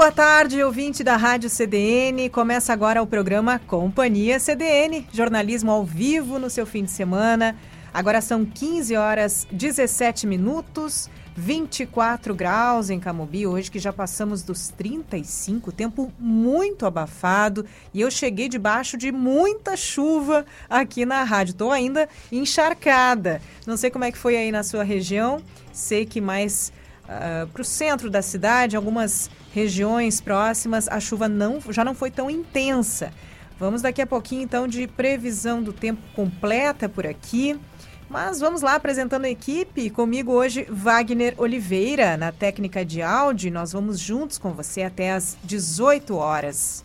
Boa tarde, ouvinte da Rádio CDN. Começa agora o programa Companhia CDN, jornalismo ao vivo no seu fim de semana. Agora são 15 horas 17 minutos. 24 graus em Camobi, hoje que já passamos dos 35, tempo muito abafado e eu cheguei debaixo de muita chuva aqui na rádio. Estou ainda encharcada. Não sei como é que foi aí na sua região, sei que mais uh, para o centro da cidade, algumas regiões próximas, a chuva não, já não foi tão intensa. Vamos daqui a pouquinho então de previsão do tempo completa por aqui. Mas vamos lá apresentando a equipe. Comigo hoje, Wagner Oliveira, na técnica de áudio. Nós vamos juntos com você até às 18 horas.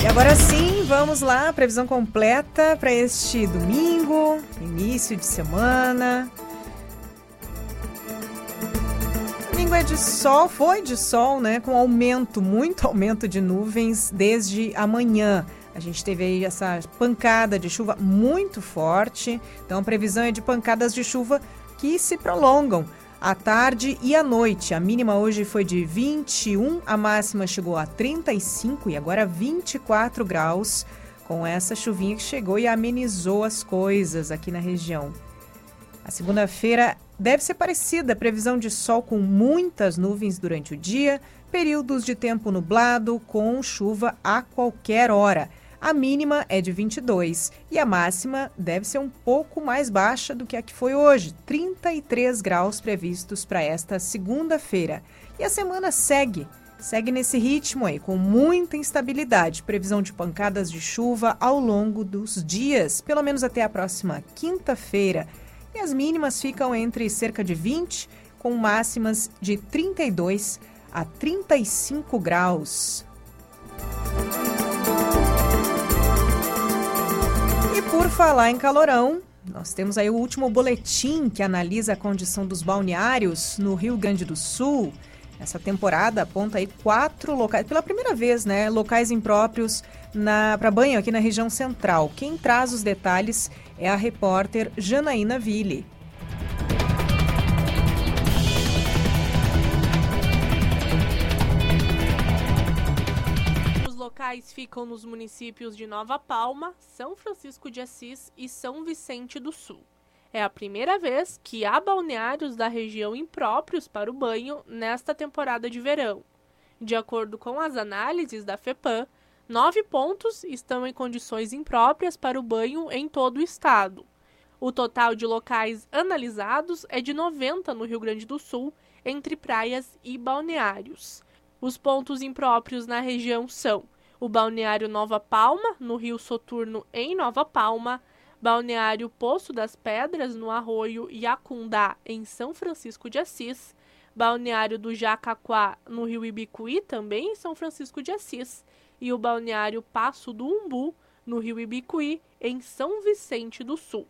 E agora sim, vamos lá, previsão completa para este domingo, início de semana. Domingo é de sol, foi de sol, né? Com aumento, muito aumento de nuvens desde amanhã. A gente teve aí essa pancada de chuva muito forte. Então a previsão é de pancadas de chuva que se prolongam à tarde e à noite. A mínima hoje foi de 21, a máxima chegou a 35 e agora 24 graus. Com essa chuvinha que chegou e amenizou as coisas aqui na região. A segunda-feira deve ser parecida, previsão de sol com muitas nuvens durante o dia, períodos de tempo nublado com chuva a qualquer hora. A mínima é de 22 e a máxima deve ser um pouco mais baixa do que a que foi hoje, 33 graus previstos para esta segunda-feira. E a semana segue, segue nesse ritmo aí, com muita instabilidade, previsão de pancadas de chuva ao longo dos dias, pelo menos até a próxima quinta-feira. E as mínimas ficam entre cerca de 20, com máximas de 32 a 35 graus. Por falar em calorão, nós temos aí o último boletim que analisa a condição dos balneários no Rio Grande do Sul. Essa temporada aponta aí quatro locais, pela primeira vez, né? Locais impróprios para banho aqui na região central. Quem traz os detalhes é a repórter Janaína Ville. Locais ficam nos municípios de Nova Palma, São Francisco de Assis e São Vicente do Sul. É a primeira vez que há balneários da região impróprios para o banho nesta temporada de verão. De acordo com as análises da FEPAM, nove pontos estão em condições impróprias para o banho em todo o estado. O total de locais analisados é de 90 no Rio Grande do Sul, entre praias e balneários. Os pontos impróprios na região são o Balneário Nova Palma, no Rio Soturno, em Nova Palma, Balneário Poço das Pedras, no Arroio Iacundá, em São Francisco de Assis, Balneário do Jacaquá, no Rio Ibicuí, também em São Francisco de Assis, e o Balneário Passo do Umbu, no Rio Ibicuí, em São Vicente do Sul.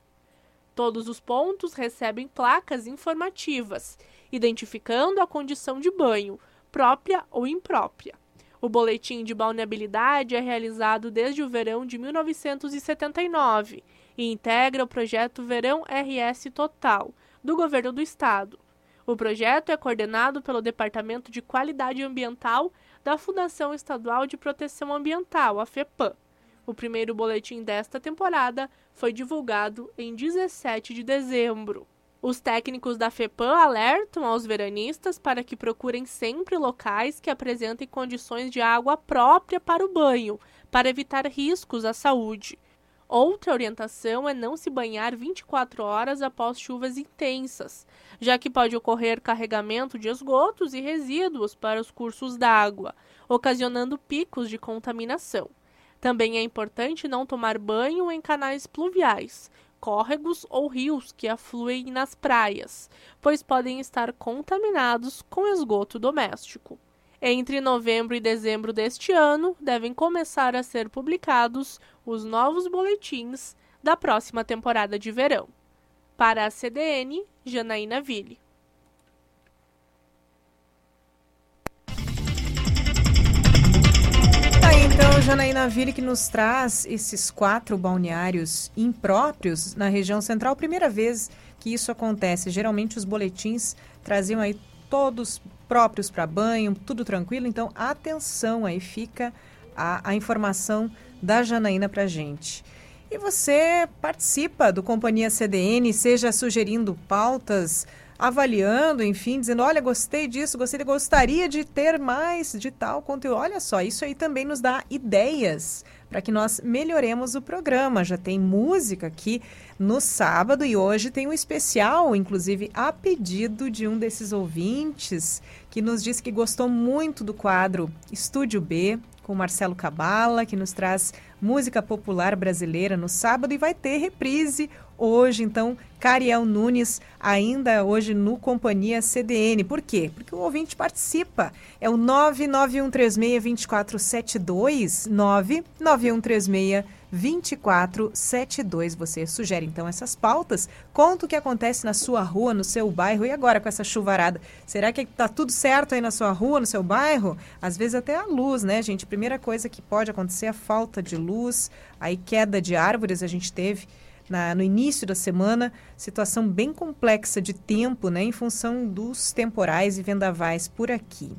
Todos os pontos recebem placas informativas, identificando a condição de banho, própria ou imprópria. O boletim de balneabilidade é realizado desde o verão de 1979 e integra o projeto Verão RS Total, do governo do estado. O projeto é coordenado pelo Departamento de Qualidade Ambiental da Fundação Estadual de Proteção Ambiental, a FEPAM. O primeiro boletim desta temporada foi divulgado em 17 de dezembro. Os técnicos da FEPAM alertam aos veranistas para que procurem sempre locais que apresentem condições de água própria para o banho, para evitar riscos à saúde. Outra orientação é não se banhar 24 horas após chuvas intensas, já que pode ocorrer carregamento de esgotos e resíduos para os cursos d'água, ocasionando picos de contaminação. Também é importante não tomar banho em canais pluviais, córregos ou rios que afluem nas praias, pois podem estar contaminados com esgoto doméstico. Entre novembro e dezembro deste ano, devem começar a ser publicados os novos boletins da próxima temporada de verão. Para a CDN, Janaína Ville. Então, Janaína Ville que nos traz esses quatro balneários impróprios na região central. Primeira vez que isso acontece. Geralmente os boletins traziam aí todos próprios para banho, tudo tranquilo. Então, atenção aí, fica a, a informação da Janaína para gente. E você participa do Companhia CDN, seja sugerindo pautas, avaliando, enfim, dizendo: olha, gostei disso, gostei, gostaria de ter mais de tal conteúdo. Olha só, isso aí também nos dá ideias para que nós melhoremos o programa. Já tem música aqui no sábado e hoje tem um especial, inclusive a pedido de um desses ouvintes que nos disse que gostou muito do quadro Estúdio B com Marcelo Cabala, que nos traz música popular brasileira no sábado e vai ter reprise hoje. Então, Cariel Nunes, ainda hoje no Companhia CDN. Por quê? Porque o ouvinte participa. É o 99136-2472, 99136 2472. Você sugere então essas pautas, conta o que acontece na sua rua, no seu bairro e agora com essa chuvarada. Será que está tudo certo aí na sua rua, no seu bairro? Às vezes até a luz, né, gente? Primeira coisa que pode acontecer é a falta de luz, aí queda de árvores a gente teve. Na, no início da semana, situação bem complexa de tempo, né, em função dos temporais e vendavais por aqui.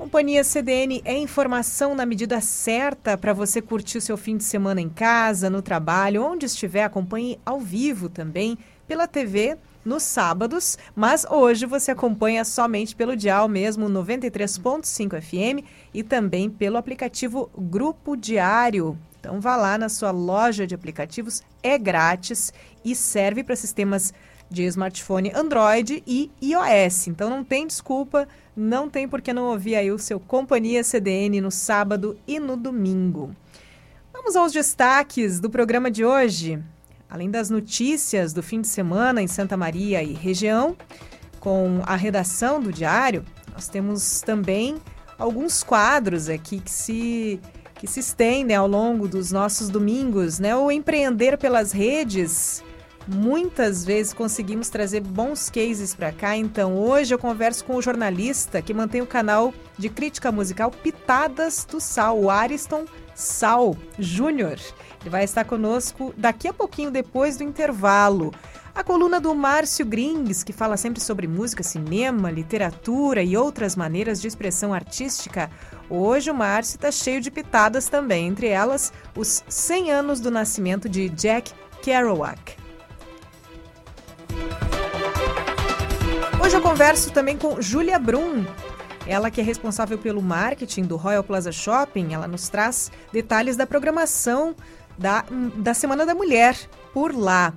Companhia CDN é informação na medida certa para você curtir o seu fim de semana em casa, no trabalho, onde estiver. Acompanhe ao vivo também pela TV nos sábados, mas hoje você acompanha somente pelo dial mesmo 93.5 FM e também pelo aplicativo Grupo Diário. Então vá lá na sua loja de aplicativos, é grátis e serve para sistemas de smartphone Android e iOS. Então não tem desculpa não tem por que não ouvir aí o seu Companhia CDN no sábado e no domingo. Vamos aos destaques do programa de hoje. Além das notícias do fim de semana em Santa Maria e região, com a redação do diário, nós temos também alguns quadros aqui que se que se estendem ao longo dos nossos domingos, né? O empreender pelas redes, Muitas vezes conseguimos trazer bons cases para cá, então hoje eu converso com o jornalista que mantém o canal de crítica musical Pitadas do Sal, o Ariston Sal Júnior. Ele vai estar conosco daqui a pouquinho, depois do intervalo. A coluna do Márcio Grings, que fala sempre sobre música, cinema, literatura e outras maneiras de expressão artística. Hoje o Márcio está cheio de pitadas também, entre elas os 100 anos do nascimento de Jack Kerouac. Hoje eu converso também com Júlia Brum. Ela que é responsável pelo marketing do Royal Plaza Shopping, ela nos traz detalhes da programação da, da Semana da Mulher por lá.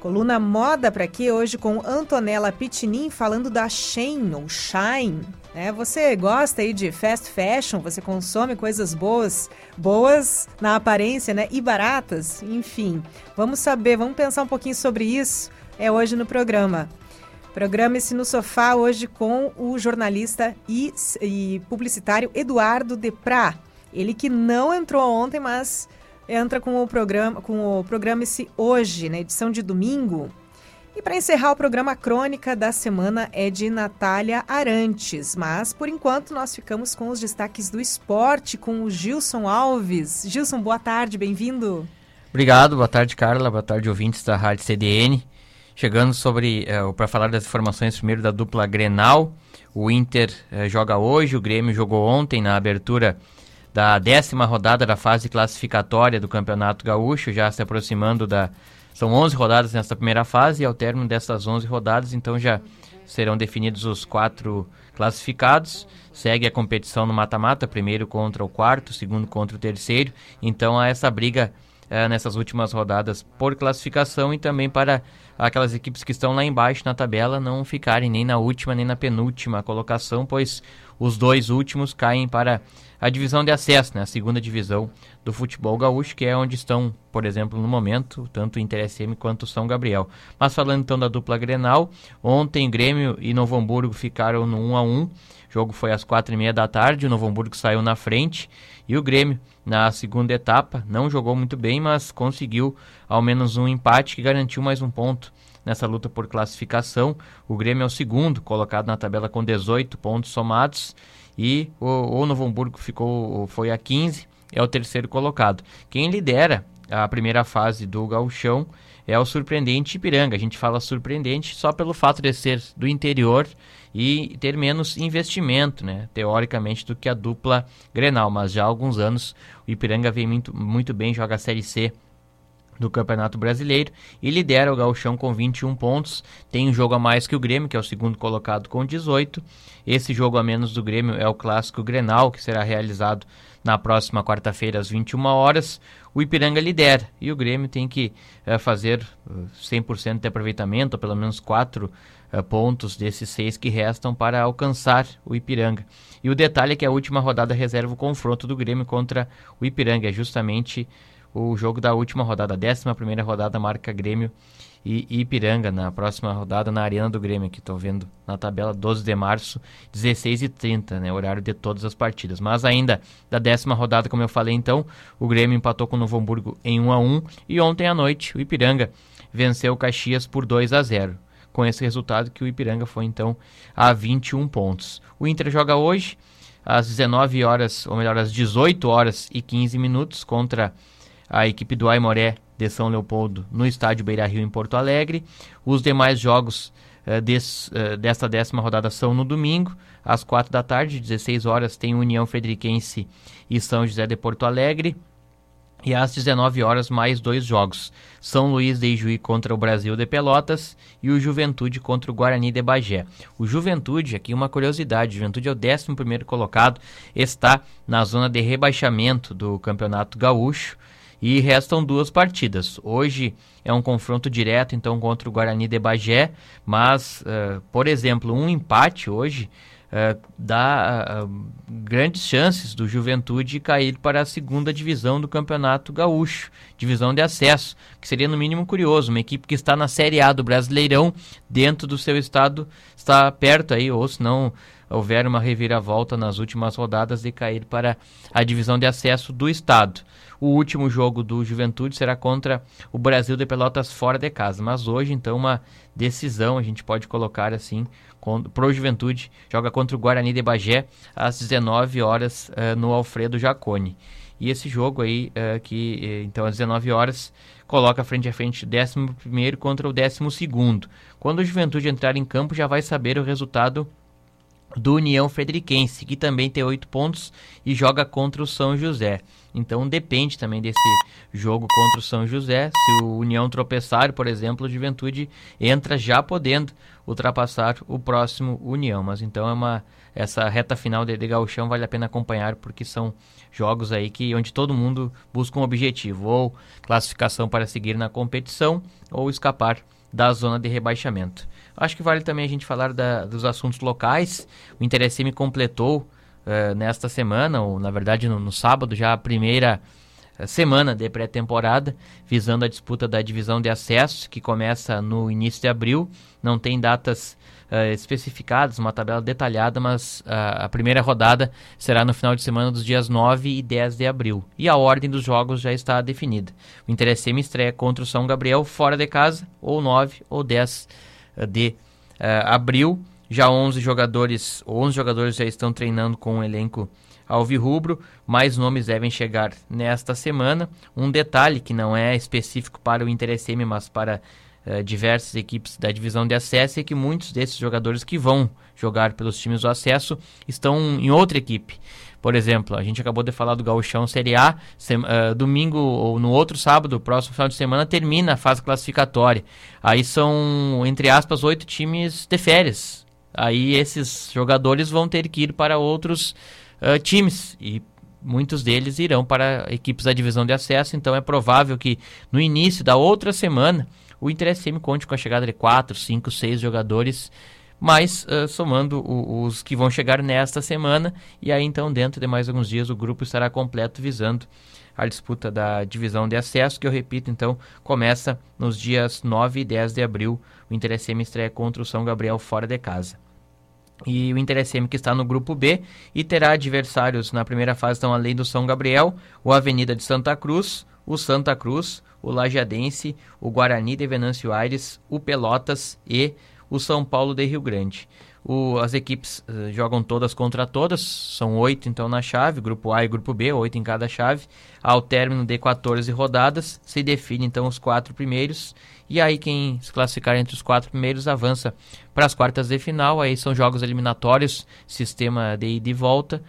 Coluna Moda para aqui hoje com Antonella Pitinin falando da Shein ou Shine. É, você gosta aí de fast fashion? Você consome coisas boas, boas na aparência, né? E baratas? Enfim, vamos saber, vamos pensar um pouquinho sobre isso. É hoje no programa. Programa-se no sofá hoje com o jornalista e, e publicitário Eduardo Deprá. Ele que não entrou ontem, mas entra com o programa com o programa-se hoje, na edição de domingo. E para encerrar o programa, a crônica da semana é de Natália Arantes. Mas, por enquanto, nós ficamos com os destaques do esporte com o Gilson Alves. Gilson, boa tarde, bem-vindo. Obrigado, boa tarde, Carla, boa tarde, ouvintes da Rádio CDN. Chegando sobre uh, para falar das informações primeiro da dupla Grenal. O Inter uh, joga hoje, o Grêmio jogou ontem na abertura da décima rodada da fase classificatória do Campeonato Gaúcho, já se aproximando da são 11 rodadas nessa primeira fase e ao término dessas 11 rodadas, então já serão definidos os quatro classificados. Segue a competição no mata-mata, primeiro contra o quarto, segundo contra o terceiro. Então há essa briga uh, nessas últimas rodadas por classificação e também para aquelas equipes que estão lá embaixo na tabela não ficarem nem na última nem na penúltima colocação, pois os dois últimos caem para a divisão de acesso, né, a segunda divisão do futebol gaúcho, que é onde estão, por exemplo, no momento, tanto o Inter SM quanto o São Gabriel. Mas falando então da dupla Grenal, ontem Grêmio e Novo Hamburgo ficaram no 1 a 1 o jogo foi às quatro e meia da tarde, o Novo Hamburgo saiu na frente e o Grêmio, na segunda etapa, não jogou muito bem, mas conseguiu ao menos um empate que garantiu mais um ponto nessa luta por classificação. O Grêmio é o segundo colocado na tabela com 18 pontos somados e o, o Novo Hamburgo ficou, foi a 15, é o terceiro colocado. Quem lidera a primeira fase do gauchão é o surpreendente Ipiranga. A gente fala surpreendente só pelo fato de ser do interior e ter menos investimento, né, teoricamente, do que a dupla Grenal. Mas já há alguns anos o Ipiranga vem muito, muito bem, joga a Série C do Campeonato Brasileiro e lidera o Gauchão com 21 pontos. Tem um jogo a mais que o Grêmio, que é o segundo colocado com 18. Esse jogo a menos do Grêmio é o clássico Grenal, que será realizado na próxima quarta-feira às 21 horas. O Ipiranga lidera e o Grêmio tem que uh, fazer uh, eh, 100% de aproveitamento, ou pelo menos 4 eh, pontos desses seis que restam para alcançar o Ipiranga. E o detalhe é que a última rodada reserva o confronto do Grêmio contra o Ipiranga, é justamente o jogo da última rodada, a décima primeira rodada marca Grêmio e Ipiranga na próxima rodada na Arena do Grêmio, que estou vendo na tabela 12 de março, 16 e 30, né, horário de todas as partidas. Mas ainda da décima rodada, como eu falei então, o Grêmio empatou com o Novo Hamburgo em 1 a 1 e ontem à noite o Ipiranga venceu o Caxias por 2 a 0. Com esse resultado que o Ipiranga foi então a 21 pontos. O Inter joga hoje às 19 horas, ou melhor, às 18 horas e 15 minutos contra a equipe do Aimoré de São Leopoldo no estádio Beira Rio em Porto Alegre. Os demais jogos uh, des, uh, desta décima rodada são no domingo, às quatro da tarde, 16 horas, tem União Frederiquense e São José de Porto Alegre. E às 19 horas, mais dois jogos. São Luís de Ijuí contra o Brasil de Pelotas e o Juventude contra o Guarani de Bagé. O Juventude, aqui uma curiosidade, o Juventude é o 11 colocado, está na zona de rebaixamento do Campeonato Gaúcho e restam duas partidas. Hoje é um confronto direto, então, contra o Guarani de Bagé, mas, uh, por exemplo, um empate hoje uh, dá uh, grandes chances do Juventude cair para a segunda divisão do Campeonato Gaúcho, divisão de acesso, que seria no mínimo curioso. Uma equipe que está na Série A do Brasileirão, dentro do seu estado, está perto aí, ou se não houver uma reviravolta nas últimas rodadas de cair para a divisão de acesso do estado. O último jogo do Juventude será contra o Brasil de Pelotas fora de casa. Mas hoje, então, uma decisão, a gente pode colocar assim, pro Juventude. Joga contra o Guarani de Bagé às 19 horas uh, no Alfredo Jacone. E esse jogo aí, uh, que eh, então às 19 horas, coloca frente a frente o 11 contra o 12. Quando o Juventude entrar em campo, já vai saber o resultado do União Frederiquense, que também tem oito pontos e joga contra o São José. Então depende também desse jogo contra o São José. Se o União tropeçar, por exemplo, o Juventude entra já podendo ultrapassar o próximo União. Mas então é uma essa reta final de, de Gauchão vale a pena acompanhar porque são jogos aí que onde todo mundo busca um objetivo, ou classificação para seguir na competição ou escapar da zona de rebaixamento. Acho que vale também a gente falar da, dos assuntos locais. O Interesse me completou uh, nesta semana, ou na verdade no, no sábado, já a primeira semana de pré-temporada, visando a disputa da divisão de acesso, que começa no início de abril. Não tem datas uh, especificadas, uma tabela detalhada, mas uh, a primeira rodada será no final de semana dos dias 9 e 10 de abril. E a ordem dos jogos já está definida. O Interesse me estreia contra o São Gabriel fora de casa, ou 9 ou 10 de uh, abril. Já 11 jogadores, 11 jogadores já estão treinando com o elenco alvirrubro. Mais nomes devem chegar nesta semana. Um detalhe que não é específico para o Inter SM, mas para uh, diversas equipes da divisão de acesso é que muitos desses jogadores que vão jogar pelos times do acesso estão em outra equipe. Por exemplo, a gente acabou de falar do Gauchão Série A, sem, uh, domingo ou no outro sábado, próximo final de semana, termina a fase classificatória. Aí são, entre aspas, oito times de férias. Aí esses jogadores vão ter que ir para outros uh, times e muitos deles irão para equipes da divisão de acesso, então é provável que no início da outra semana o Inter SM conte com a chegada de quatro, cinco, seis jogadores mas uh, somando o, os que vão chegar nesta semana, e aí então dentro de mais alguns dias o grupo estará completo visando a disputa da divisão de acesso, que eu repito, então, começa nos dias 9 e 10 de abril. O Inter SM estreia contra o São Gabriel fora de casa. E o Inter SM que está no grupo B e terá adversários na primeira fase, então, além do São Gabriel, o Avenida de Santa Cruz, o Santa Cruz, o Lajadense, o Guarani de Venâncio Aires, o Pelotas e o São Paulo de Rio Grande. O, as equipes uh, jogam todas contra todas, são oito então na chave, grupo A e grupo B, oito em cada chave. Ao término de 14 rodadas, se define então os quatro primeiros, e aí quem se classificar entre os quatro primeiros avança para as quartas de final. Aí são jogos eliminatórios, sistema de ida e volta.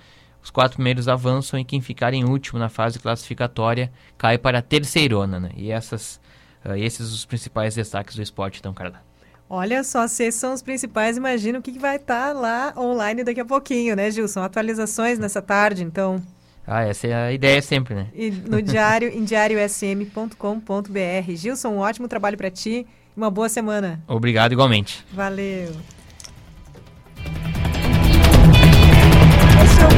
Os quatro primeiros avançam e quem ficar em último na fase classificatória cai para a terceirona. Né? E essas, uh, esses os principais destaques do esporte, então, Carla. Olha só, se esses são os principais, imagina o que vai estar tá lá online daqui a pouquinho, né, Gilson? Atualizações nessa tarde, então. Ah, essa é a ideia sempre, né? E no diário, em diariosm.com.br. Gilson, um ótimo trabalho para ti e uma boa semana. Obrigado igualmente. Valeu.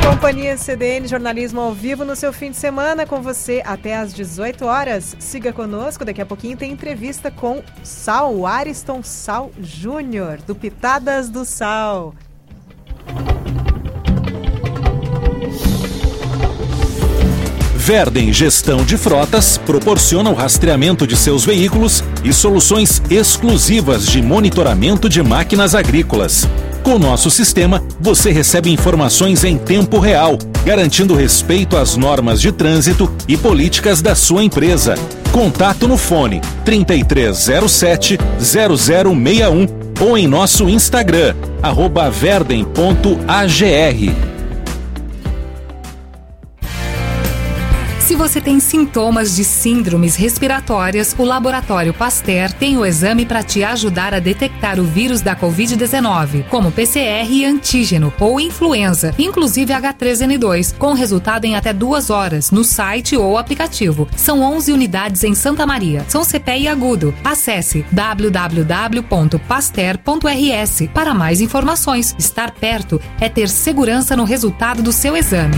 Companhia CDN Jornalismo ao vivo no seu fim de semana com você até às 18 horas. Siga conosco, daqui a pouquinho tem entrevista com Sal, Ariston Sal Júnior, do Pitadas do Sal. Verden Gestão de Frotas proporciona o rastreamento de seus veículos e soluções exclusivas de monitoramento de máquinas agrícolas. Com nosso sistema, você recebe informações em tempo real, garantindo respeito às normas de trânsito e políticas da sua empresa. Contato no fone 3307 0061 ou em nosso Instagram, verden.agr. Se você tem sintomas de síndromes respiratórias, o Laboratório Pasteur tem o exame para te ajudar a detectar o vírus da Covid-19, como PCR e antígeno ou influenza, inclusive H3N2, com resultado em até duas horas no site ou aplicativo. São 11 unidades em Santa Maria. São CPI agudo. Acesse www.pasteur.rs para mais informações. Estar perto é ter segurança no resultado do seu exame.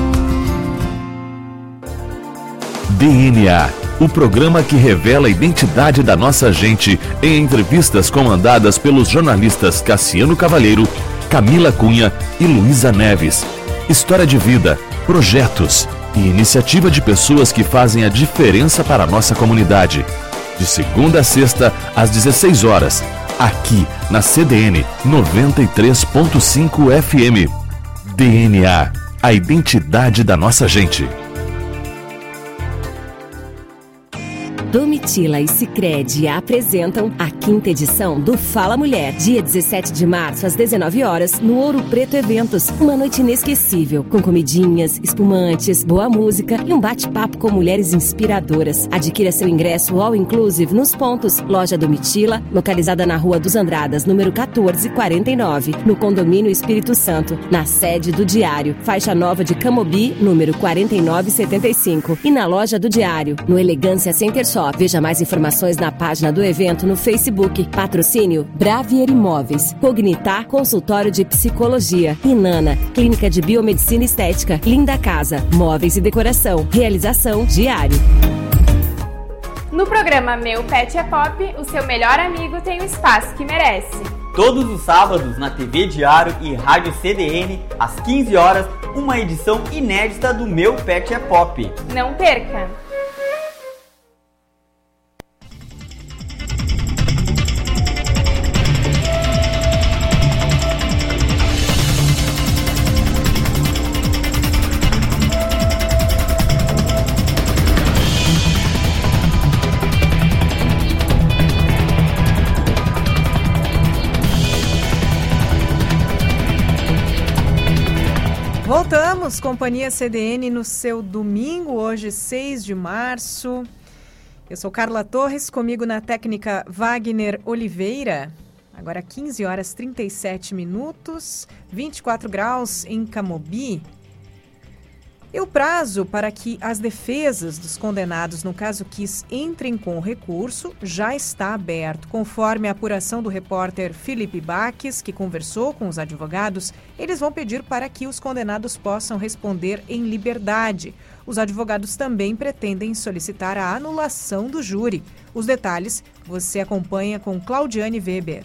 DNA, o programa que revela a identidade da nossa gente em entrevistas comandadas pelos jornalistas Cassiano Cavalheiro, Camila Cunha e Luísa Neves. História de vida, projetos e iniciativa de pessoas que fazem a diferença para a nossa comunidade. De segunda a sexta, às 16 horas, aqui na CDN 93.5 FM. DNA, a identidade da nossa gente. Domitila e Cicred apresentam a quinta edição do Fala Mulher, dia 17 de março às 19 horas no Ouro Preto Eventos. Uma noite inesquecível, com comidinhas, espumantes, boa música e um bate-papo com mulheres inspiradoras. Adquira seu ingresso all inclusive nos pontos Loja Domitila, localizada na Rua dos Andradas, número 1449, no condomínio Espírito Santo, na sede do Diário, faixa nova de Camobi, número 4975, e na loja do Diário, no Elegância Center Shop Veja mais informações na página do evento no Facebook. Patrocínio Bravier Imóveis, Cognitar Consultório de Psicologia, Inana, Clínica de Biomedicina Estética, Linda Casa, Móveis e Decoração. Realização Diário. No programa Meu Pet é Pop, o seu melhor amigo tem o espaço que merece. Todos os sábados na TV Diário e Rádio CDN, às 15 horas, uma edição inédita do Meu Pet é Pop. Não perca! Companhia CDN, no seu domingo, hoje 6 de março. Eu sou Carla Torres, comigo na técnica Wagner Oliveira. Agora 15 horas 37 minutos, 24 graus em Camobi. E o prazo para que as defesas dos condenados no caso Kiss entrem com recurso já está aberto. Conforme a apuração do repórter Felipe Baques, que conversou com os advogados, eles vão pedir para que os condenados possam responder em liberdade. Os advogados também pretendem solicitar a anulação do júri. Os detalhes você acompanha com Claudiane Weber.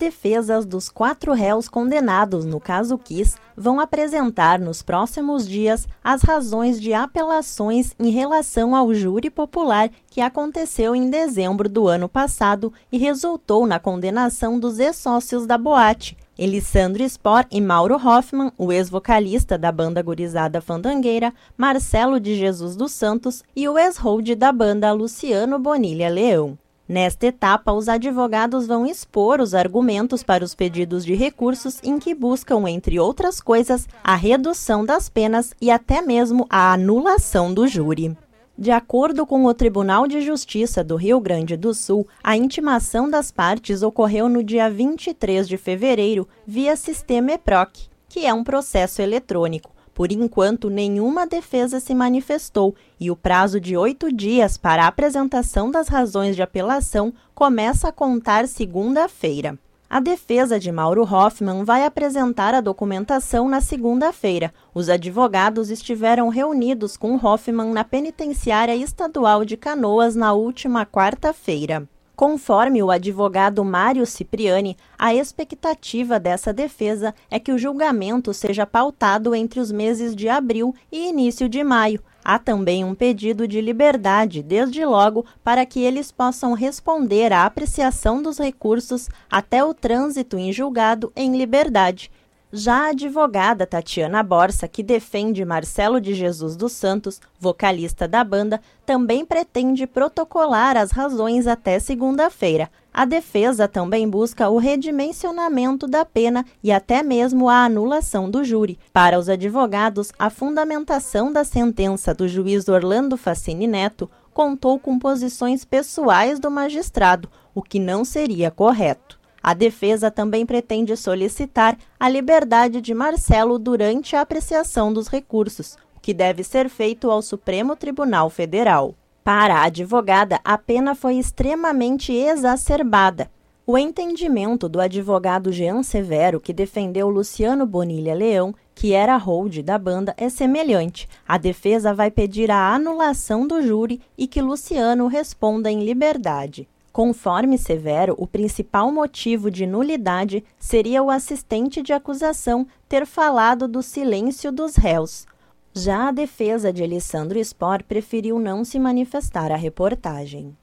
Defesas dos quatro réus condenados no caso Kiss vão apresentar nos próximos dias as razões de apelações em relação ao júri popular que aconteceu em dezembro do ano passado e resultou na condenação dos ex-sócios da boate, Elisandro Spor e Mauro Hoffman, o ex-vocalista da banda gurizada Fandangueira, Marcelo de Jesus dos Santos e o ex-hold da banda Luciano Bonilha Leão. Nesta etapa, os advogados vão expor os argumentos para os pedidos de recursos em que buscam, entre outras coisas, a redução das penas e até mesmo a anulação do júri. De acordo com o Tribunal de Justiça do Rio Grande do Sul, a intimação das partes ocorreu no dia 23 de fevereiro via sistema EPROC, que é um processo eletrônico por enquanto, nenhuma defesa se manifestou e o prazo de oito dias para a apresentação das razões de apelação começa a contar segunda-feira. A defesa de Mauro Hoffman vai apresentar a documentação na segunda-feira. Os advogados estiveram reunidos com Hoffman na penitenciária estadual de Canoas na última quarta-feira. Conforme o advogado Mário Cipriani, a expectativa dessa defesa é que o julgamento seja pautado entre os meses de abril e início de maio. Há também um pedido de liberdade, desde logo, para que eles possam responder à apreciação dos recursos até o trânsito em julgado em liberdade. Já a advogada Tatiana Borsa, que defende Marcelo de Jesus dos Santos, vocalista da banda, também pretende protocolar as razões até segunda-feira. A defesa também busca o redimensionamento da pena e até mesmo a anulação do júri. Para os advogados, a fundamentação da sentença do juiz Orlando Facini Neto contou com posições pessoais do magistrado, o que não seria correto. A defesa também pretende solicitar a liberdade de Marcelo durante a apreciação dos recursos, o que deve ser feito ao Supremo Tribunal Federal. Para a advogada, a pena foi extremamente exacerbada. O entendimento do advogado Jean Severo, que defendeu Luciano Bonilha Leão, que era hold da banda, é semelhante. A defesa vai pedir a anulação do júri e que Luciano responda em liberdade. Conforme Severo, o principal motivo de nulidade seria o assistente de acusação ter falado do silêncio dos réus. Já a defesa de Alessandro Spor preferiu não se manifestar à reportagem.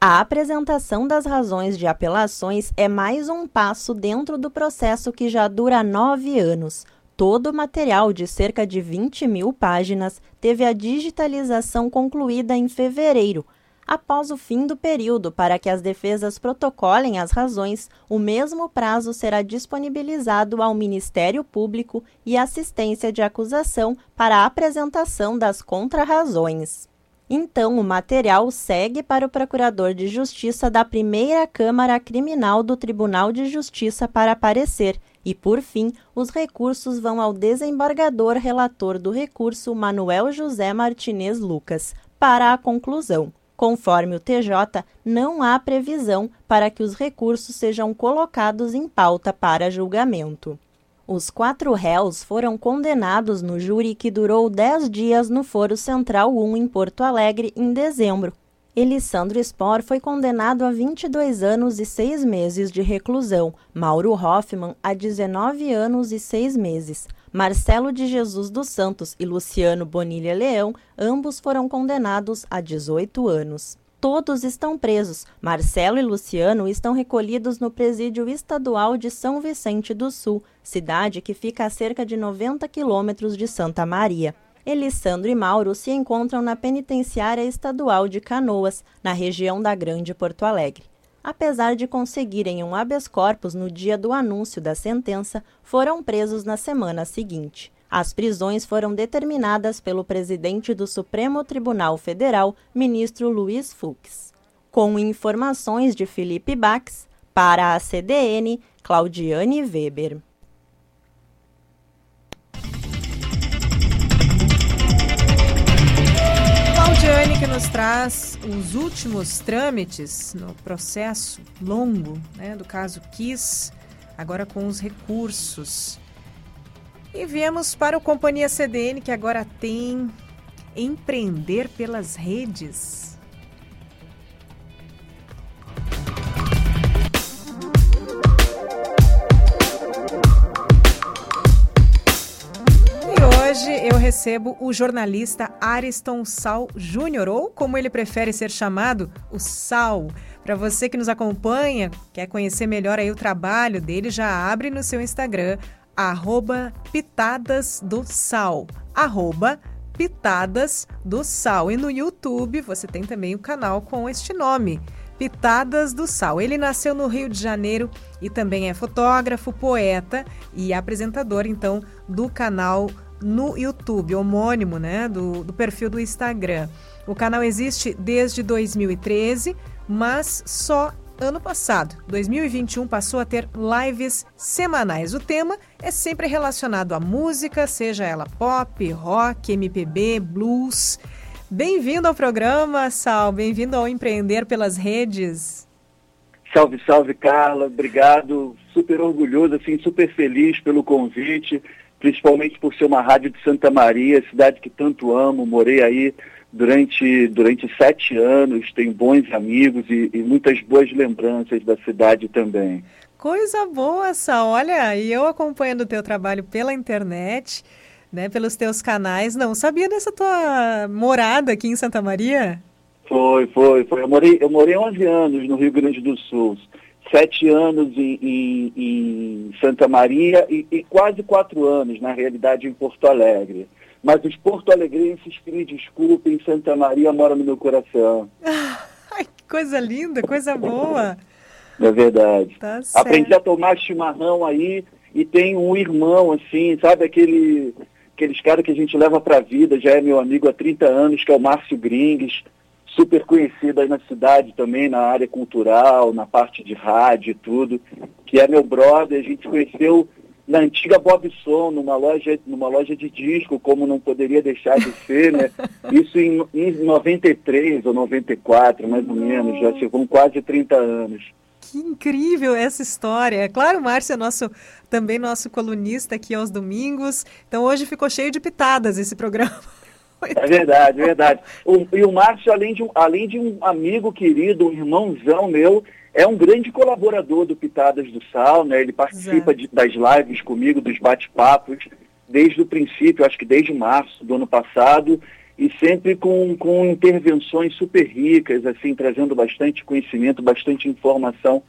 A apresentação das razões de apelações é mais um passo dentro do processo que já dura nove anos. Todo o material de cerca de 20 mil páginas teve a digitalização concluída em fevereiro, após o fim do período para que as defesas protocolem as razões, o mesmo prazo será disponibilizado ao Ministério Público e assistência de acusação para a apresentação das contrarrazões. Então, o material segue para o Procurador de Justiça da Primeira Câmara Criminal do Tribunal de Justiça para aparecer, E, por fim, os recursos vão ao desembargador relator do recurso Manuel José Martinez Lucas, para a conclusão. Conforme o TJ, não há previsão para que os recursos sejam colocados em pauta para julgamento. Os quatro réus foram condenados no júri que durou 10 dias no Foro Central 1 em Porto Alegre em dezembro. Elissandro Spor foi condenado a 22 anos e 6 meses de reclusão, Mauro Hoffman a 19 anos e 6 meses. Marcelo de Jesus dos Santos e Luciano Bonilha Leão, ambos foram condenados a 18 anos. Todos estão presos. Marcelo e Luciano estão recolhidos no Presídio Estadual de São Vicente do Sul, cidade que fica a cerca de 90 quilômetros de Santa Maria. Elissandro e Mauro se encontram na Penitenciária Estadual de Canoas, na região da Grande Porto Alegre. Apesar de conseguirem um habeas corpus no dia do anúncio da sentença, foram presos na semana seguinte. As prisões foram determinadas pelo presidente do Supremo Tribunal Federal, ministro Luiz Fux. Com informações de Felipe Bax, para a CDN, Claudiane Weber. Claudiane que nos traz os últimos trâmites no processo longo né, do caso Kiss, agora com os recursos. E viemos para o Companhia CDN, que agora tem Empreender pelas Redes. Hoje eu recebo o jornalista Ariston Sal Júnior, ou como ele prefere ser chamado, o Sal. Para você que nos acompanha, quer conhecer melhor aí o trabalho dele, já abre no seu Instagram arroba Pitadas do Sal, arroba Pitadas do Sal. E no YouTube você tem também o canal com este nome, Pitadas do Sal. Ele nasceu no Rio de Janeiro e também é fotógrafo, poeta e apresentador, então, do canal no YouTube, homônimo, né, do, do perfil do Instagram. O canal existe desde 2013, mas só ano passado, 2021, passou a ter lives semanais. O tema é sempre relacionado à música, seja ela pop, rock, MPB, blues. Bem-vindo ao programa, Sal. Bem-vindo ao Empreender pelas Redes. Salve, salve, Carla. Obrigado. Super orgulhoso, assim, super feliz pelo convite, principalmente por ser uma rádio de Santa Maria, cidade que tanto amo. Morei aí durante, durante sete anos, tenho bons amigos e, e, muitas boas lembranças da cidade também. Coisa boa, Sal. Olha, e eu acompanhando o teu trabalho pela internet, né, pelos teus canais, não sabia dessa tua morada aqui em Santa Maria? Foi, foi, foi. Eu morei, eu morei 11 anos no Rio Grande do Sul, sete anos em, em, em Santa Maria e, e quase quatro anos, na realidade, em Porto Alegre mas os porto-alegrenses que me desculpem, Santa Maria mora no meu coração. Ai, que coisa linda, coisa boa. É verdade. Tá Aprendi a tomar chimarrão aí e tenho um irmão, assim, sabe aquele, aqueles caras que a gente leva pra vida, já é meu amigo há 30 anos, que é o Márcio Gringues, super conhecido aí na cidade também, na área cultural, na parte de rádio e tudo, que é meu brother, a gente conheceu na antiga Bobson, numa loja, numa loja de disco, como não poderia deixar de ser, né? Isso em, em 93 ou 94, mais ou menos, já chegou quase 30 anos. Que incrível essa história. É claro, Márcio é nosso, também nosso colunista aqui aos domingos. Então hoje ficou cheio de pitadas esse programa. É verdade, é verdade. O, e o Márcio, além de, um, além de um amigo querido, um irmãozão meu, é um grande colaborador do Pitadas do Sal, né? Ele participa de, das lives comigo, dos bate-papos, desde o princípio, acho que desde março do ano passado, e sempre com, com intervenções super ricas, assim, trazendo bastante conhecimento, bastante informação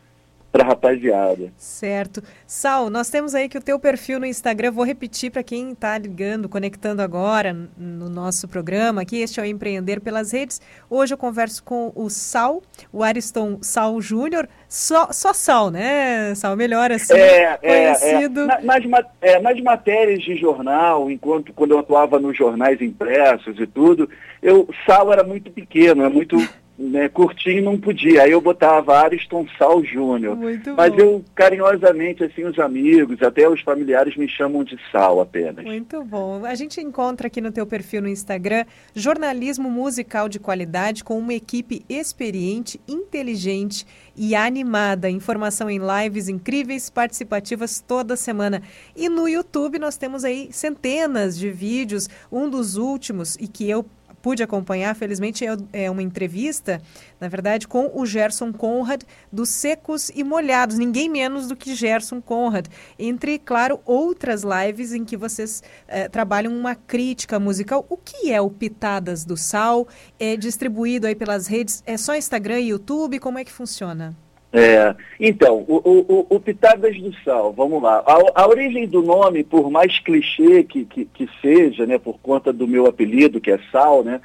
para a rapaziada. Certo. Sal, nós temos aí que o teu perfil no Instagram, vou repetir para quem está ligando, conectando agora no nosso programa aqui, este é o Empreender pelas Redes. Hoje eu converso com o Sal, o Ariston Sal Júnior, só, só Sal, né, Sal? Melhor assim, é, conhecido. É, é. Nas, é, nas matérias de jornal, enquanto quando eu atuava nos jornais impressos e tudo, eu, Sal era muito pequeno, é muito né, curtinho não podia. Aí eu botava Ariston Sal Júnior. Mas eu, carinhosamente, assim, os amigos, até os familiares me chamam de Sal apenas. Muito bom. A gente encontra aqui no teu perfil no Instagram jornalismo musical de qualidade com uma equipe experiente, inteligente e animada. Informação em lives incríveis, participativas toda semana. E no YouTube nós temos aí centenas de vídeos. Um dos últimos e que eu pude acompanhar, felizmente, é, uma entrevista, na verdade, com o Gerson Conrad, dos Secos e Molhados, ninguém menos do que Gerson Conrad. Entre, claro, outras lives em que vocês eh, trabalham uma crítica musical. O que é o Pitadas do Sal? É distribuído aí pelas redes? É só Instagram e YouTube? Como é que funciona? É, então, o, o, o, Pitadas do Sal, vamos lá. A, a, origem do nome, por mais clichê que, que, que, seja, né, por conta do meu apelido, que é Sal, né,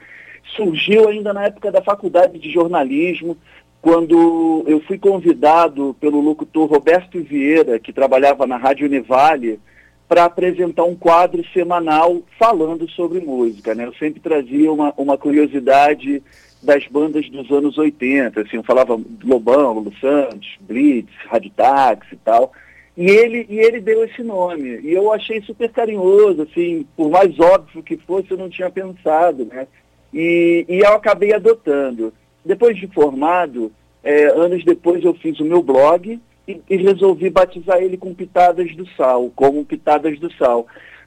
surgiu ainda na época da faculdade de jornalismo, quando eu fui convidado pelo locutor Roberto Vieira, que trabalhava na Rádio Univale, para apresentar um quadro semanal falando sobre música. Né? Eu sempre trazia uma, uma curiosidade das bandas dos anos 80, assim, eu falava Lobão, Lu Santos, Blitz, Rádio Táxi e tal. E ele, e ele deu esse nome. E eu achei super carinhoso, assim, por mais óbvio que fosse, eu não tinha pensado, né? E, e eu acabei adotando. Depois de formado, é, anos depois eu fiz o meu blog e, e resolvi batizar ele com Pitadas do Sal, como Pitadas do Sal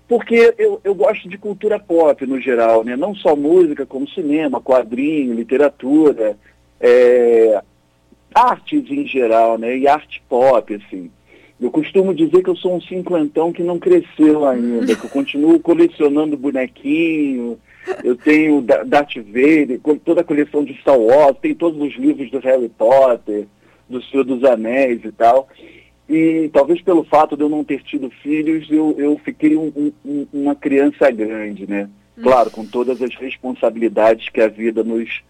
porque eu, eu gosto de cultura pop no geral, né? não só música, como cinema, quadrinho, literatura, é, artes em geral, né? e arte pop, assim. Eu costumo dizer que eu sou um cinquentão que não cresceu ainda, que eu continuo colecionando bonequinho, eu tenho Darth Vader, toda a coleção de Star Wars, tem todos os livros do Harry Potter, do Senhor dos Anéis e tal. E talvez pelo fato de eu não ter tido filhos, eu, eu fiquei um, um, uma criança grande, né? Claro, com todas as responsabilidades que a vida nos,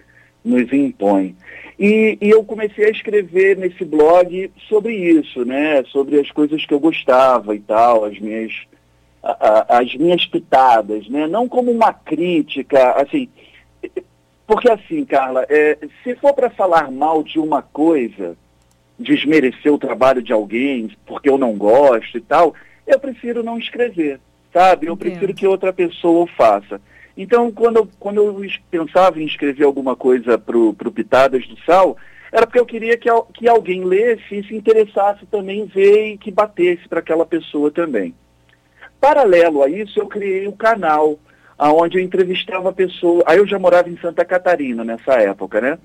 nos impõe. E, e, eu comecei a escrever nesse blog sobre isso, né? Sobre as coisas que eu gostava e tal, as minhas, a, a, as minhas pitadas, né? Não como uma crítica, assim... Porque assim, Carla, é, se for para falar mal de uma coisa desmerecer o trabalho de alguém porque eu não gosto e tal, eu prefiro não escrever, sabe? Eu Entendo. prefiro que outra pessoa o faça. Então, quando eu, quando eu pensava em escrever alguma coisa para o Pitadas do Sal, era porque eu queria que, que alguém lesse e se interessasse também ver e que batesse para aquela pessoa também. Paralelo a isso, eu criei um canal onde eu entrevistava pessoas. Aí eu já morava em Santa Catarina nessa época, né?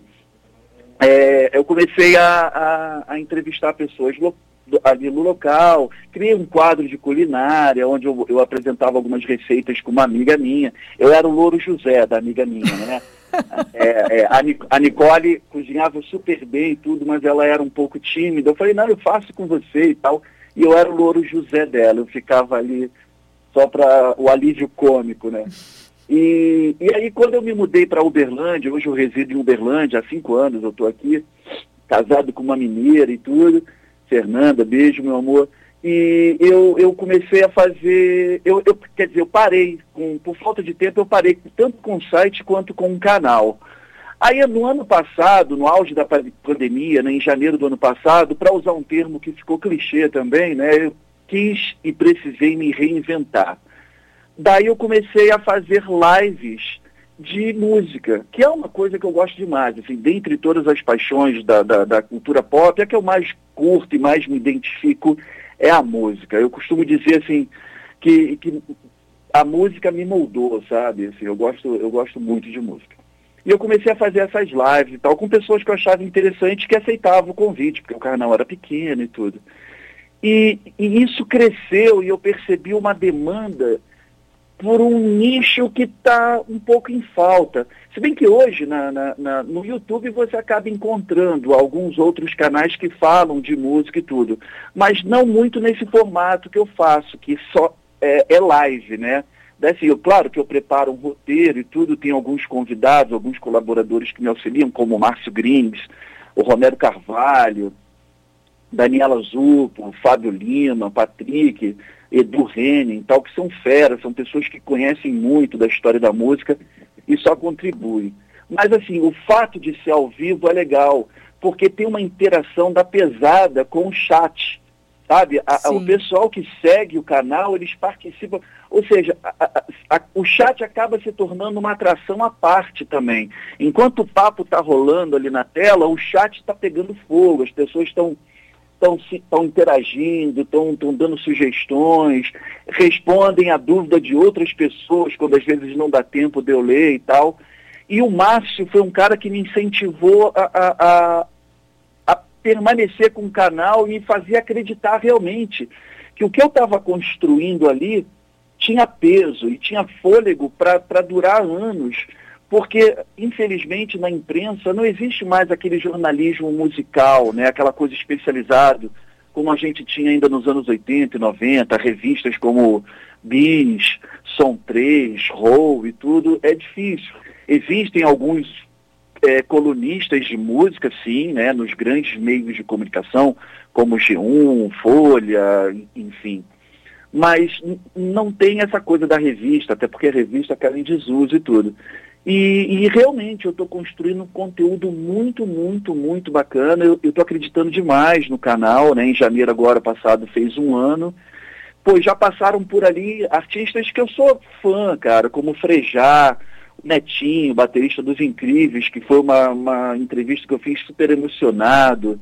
É, eu comecei a, a, a entrevistar pessoas lo, ali no local, criei um quadro de culinária, onde eu, eu, apresentava algumas receitas com uma amiga minha. Eu era o Louro José da amiga minha, né? é, é, a, a, Nicole cozinhava super bem e tudo, mas ela era um pouco tímida. Eu falei, não, eu faço com você e tal. E eu era o Louro José dela, eu ficava ali só para o alívio cômico, né? E, e aí, quando eu me mudei para Uberlândia, hoje eu resido em Uberlândia, há cinco anos eu estou aqui, casado com uma mineira e tudo, Fernanda, beijo, meu amor. E eu, eu comecei a fazer, eu, eu, quer dizer, eu parei, com, por falta de tempo, eu parei tanto com o site quanto com o canal. Aí, no ano passado, no auge da pandemia, né, em janeiro do ano passado, para usar um termo que ficou clichê também, né, eu quis e precisei me reinventar. Daí eu comecei a fazer lives de música, que é uma coisa que eu gosto demais. Assim, dentre todas as paixões da, da, da cultura pop, a que eu mais curto e mais me identifico é a música. Eu costumo dizer assim que, que a música me moldou, sabe? Assim, eu gosto, eu gosto muito de música. E eu comecei a fazer essas lives e tal, com pessoas que eu achava interessante que aceitavam o convite, porque o canal era pequeno e tudo. E, e isso cresceu e eu percebi uma demanda por um nicho que está um pouco em falta. Se bem que hoje na, na, na, no YouTube você acaba encontrando alguns outros canais que falam de música e tudo, mas não muito nesse formato que eu faço, que só é, é live, né? Assim, eu, claro que eu preparo um roteiro e tudo, tem alguns convidados, alguns colaboradores que me auxiliam, como o Márcio Grings, o Romero Carvalho, Daniela Zupo, Fábio Lima, Patrick, Edu Henning, tal, que são feras, são pessoas que conhecem muito da história da música e só contribuem. Mas assim, o fato de ser ao vivo é legal, porque tem uma interação da pesada com o chat. Sabe? A, o pessoal que segue o canal, eles participam. Ou seja, a, a, o chat acaba se tornando uma atração à parte também. Enquanto o papo está rolando ali na tela, o chat está pegando fogo, as pessoas estão estão interagindo, estão dando sugestões, respondem a dúvida de outras pessoas, quando às vezes não dá tempo de eu ler e tal. E o Márcio foi um cara que me incentivou a, a, a, a permanecer com o canal e me fazia acreditar realmente que o que eu estava construindo ali tinha peso e tinha fôlego para durar anos porque, infelizmente, na imprensa não existe mais aquele jornalismo musical, né? aquela coisa especializada, como a gente tinha ainda nos anos 80 e 90, revistas como Bis, Som 3, Roll e tudo, é difícil. Existem alguns é, colunistas de música, sim, né, nos grandes meios de comunicação, como G1, Folha, enfim. Mas não tem essa coisa da revista, até porque a revista caiu em desuso e tudo. E, e, realmente eu estou construindo um conteúdo muito, muito, muito bacana. Eu estou acreditando demais no canal, né? Em janeiro agora passado fez um ano. Pois já passaram por ali artistas que eu sou fã, cara, como Frejá, Netinho, baterista dos Incríveis, que foi uma, uma entrevista que eu fiz super emocionado.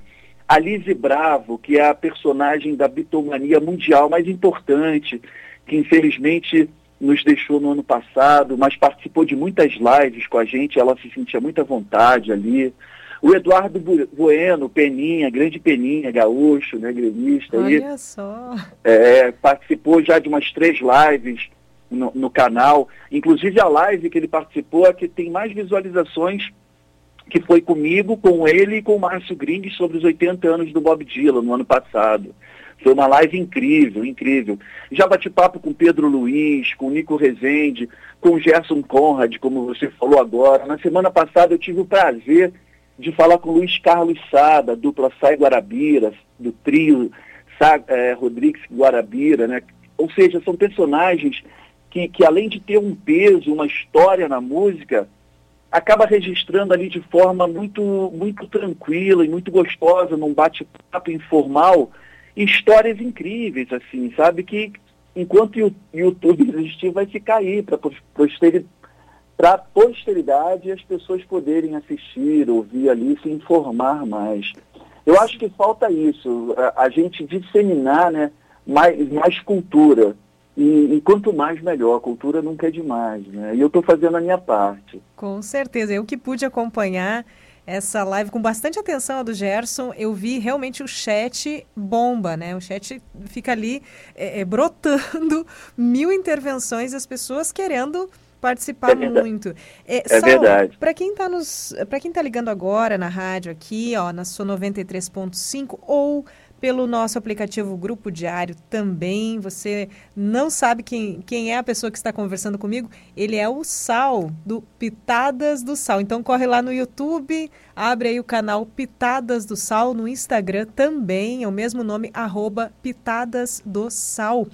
A Bravo, que é a personagem da bitomania mundial mais importante, que infelizmente nos deixou no ano passado, mas participou de muitas lives com a gente, ela se sentia muita vontade ali. O Eduardo Bueno, Peninha, grande Peninha, gaúcho, né, gremista. Olha aí, só. É, participou já de umas três lives no, no, canal. Inclusive a live que ele participou é que tem mais visualizações que foi comigo, com ele e com o Márcio Gring sobre os 80 anos do Bob Dylan no ano passado. Foi uma live incrível, incrível. Já bati papo com Pedro Luiz, com Nico Rezende, com Gerson Conrad, como você falou agora. Na semana passada eu tive o prazer de falar com Luiz Carlos Sá, da dupla Sai Guarabira, do trio é, Rodrigues Guarabira, né? Ou seja, são personagens que, que além de ter um peso, uma história na música, acaba registrando ali de forma muito, muito tranquila e muito gostosa, num bate-papo informal, histórias incríveis, assim, sabe? Que enquanto o YouTube existir, vai ficar aí para posteridade para posteridade as pessoas poderem assistir, ouvir ali, se informar mais. Eu acho que falta isso, a, a gente disseminar né, mais, mais cultura. E, e, quanto mais melhor, a cultura nunca é demais. Né? E eu estou fazendo a minha parte. Com certeza, eu que pude acompanhar essa live com bastante atenção a do Gerson. Eu vi realmente o chat bomba, né? O chat fica ali é, é, brotando mil intervenções, as pessoas querendo participar é muito. É, é verdade. Para quem está nos, para quem tá ligando agora na rádio aqui, ó, na sua 93.5 ou pelo nosso aplicativo Grupo Diário também. Você não sabe quem, quem é a pessoa que está conversando comigo? Ele é o Sal, do Pitadas do Sal. Então corre lá no YouTube, abre aí o canal Pitadas do Sal, no Instagram também, é o mesmo nome, arroba Pitadas do Sal.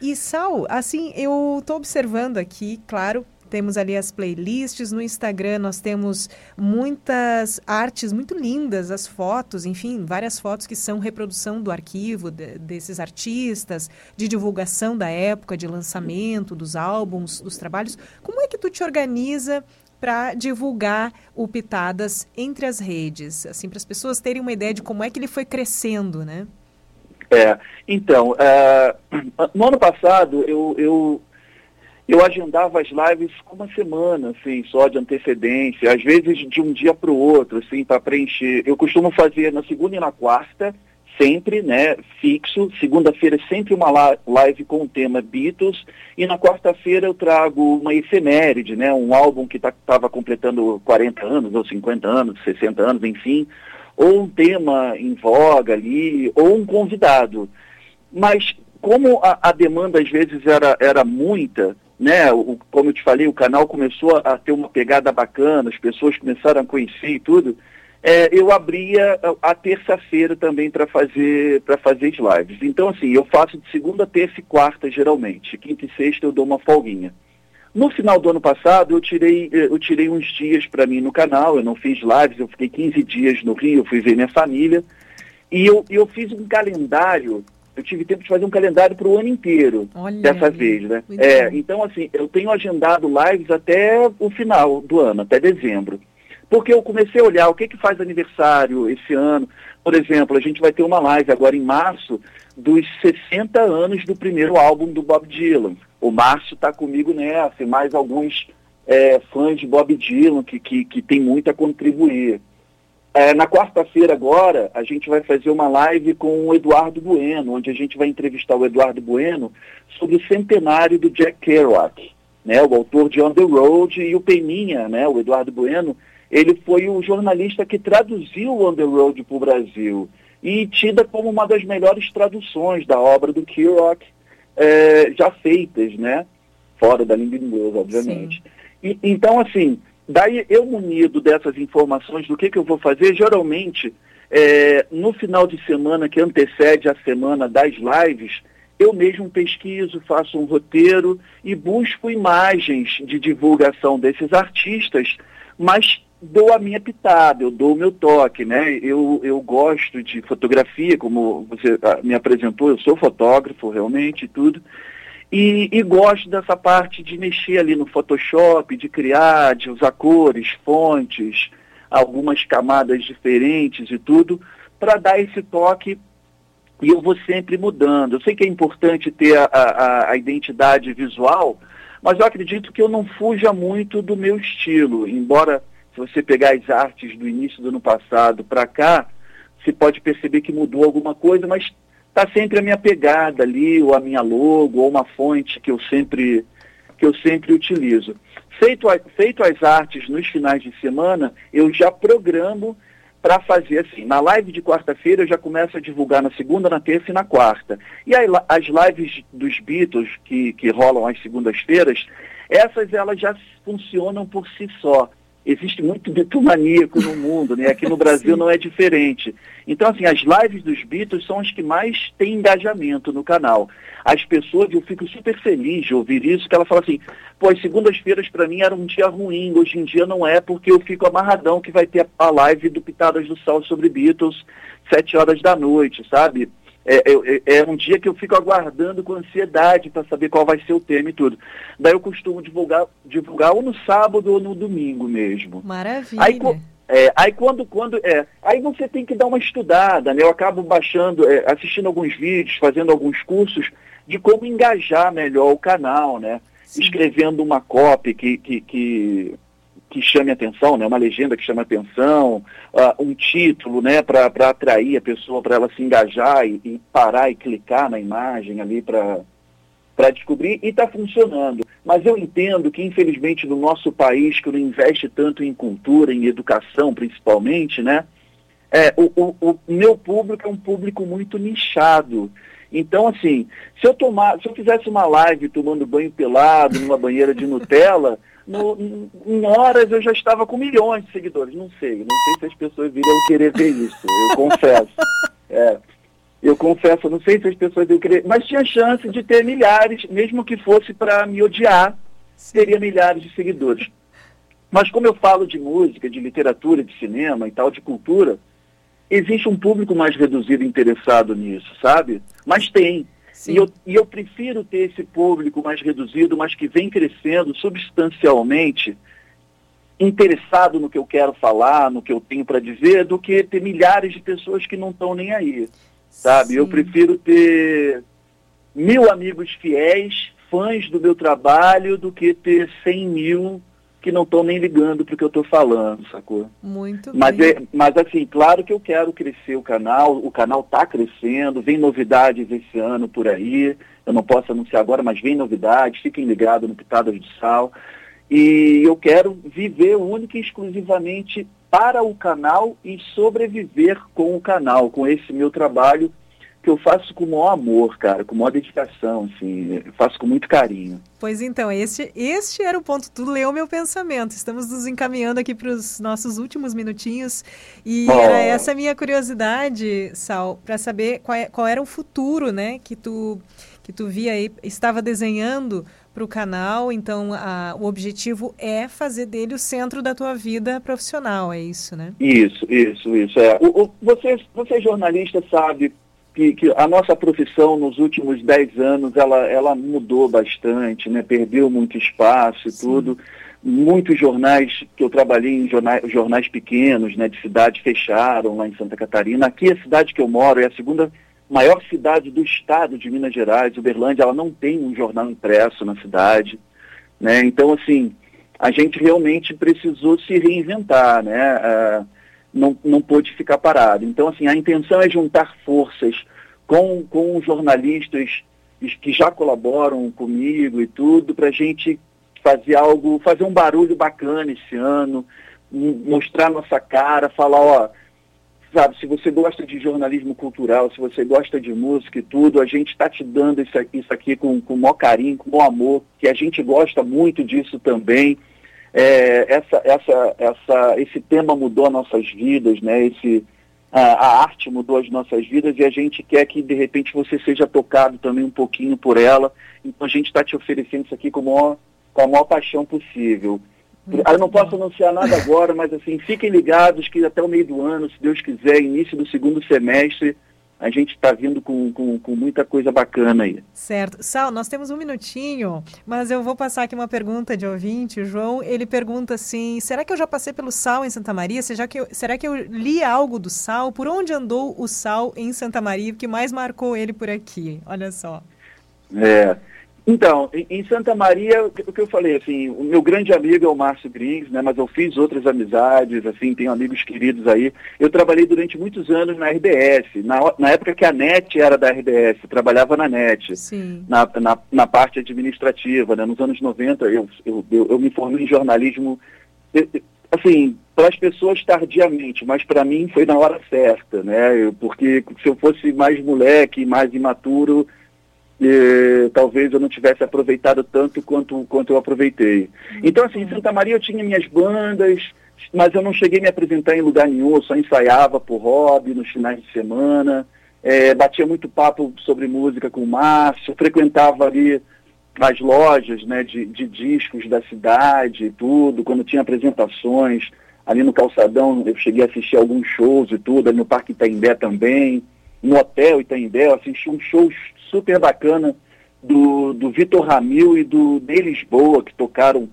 E Sal, assim, eu estou observando aqui, claro, temos ali as playlists. No Instagram nós temos muitas artes muito lindas, as fotos, enfim, várias fotos que são reprodução do arquivo de, desses artistas, de divulgação da época, de lançamento dos álbuns, dos trabalhos. Como é que tu te organiza para divulgar o Pitadas entre as redes, assim, para as pessoas terem uma ideia de como é que ele foi crescendo, né? É, então, uh, no ano passado eu, eu eu agendava as lives com uma semana, assim, só de antecedência, às vezes de um dia para o outro, assim, para preencher. Eu costumo fazer na segunda e na quarta, sempre, né, fixo. Segunda-feira é sempre uma live com o tema Beatles e na quarta-feira eu trago uma efeméride, né, um álbum que estava tá, completando 40 anos ou 50 anos, 60 anos, enfim, ou um tema em voga ali, ou um convidado. Mas como a, a demanda às vezes era, era muita, né, o, como eu te falei, o canal começou a ter uma pegada bacana, as pessoas começaram a conhecer e tudo, é, eu abria a, terça-feira também para fazer para fazer as lives. Então, assim, eu faço de segunda, terça e quarta, geralmente. Quinta e sexta eu dou uma folguinha. No final do ano passado, eu tirei, eu tirei uns dias para mim no canal, eu não fiz lives, eu fiquei 15 dias no Rio, fui ver minha família. E eu, eu fiz um calendário, eu tive tempo de fazer um calendário para o ano inteiro, Olha dessa aí. vez, né? É, então, assim, eu tenho agendado lives até o final do ano, até dezembro. Porque eu comecei a olhar o que, que faz aniversário esse ano. Por exemplo, a gente vai ter uma live agora em março dos 60 anos do primeiro álbum do Bob Dylan. O Márcio está comigo nessa, e mais alguns é, fãs de Bob Dylan que, que, que tem muito a contribuir. É, na quarta-feira agora, a gente vai fazer uma live com o Eduardo Bueno, onde a gente vai entrevistar o Eduardo Bueno sobre o centenário do Jack Kerouac, né, o autor de On the Road e o Peninha, né, o Eduardo Bueno, ele foi o jornalista que traduziu On the Road para o Brasil e tida como uma das melhores traduções da obra do Kerouac é, já feitas, né? Fora da língua inglesa, obviamente. E, então, assim, daí eu munido dessas informações do que, que eu vou fazer, geralmente, é, no final de semana que antecede a semana das lives, eu mesmo pesquiso, faço um roteiro e busco imagens de divulgação desses artistas, mas dou a minha pitada, eu dou o meu toque, né? Eu, eu gosto de fotografia, como você ah, me apresentou, eu sou fotógrafo realmente tudo. E, e, gosto dessa parte de mexer ali no Photoshop, de criar, de usar cores, fontes, algumas camadas diferentes e tudo, para dar esse toque e eu vou sempre mudando. Eu sei que é importante ter a, a, a identidade visual, mas eu acredito que eu não fuja muito do meu estilo, embora se você pegar as artes do início do ano passado para cá, você pode perceber que mudou alguma coisa, mas está sempre a minha pegada ali, ou a minha logo, ou uma fonte que eu sempre, que eu sempre utilizo. Feito, a, feito as artes nos finais de semana, eu já programo para fazer assim. Na live de quarta-feira eu já começo a divulgar na segunda, na terça e na quarta. E aí, as lives dos Beatles, que, que rolam às segundas-feiras, essas elas já funcionam por si só existe muito bitomaníaco no mundo, né? Aqui no Brasil não é diferente. Então, assim, as lives dos Beatles são as que mais têm engajamento no canal. As pessoas, eu fico super feliz de ouvir isso, que ela fala assim, pô, as segundas-feiras para mim era um dia ruim, hoje em dia não é, porque eu fico amarradão que vai ter a live do Pitadas do Sal sobre Beatles, sete horas da noite, sabe? É, é, é, um dia que eu fico aguardando com ansiedade para saber qual vai ser o tema e tudo. Daí eu costumo divulgar, divulgar ou no sábado ou no domingo mesmo. Maravilha. Aí, é, aí quando, quando é, aí você tem que dar uma estudada, né? Eu acabo baixando, é, assistindo alguns vídeos, fazendo alguns cursos de como engajar melhor o canal, né? Sim. Escrevendo uma copy que, que, que que chame atenção, né? uma legenda que chame atenção, uh, um título né? para atrair a pessoa, para ela se engajar e, e, parar e clicar na imagem ali para descobrir, e está funcionando. Mas eu entendo que, infelizmente, no nosso país, que não investe tanto em cultura, em educação principalmente, né? É, o, o, o meu público é um público muito nichado. Então, assim, se eu tomar, se eu fizesse uma live tomando banho pelado numa banheira de Nutella, no, em horas eu já estava com milhões de seguidores. Não sei, não sei se as pessoas iriam querer ver isso, eu confesso. É, eu confesso, não sei se as pessoas iriam querer, mas tinha chance de ter milhares, mesmo que fosse para me odiar, teria milhares de seguidores. Mas como eu falo de música, de literatura, de cinema e tal, de cultura, existe um público mais reduzido interessado nisso, sabe? Mas tem. E eu, e eu prefiro ter esse público mais reduzido, mas que vem crescendo substancialmente, interessado no que eu quero falar, no que eu tenho para dizer, do que ter milhares de pessoas que não estão nem aí. Sabe? Sim. Eu prefiro ter mil amigos fiéis, fãs do meu trabalho, do que ter cem mil que não estão nem ligando para o que eu estou falando, sacou? Muito mas bem. É, mas assim, claro que eu quero crescer o canal, o canal está crescendo, vem novidades esse ano por aí, eu não posso anunciar agora, mas vem novidades, fiquem ligados no Pitadas de Sal. E eu quero viver única e exclusivamente para o canal e sobreviver com o canal, com esse meu trabalho que eu faço com o maior amor, cara, com maior dedicação, assim, faço com muito carinho. Pois então, este, este era o ponto, tu leu meu pensamento. Estamos nos encaminhando aqui para os nossos últimos minutinhos e oh. era essa a minha curiosidade, Sal, para saber qual, é, qual era o futuro, né, que tu que tu via aí, estava desenhando para o canal, então a, o objetivo é fazer dele o centro da tua vida profissional, é isso, né? Isso, isso, isso. É. O, o, você, você jornalista sabe que, que, a nossa profissão nos últimos 10 anos ela, ela mudou bastante, né? perdeu muito espaço e tudo. Muitos jornais que eu trabalhei em jornais, jornais pequenos, né, de cidade, fecharam lá em Santa Catarina. Aqui a cidade que eu moro é a segunda maior cidade do estado de Minas Gerais, Uberlândia, ela não tem um jornal impresso na cidade. Né? Então, assim, a gente realmente precisou se reinventar, né? Uh, não, não pôde ficar parado. Então, assim, a intenção é juntar forças com, com jornalistas que já colaboram comigo e tudo, para a gente fazer algo, fazer um barulho bacana esse ano, mostrar nossa cara, falar, ó, sabe, se você gosta de jornalismo cultural, se você gosta de música e tudo, a gente está te dando isso aqui, isso aqui com, com o maior carinho, com o maior amor, que a gente gosta muito disso também. É, essa, essa, essa, esse tema mudou as nossas vidas, né? Esse, a, a, arte mudou as nossas vidas e a gente quer que de repente você seja tocado também um pouquinho por ela. Então a gente está te oferecendo isso aqui com, maior, com a maior paixão possível. Eu não posso anunciar nada agora, mas assim, fiquem ligados que até o meio do ano, se Deus quiser, início do segundo semestre, a gente está vindo com, com, com, muita coisa bacana aí. Certo. Sal, nós temos um minutinho, mas eu vou passar aqui uma pergunta de ouvinte. O João, ele pergunta assim, será que eu já passei pelo Sal em Santa Maria? Será que eu, será que eu li algo do Sal? Por onde andou o Sal em Santa Maria? O que mais marcou ele por aqui? Olha só. É, então, em Santa Maria, o que eu falei, assim, o meu grande amigo é o Márcio Grins, né, mas eu fiz outras amizades, assim, tenho amigos queridos aí. Eu trabalhei durante muitos anos na RBS, na, na época que a NET era da RBS, eu trabalhava na NET, na, na, na, parte administrativa, né, nos anos 90 eu, eu, eu, eu me formei em jornalismo, assim, para as pessoas tardiamente, mas para mim foi na hora certa, né, eu, porque se eu fosse mais moleque, mais imaturo talvez eu não tivesse aproveitado tanto quanto, quanto eu aproveitei. Então, assim, em Santa Maria eu tinha minhas bandas, mas eu não cheguei a me apresentar em lugar nenhum, eu só ensaiava por hobby nos finais de semana, é, batia muito papo sobre música com o Márcio, frequentava ali as lojas né, de, de discos da cidade e tudo, quando tinha apresentações ali no Calçadão, eu cheguei a assistir alguns shows e tudo, ali no Parque Itaimbé também, no Hotel Itaimbé, eu assisti uns shows super bacana do, do Vitor Ramil e do De Lisboa, que tocaram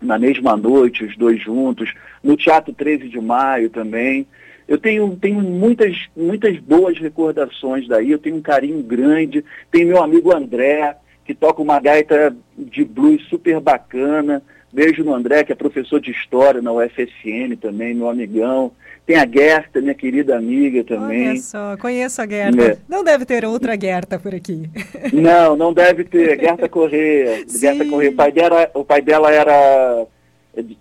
na mesma noite, os dois juntos, no Teatro 13 de Maio também. Eu tenho, tenho muitas, muitas boas recordações daí, eu tenho um carinho grande. Tem meu amigo André, que toca uma gaita de blues super bacana. Beijo no André, que é professor de história na UFSM também, meu amigão. Tem a Gerta, minha querida amiga também. Olha só, conheço a Gerta. É. Não deve ter outra Gerta por aqui. Não, não deve ter. Gerta Corrêa. Gerta Corrêa. O pai, dela, o pai dela era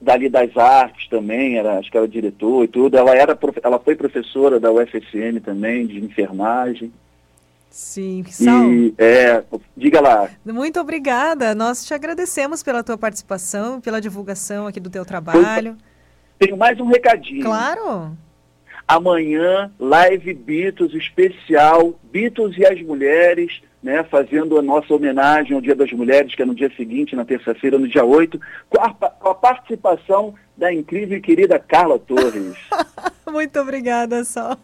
dali das artes também, era, acho que era diretor e tudo. Ela, era, ela foi professora da UFSM também, de enfermagem. Sim, Sal. E, é, diga lá. Muito obrigada. Nós te agradecemos pela tua participação, pela divulgação aqui do teu trabalho. Foi tenho mais um recadinho. Claro. Amanhã, live Beatles especial, Beatles e as Mulheres, né, fazendo a nossa homenagem ao Dia das Mulheres, que é no dia seguinte, na terça-feira, no dia 8, com a, com a participação da incrível e querida Carla Torres. Muito obrigada, Sol.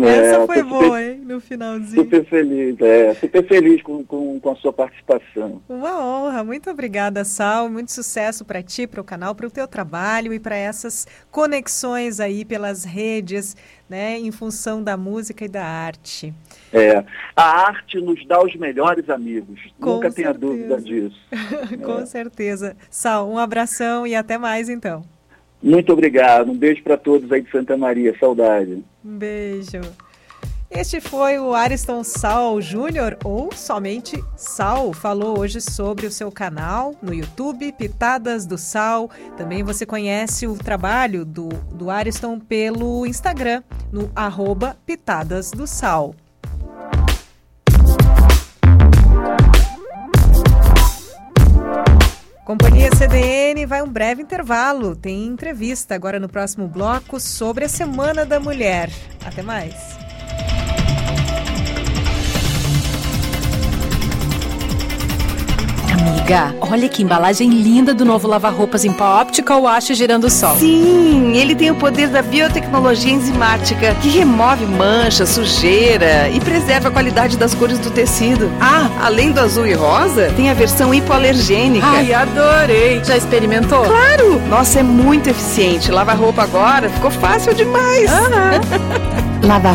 É, Essa foi boa, super, hein, no finalzinho. Super feliz, é, super feliz com, com, com a sua participação. Uma honra, muito obrigada, Sal. Muito sucesso para ti, para o canal, para o teu trabalho e para essas conexões aí pelas redes, né, em função da música e da arte. É, a arte nos dá os melhores amigos, com nunca certeza. tenha dúvida disso. com é. certeza. Sal, um abração e até mais então. Muito obrigado. Um beijo para todos aí de Santa Maria. Saudade. Um beijo. Este foi o Ariston Sal Júnior, ou somente Sal, falou hoje sobre o seu canal no YouTube, Pitadas do Sal. Também você conhece o trabalho do, do Ariston pelo Instagram, no arroba Pitadas do Sal. Companhia CDN vai um breve intervalo. Tem entrevista agora no próximo bloco sobre a Semana da Mulher. Até mais. Amiga olha que embalagem linda do novo lava-roupas em pó Optical Wash Girando Sol. Sim, ele tem o poder da biotecnologia enzimática que remove mancha, sujeira e preserva a qualidade das cores do tecido. Ah, além do azul e rosa, tem a versão hipoalergênica. Ai, adorei! Já experimentou? Claro! Nossa, é muito eficiente. Lavar roupa agora ficou fácil demais. Lava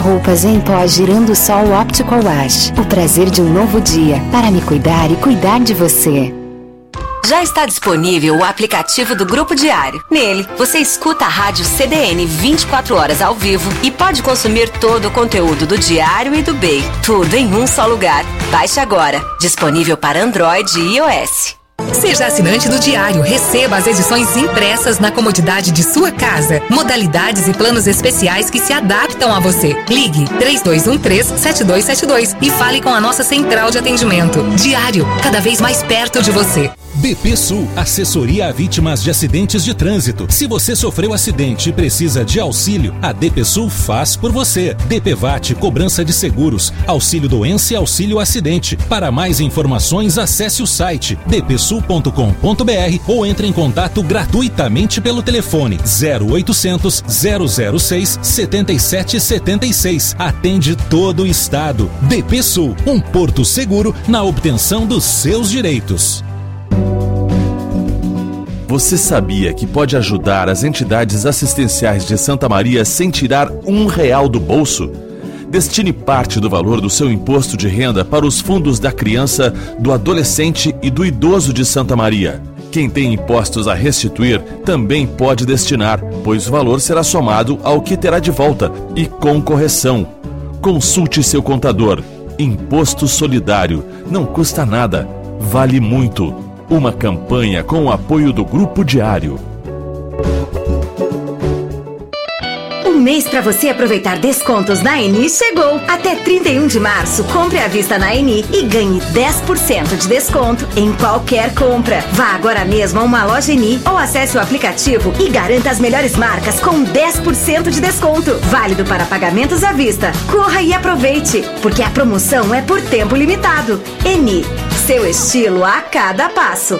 roupas em pó girando sol Optical Wash. O prazer de um novo dia para me cuidar e cuidar de você. Já está disponível o aplicativo do Grupo Diário. Nele, você escuta a rádio CDN 24 horas ao vivo e pode consumir todo o conteúdo do Diário e do BEI. Tudo em um só lugar. Baixe agora. Disponível para Android e iOS. Seja assinante do Diário, receba as edições impressas na comodidade de sua casa. Modalidades e planos especiais que se adaptam a você. Ligue 3213-7272 e fale com a nossa central de atendimento. Diário, cada vez mais perto de você. BP Sul, assessoria a vítimas de acidentes de trânsito. Se você sofreu acidente e precisa de auxílio, a DP Sul faz por você. DPVAT, cobrança de seguros, auxílio doença e auxílio acidente. Para mais informações, acesse o site dpsul.com.br ou entre em contato gratuitamente pelo telefone 0800 006 7776. Atende todo o estado. DP Sul, um porto seguro na obtenção dos seus direitos. Você sabia que pode ajudar as entidades assistenciais de Santa Maria sem tirar um real do bolso? Destine parte do valor do seu imposto de renda para os fundos da criança, do adolescente e do idoso de Santa Maria. Quem tem impostos a restituir também pode destinar, pois o valor será somado ao que terá de volta e com correção. Consulte seu contador. Imposto solidário não custa nada, vale muito. Uma campanha com o apoio do Grupo Diário. Mês para você aproveitar descontos na Eni chegou. Até 31 de março, compre à vista na Eni e ganhe 10% de desconto em qualquer compra. Vá agora mesmo a uma loja Eni ou acesse o aplicativo e garanta as melhores marcas com 10% de desconto. Válido para pagamentos à vista. Corra e aproveite, porque a promoção é por tempo limitado. Eni, seu estilo a cada passo.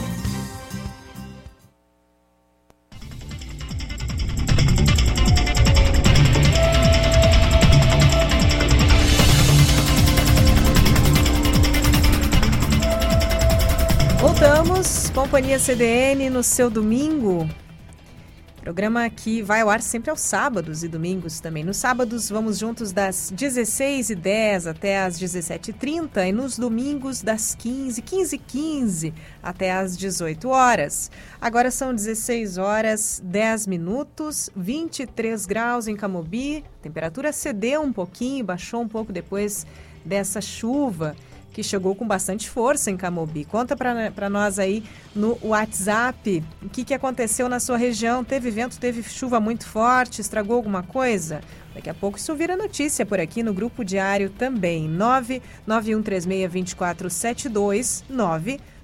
CDN no seu domingo. Programa que vai ao ar sempre aos sábados e domingos também. Nos sábados vamos juntos das 16h10 até as 17h30 e nos domingos das 15 15 15 até as 18 horas. Agora são 16 horas 10 minutos, 23 graus em Camobi. A temperatura cedeu um pouquinho, baixou um pouco depois dessa chuva que chegou com bastante força em Camobi. Conta para nós aí no WhatsApp o que, que aconteceu na sua região. Teve vento, teve chuva muito forte, estragou alguma coisa? Daqui a pouco isso vira notícia por aqui no Grupo Diário também. 991362472,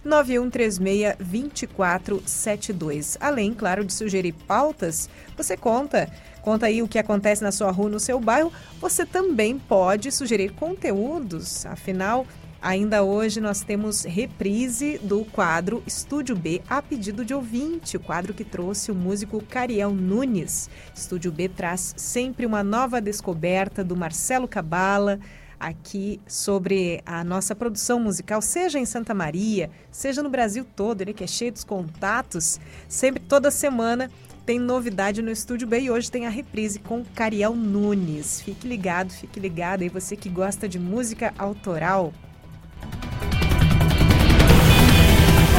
991362472. Além, claro, de sugerir pautas, você conta Conta aí o que acontece na sua rua, no seu bairro. Você também pode sugerir conteúdos, afinal, Ainda hoje nós temos reprise do quadro Estúdio B a pedido de ouvinte, o quadro que trouxe o músico Cariel Nunes. Estúdio B traz sempre uma nova descoberta do Marcelo Cabala aqui sobre a nossa produção musical, seja em Santa Maria, seja no Brasil todo, ele que é cheio dos contatos, sempre toda semana tem novidade no Estúdio B e hoje tem a reprise com Cariel Nunes. Fique ligado, fique ligado aí você que gosta de música autoral.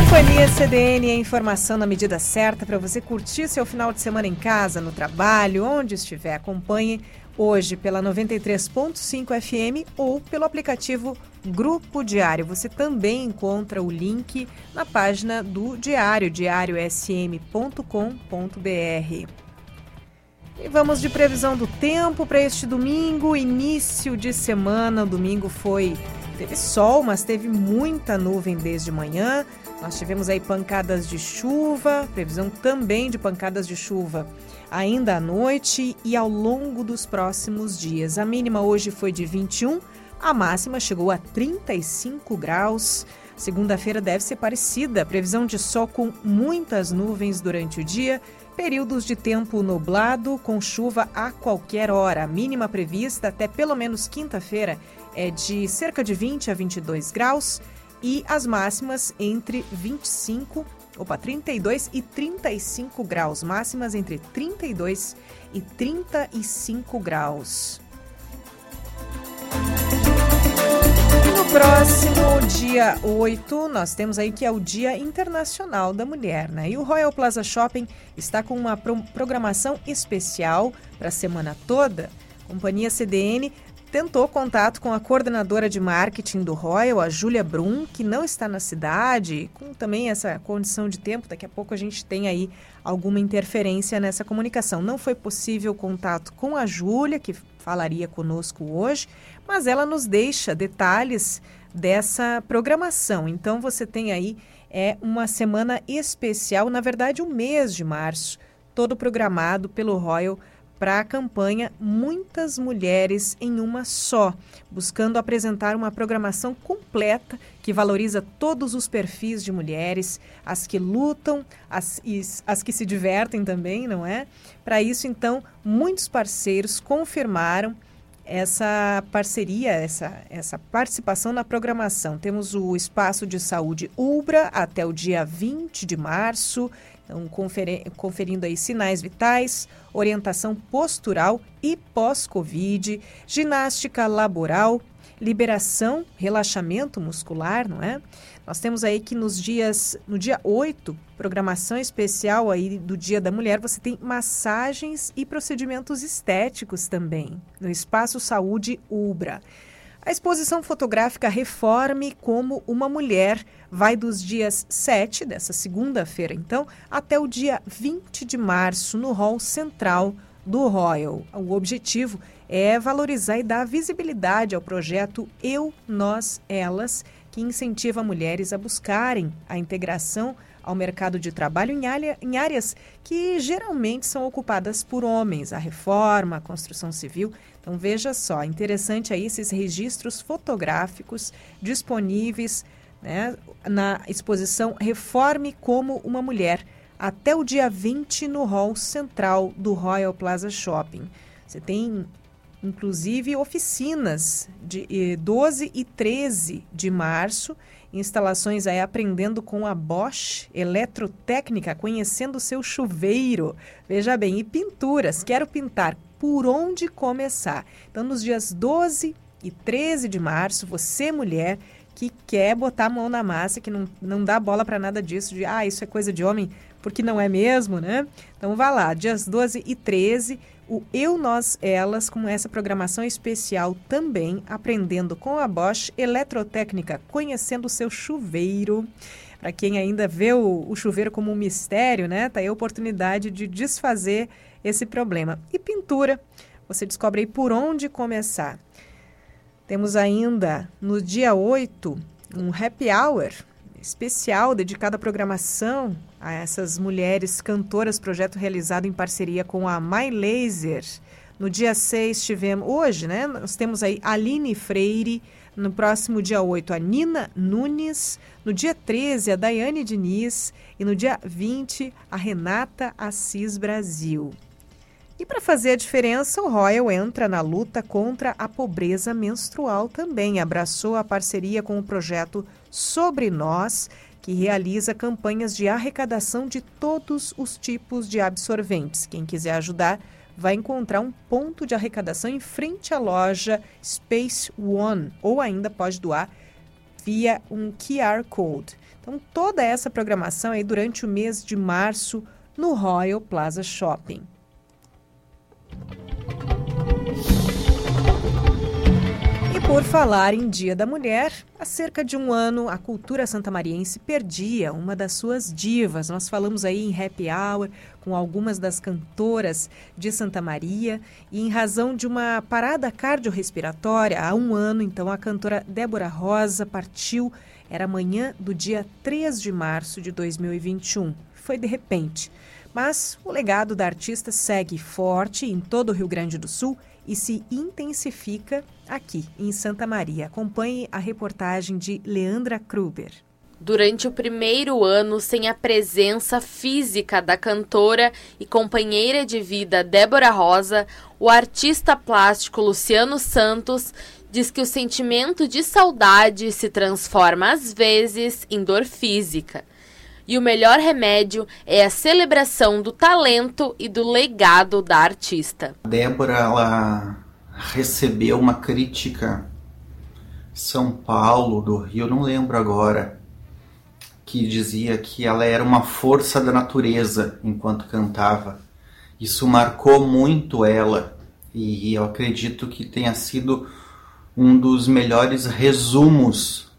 Companhia CDN é informação na medida certa para você curtir seu final de semana em casa, no trabalho, onde estiver. Acompanhe hoje pela 93.5 FM ou pelo aplicativo Grupo Diário. Você também encontra o link na página do Diário, diariosm.com.br. E vamos de previsão do tempo para este domingo, início de semana. O domingo foi teve sol, mas teve muita nuvem desde manhã. Nós tivemos aí pancadas de chuva, previsão também de pancadas de chuva ainda à noite e ao longo dos próximos dias. A mínima hoje foi de 21, a máxima chegou a 35 graus. Segunda-feira deve ser parecida. Previsão de sol com muitas nuvens durante o dia Períodos de tempo nublado com chuva a qualquer hora. A mínima prevista até pelo menos quinta-feira é de cerca de 20 a 22 graus e as máximas entre 25, opa, 32 e 35 graus. Máximas entre 32 e 35 graus. próximo dia 8, nós temos aí que é o Dia Internacional da Mulher, né? E o Royal Plaza Shopping está com uma pro programação especial para a semana toda. Companhia CDN tentou contato com a coordenadora de marketing do Royal, a Júlia Brum, que não está na cidade, com também essa condição de tempo, daqui a pouco a gente tem aí alguma interferência nessa comunicação. Não foi possível contato com a Júlia, que falaria conosco hoje, mas ela nos deixa detalhes dessa programação. Então você tem aí é uma semana especial, na verdade, o um mês de março, todo programado pelo Royal para a campanha Muitas Mulheres em Uma Só, buscando apresentar uma programação completa que valoriza todos os perfis de mulheres, as que lutam, as, as que se divertem também, não é? Para isso, então, muitos parceiros confirmaram essa parceria, essa, essa participação na programação. Temos o Espaço de Saúde UBRA até o dia 20 de março, então, conferindo aí sinais vitais, orientação postural e pós-Covid, ginástica laboral, liberação, relaxamento muscular, não é? Nós temos aí que nos dias, no dia 8, programação especial aí do Dia da Mulher, você tem massagens e procedimentos estéticos também, no Espaço Saúde Ubra. A exposição fotográfica Reforme como uma Mulher vai dos dias 7, dessa segunda-feira então, até o dia 20 de março no Hall Central do Royal. O objetivo é valorizar e dar visibilidade ao projeto Eu, Nós, Elas, que incentiva mulheres a buscarem a integração ao mercado de trabalho em, área, em áreas que geralmente são ocupadas por homens, a reforma, a construção civil. Então veja só, interessante aí esses registros fotográficos disponíveis né, na exposição Reforme como uma Mulher, até o dia 20 no hall central do Royal Plaza Shopping. Você tem inclusive oficinas de 12 e 13 de março, instalações aí aprendendo com a Bosch Eletrotécnica, conhecendo seu chuveiro. Veja bem, e pinturas, quero pintar, por onde começar? Então nos dias 12 e 13 de março, você mulher que quer botar a mão na massa, que não, não dá bola para nada disso, de ah, isso é coisa de homem, porque não é mesmo, né? Então vá lá, dias 12 e 13, o Eu, Nós, Elas, com essa programação especial também, aprendendo com a Bosch Eletrotécnica, conhecendo o seu chuveiro. Para quem ainda vê o, o, chuveiro como um mistério, né? Tá aí a oportunidade de desfazer esse problema. E pintura, você descobre aí por onde começar. Temos ainda no dia 8 um happy hour especial dedicado à programação a essas mulheres cantoras, projeto realizado em parceria com a My Laser. No dia 6 tivemos, hoje, né? Nós temos aí Aline Freire, no próximo dia 8 a Nina Nunes, no dia 13 a Daiane Diniz e no dia 20 a Renata Assis Brasil. E para fazer a diferença, o Royal entra na luta contra a pobreza menstrual também. Abraçou a parceria com o projeto Sobre Nós, que realiza campanhas de arrecadação de todos os tipos de absorventes. Quem quiser ajudar, vai encontrar um ponto de arrecadação em frente à loja Space One ou ainda pode doar via um QR Code. Então, toda essa programação aí durante o mês de março no Royal Plaza Shopping. Por falar em Dia da Mulher, há cerca de um ano a cultura santamariense perdia uma das suas divas. Nós falamos aí em happy hour com algumas das cantoras de Santa Maria e em razão de uma parada cardiorrespiratória há um ano, então a cantora Débora Rosa partiu, era amanhã do dia 3 de março de 2021. Foi de repente. Mas o legado da artista segue forte em todo o Rio Grande do Sul e se intensifica aqui em Santa Maria. Acompanhe a reportagem de Leandra Kruber. Durante o primeiro ano, sem a presença física da cantora e companheira de vida Débora Rosa, o artista plástico Luciano Santos diz que o sentimento de saudade se transforma às vezes em dor física. E o melhor remédio é a celebração do talento e do legado da artista. Débora, ela recebeu uma crítica São Paulo, do Rio, não lembro agora, que dizia que ela era uma força da natureza enquanto cantava. Isso marcou muito ela e eu acredito que tenha sido um dos melhores resumos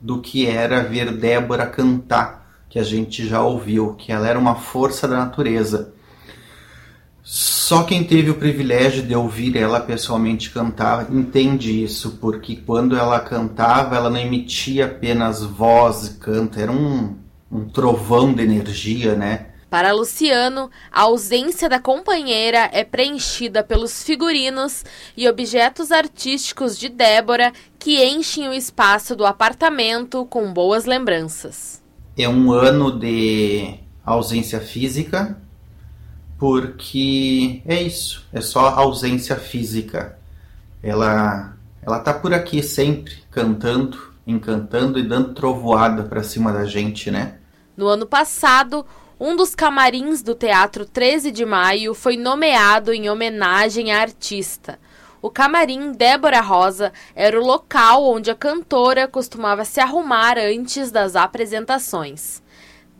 do que era ver Débora cantar que a gente já ouviu, que ela era uma força da natureza. Só quem teve o privilégio de ouvir ela pessoalmente cantar entende isso, porque quando ela cantava, ela não emitia apenas voz e canto, era um, um trovão de energia, né? Para Luciano, a ausência da companheira é preenchida pelos figurinos e objetos artísticos de Débora que enchem o espaço do apartamento com boas lembranças é um ano de ausência física, porque é isso, é só ausência física. Ela ela tá por aqui sempre cantando, encantando e dando trovoada para cima da gente, né? No ano passado, um dos camarins do Teatro 13 de Maio foi nomeado em homenagem à artista. O camarim Débora Rosa era o local onde a cantora costumava se arrumar antes das apresentações.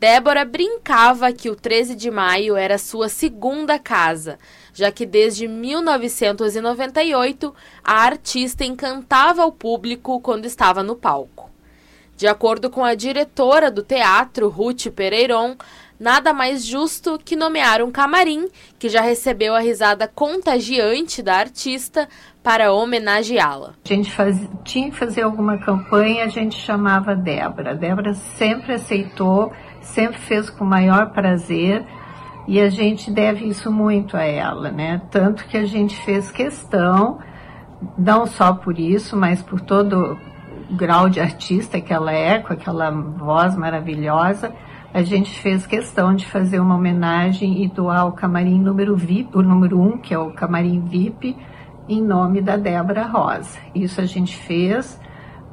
Débora brincava que o 13 de maio era sua segunda casa, já que desde 1998 a artista encantava o público quando estava no palco. De acordo com a diretora do teatro, Ruth Pereiron, nada mais justo que nomear um camarim que já recebeu a risada contagiante da artista para homenageá-la. A gente faz, tinha que fazer alguma campanha, a gente chamava Débora. A Débora sempre aceitou, sempre fez com o maior prazer e a gente deve isso muito a ela, né? Tanto que a gente fez questão, não só por isso, mas por todo grau de artista que ela é, com aquela voz maravilhosa, a gente fez questão de fazer uma homenagem e doar o camarim número VIP, o número 1, um, que é o camarim VIP, em nome da Débora Rosa. Isso a gente fez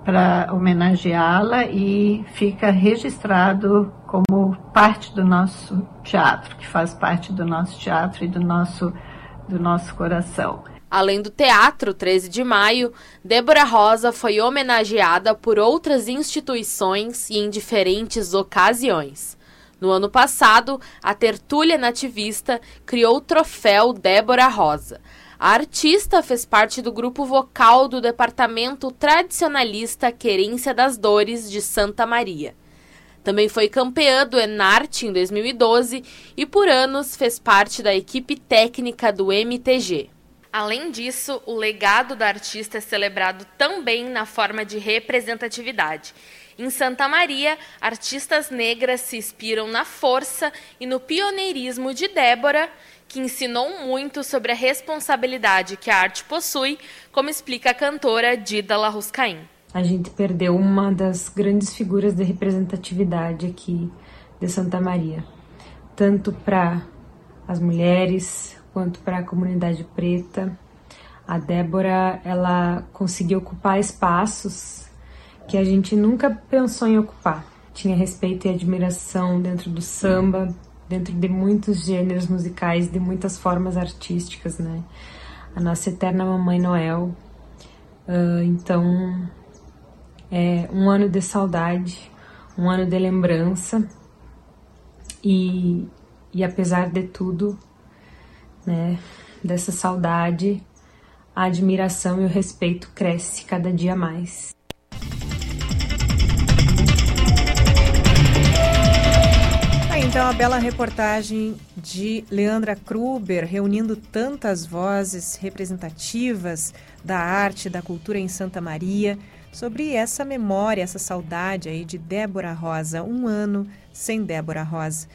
para homenageá-la e fica registrado como parte do nosso teatro, que faz parte do nosso teatro e do nosso, do nosso coração. Além do teatro 13 de maio, Débora Rosa foi homenageada por outras instituições e em diferentes ocasiões. No ano passado, a Tertúlia Nativista criou o troféu Débora Rosa. A artista fez parte do grupo vocal do departamento tradicionalista Querência das Dores de Santa Maria. Também foi campeã do Enarte em 2012 e por anos fez parte da equipe técnica do MTG. Além disso, o legado da artista é celebrado também na forma de representatividade. Em Santa Maria, artistas negras se inspiram na força e no pioneirismo de Débora, que ensinou muito sobre a responsabilidade que a arte possui, como explica a cantora Dida Larruscaim. A gente perdeu uma das grandes figuras de representatividade aqui de Santa Maria, tanto para as mulheres, quanto para a comunidade preta. A Débora, ela conseguiu ocupar espaços que a gente nunca pensou em ocupar. Tinha respeito e admiração dentro do samba, dentro de muitos gêneros musicais, de muitas formas artísticas, né? A nossa eterna Mamãe Noel. Uh, então, é um ano de saudade, um ano de lembrança. E, e apesar de tudo, né, dessa saudade, a admiração e o respeito cresce cada dia mais. então a bela reportagem de Leandra Kruber, reunindo tantas vozes representativas da arte da cultura em Santa Maria, sobre essa memória, essa saudade aí de Débora Rosa, um ano sem Débora Rosa.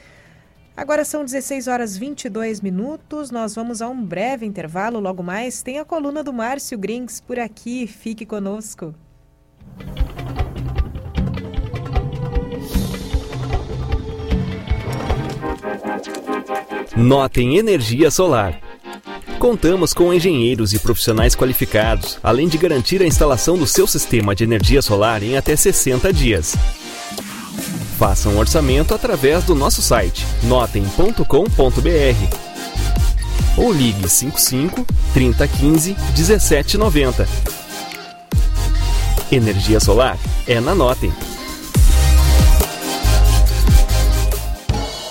Agora são 16 horas 22 minutos, nós vamos a um breve intervalo, logo mais tem a coluna do Márcio Grings por aqui, fique conosco. Notem Energia Solar. Contamos com engenheiros e profissionais qualificados, além de garantir a instalação do seu sistema de energia solar em até 60 dias. Faça um orçamento através do nosso site notem.com.br ou ligue 55 3015 1790. Energia solar é na Notem.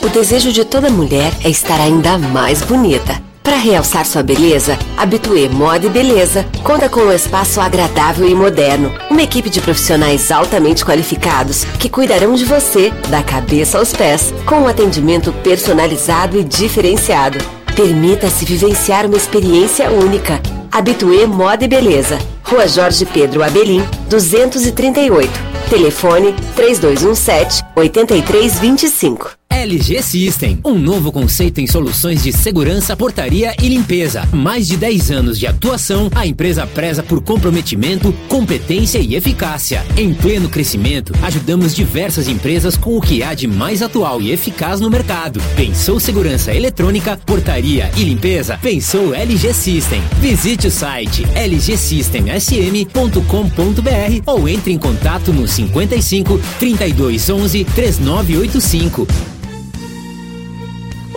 O desejo de toda mulher é estar ainda mais bonita. Para realçar sua beleza, Habitué Moda e Beleza conta com um espaço agradável e moderno. Uma equipe de profissionais altamente qualificados que cuidarão de você, da cabeça aos pés, com um atendimento personalizado e diferenciado. Permita-se vivenciar uma experiência única. Habitué Moda e Beleza. Rua Jorge Pedro Abelim, 238. Telefone 3217 8325. LG System, um novo conceito em soluções de segurança, portaria e limpeza. Mais de 10 anos de atuação, a empresa preza por comprometimento, competência e eficácia. Em pleno crescimento, ajudamos diversas empresas com o que há de mais atual e eficaz no mercado. Pensou segurança eletrônica, portaria e limpeza? Pensou LG System. Visite o site lgsystemsm.com.br ou entre em contato no 55 3211 3985.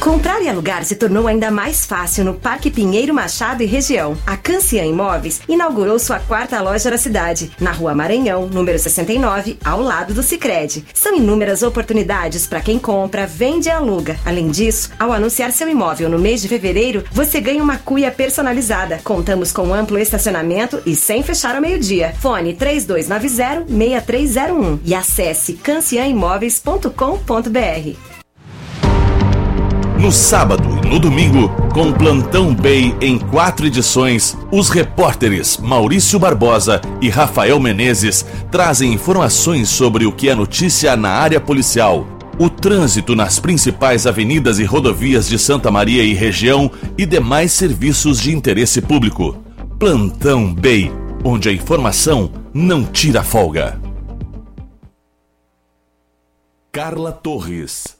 Comprar e alugar se tornou ainda mais fácil no Parque Pinheiro Machado e região. A Cancian Imóveis inaugurou sua quarta loja da cidade, na Rua Maranhão, número 69, ao lado do Sicredi. São inúmeras oportunidades para quem compra, vende e aluga. Além disso, ao anunciar seu imóvel no mês de fevereiro, você ganha uma cuia personalizada. Contamos com amplo estacionamento e sem fechar ao meio-dia. Fone 3290-6301 e acesse cancianimóveis.com.br. No sábado e no domingo, com Plantão Bay em quatro edições, os repórteres Maurício Barbosa e Rafael Menezes trazem informações sobre o que é notícia na área policial, o trânsito nas principais avenidas e rodovias de Santa Maria e região e demais serviços de interesse público. Plantão Bay, onde a informação não tira folga. Carla Torres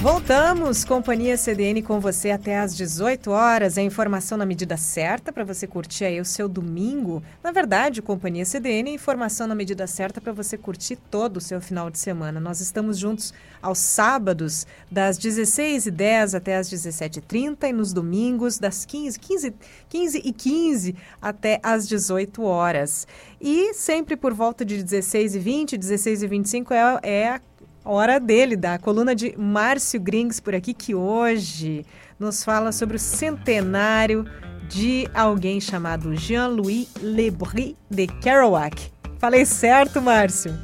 Voltamos, Companhia CDN com você até às 18 horas. É informação na medida certa para você curtir aí o seu domingo. Na verdade, Companhia CDN é informação na medida certa para você curtir todo o seu final de semana. Nós estamos juntos aos sábados, das 16h10 até as 17h30 e nos domingos, das 15, 15, 15 e 15 até as 18 horas. E sempre por volta de 16h20, 16h25 é, é a hora dele, da coluna de Márcio Grings por aqui, que hoje nos fala sobre o centenário de alguém chamado Jean-Louis Lebris de Kerouac. Falei certo, Márcio?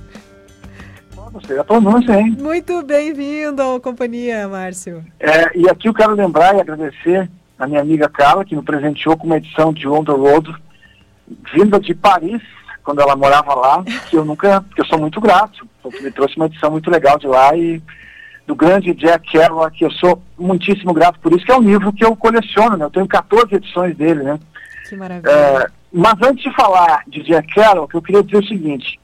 Você já pronúncia, hein? Muito bem-vindo à companhia, Márcio. É, e aqui eu quero lembrar e agradecer a minha amiga Carla, que me presenteou com uma edição de On the Road, vinda de Paris, quando ela morava lá, que eu nunca, que eu sou muito grato, porque me trouxe uma edição muito legal de lá e do grande Jack Kerouac, que eu sou muitíssimo grato por isso, que é um livro que eu coleciono, né? Eu tenho 14 edições dele, né? Que maravilha. É, mas antes de falar de Jack Kerouac, eu queria dizer o seguinte.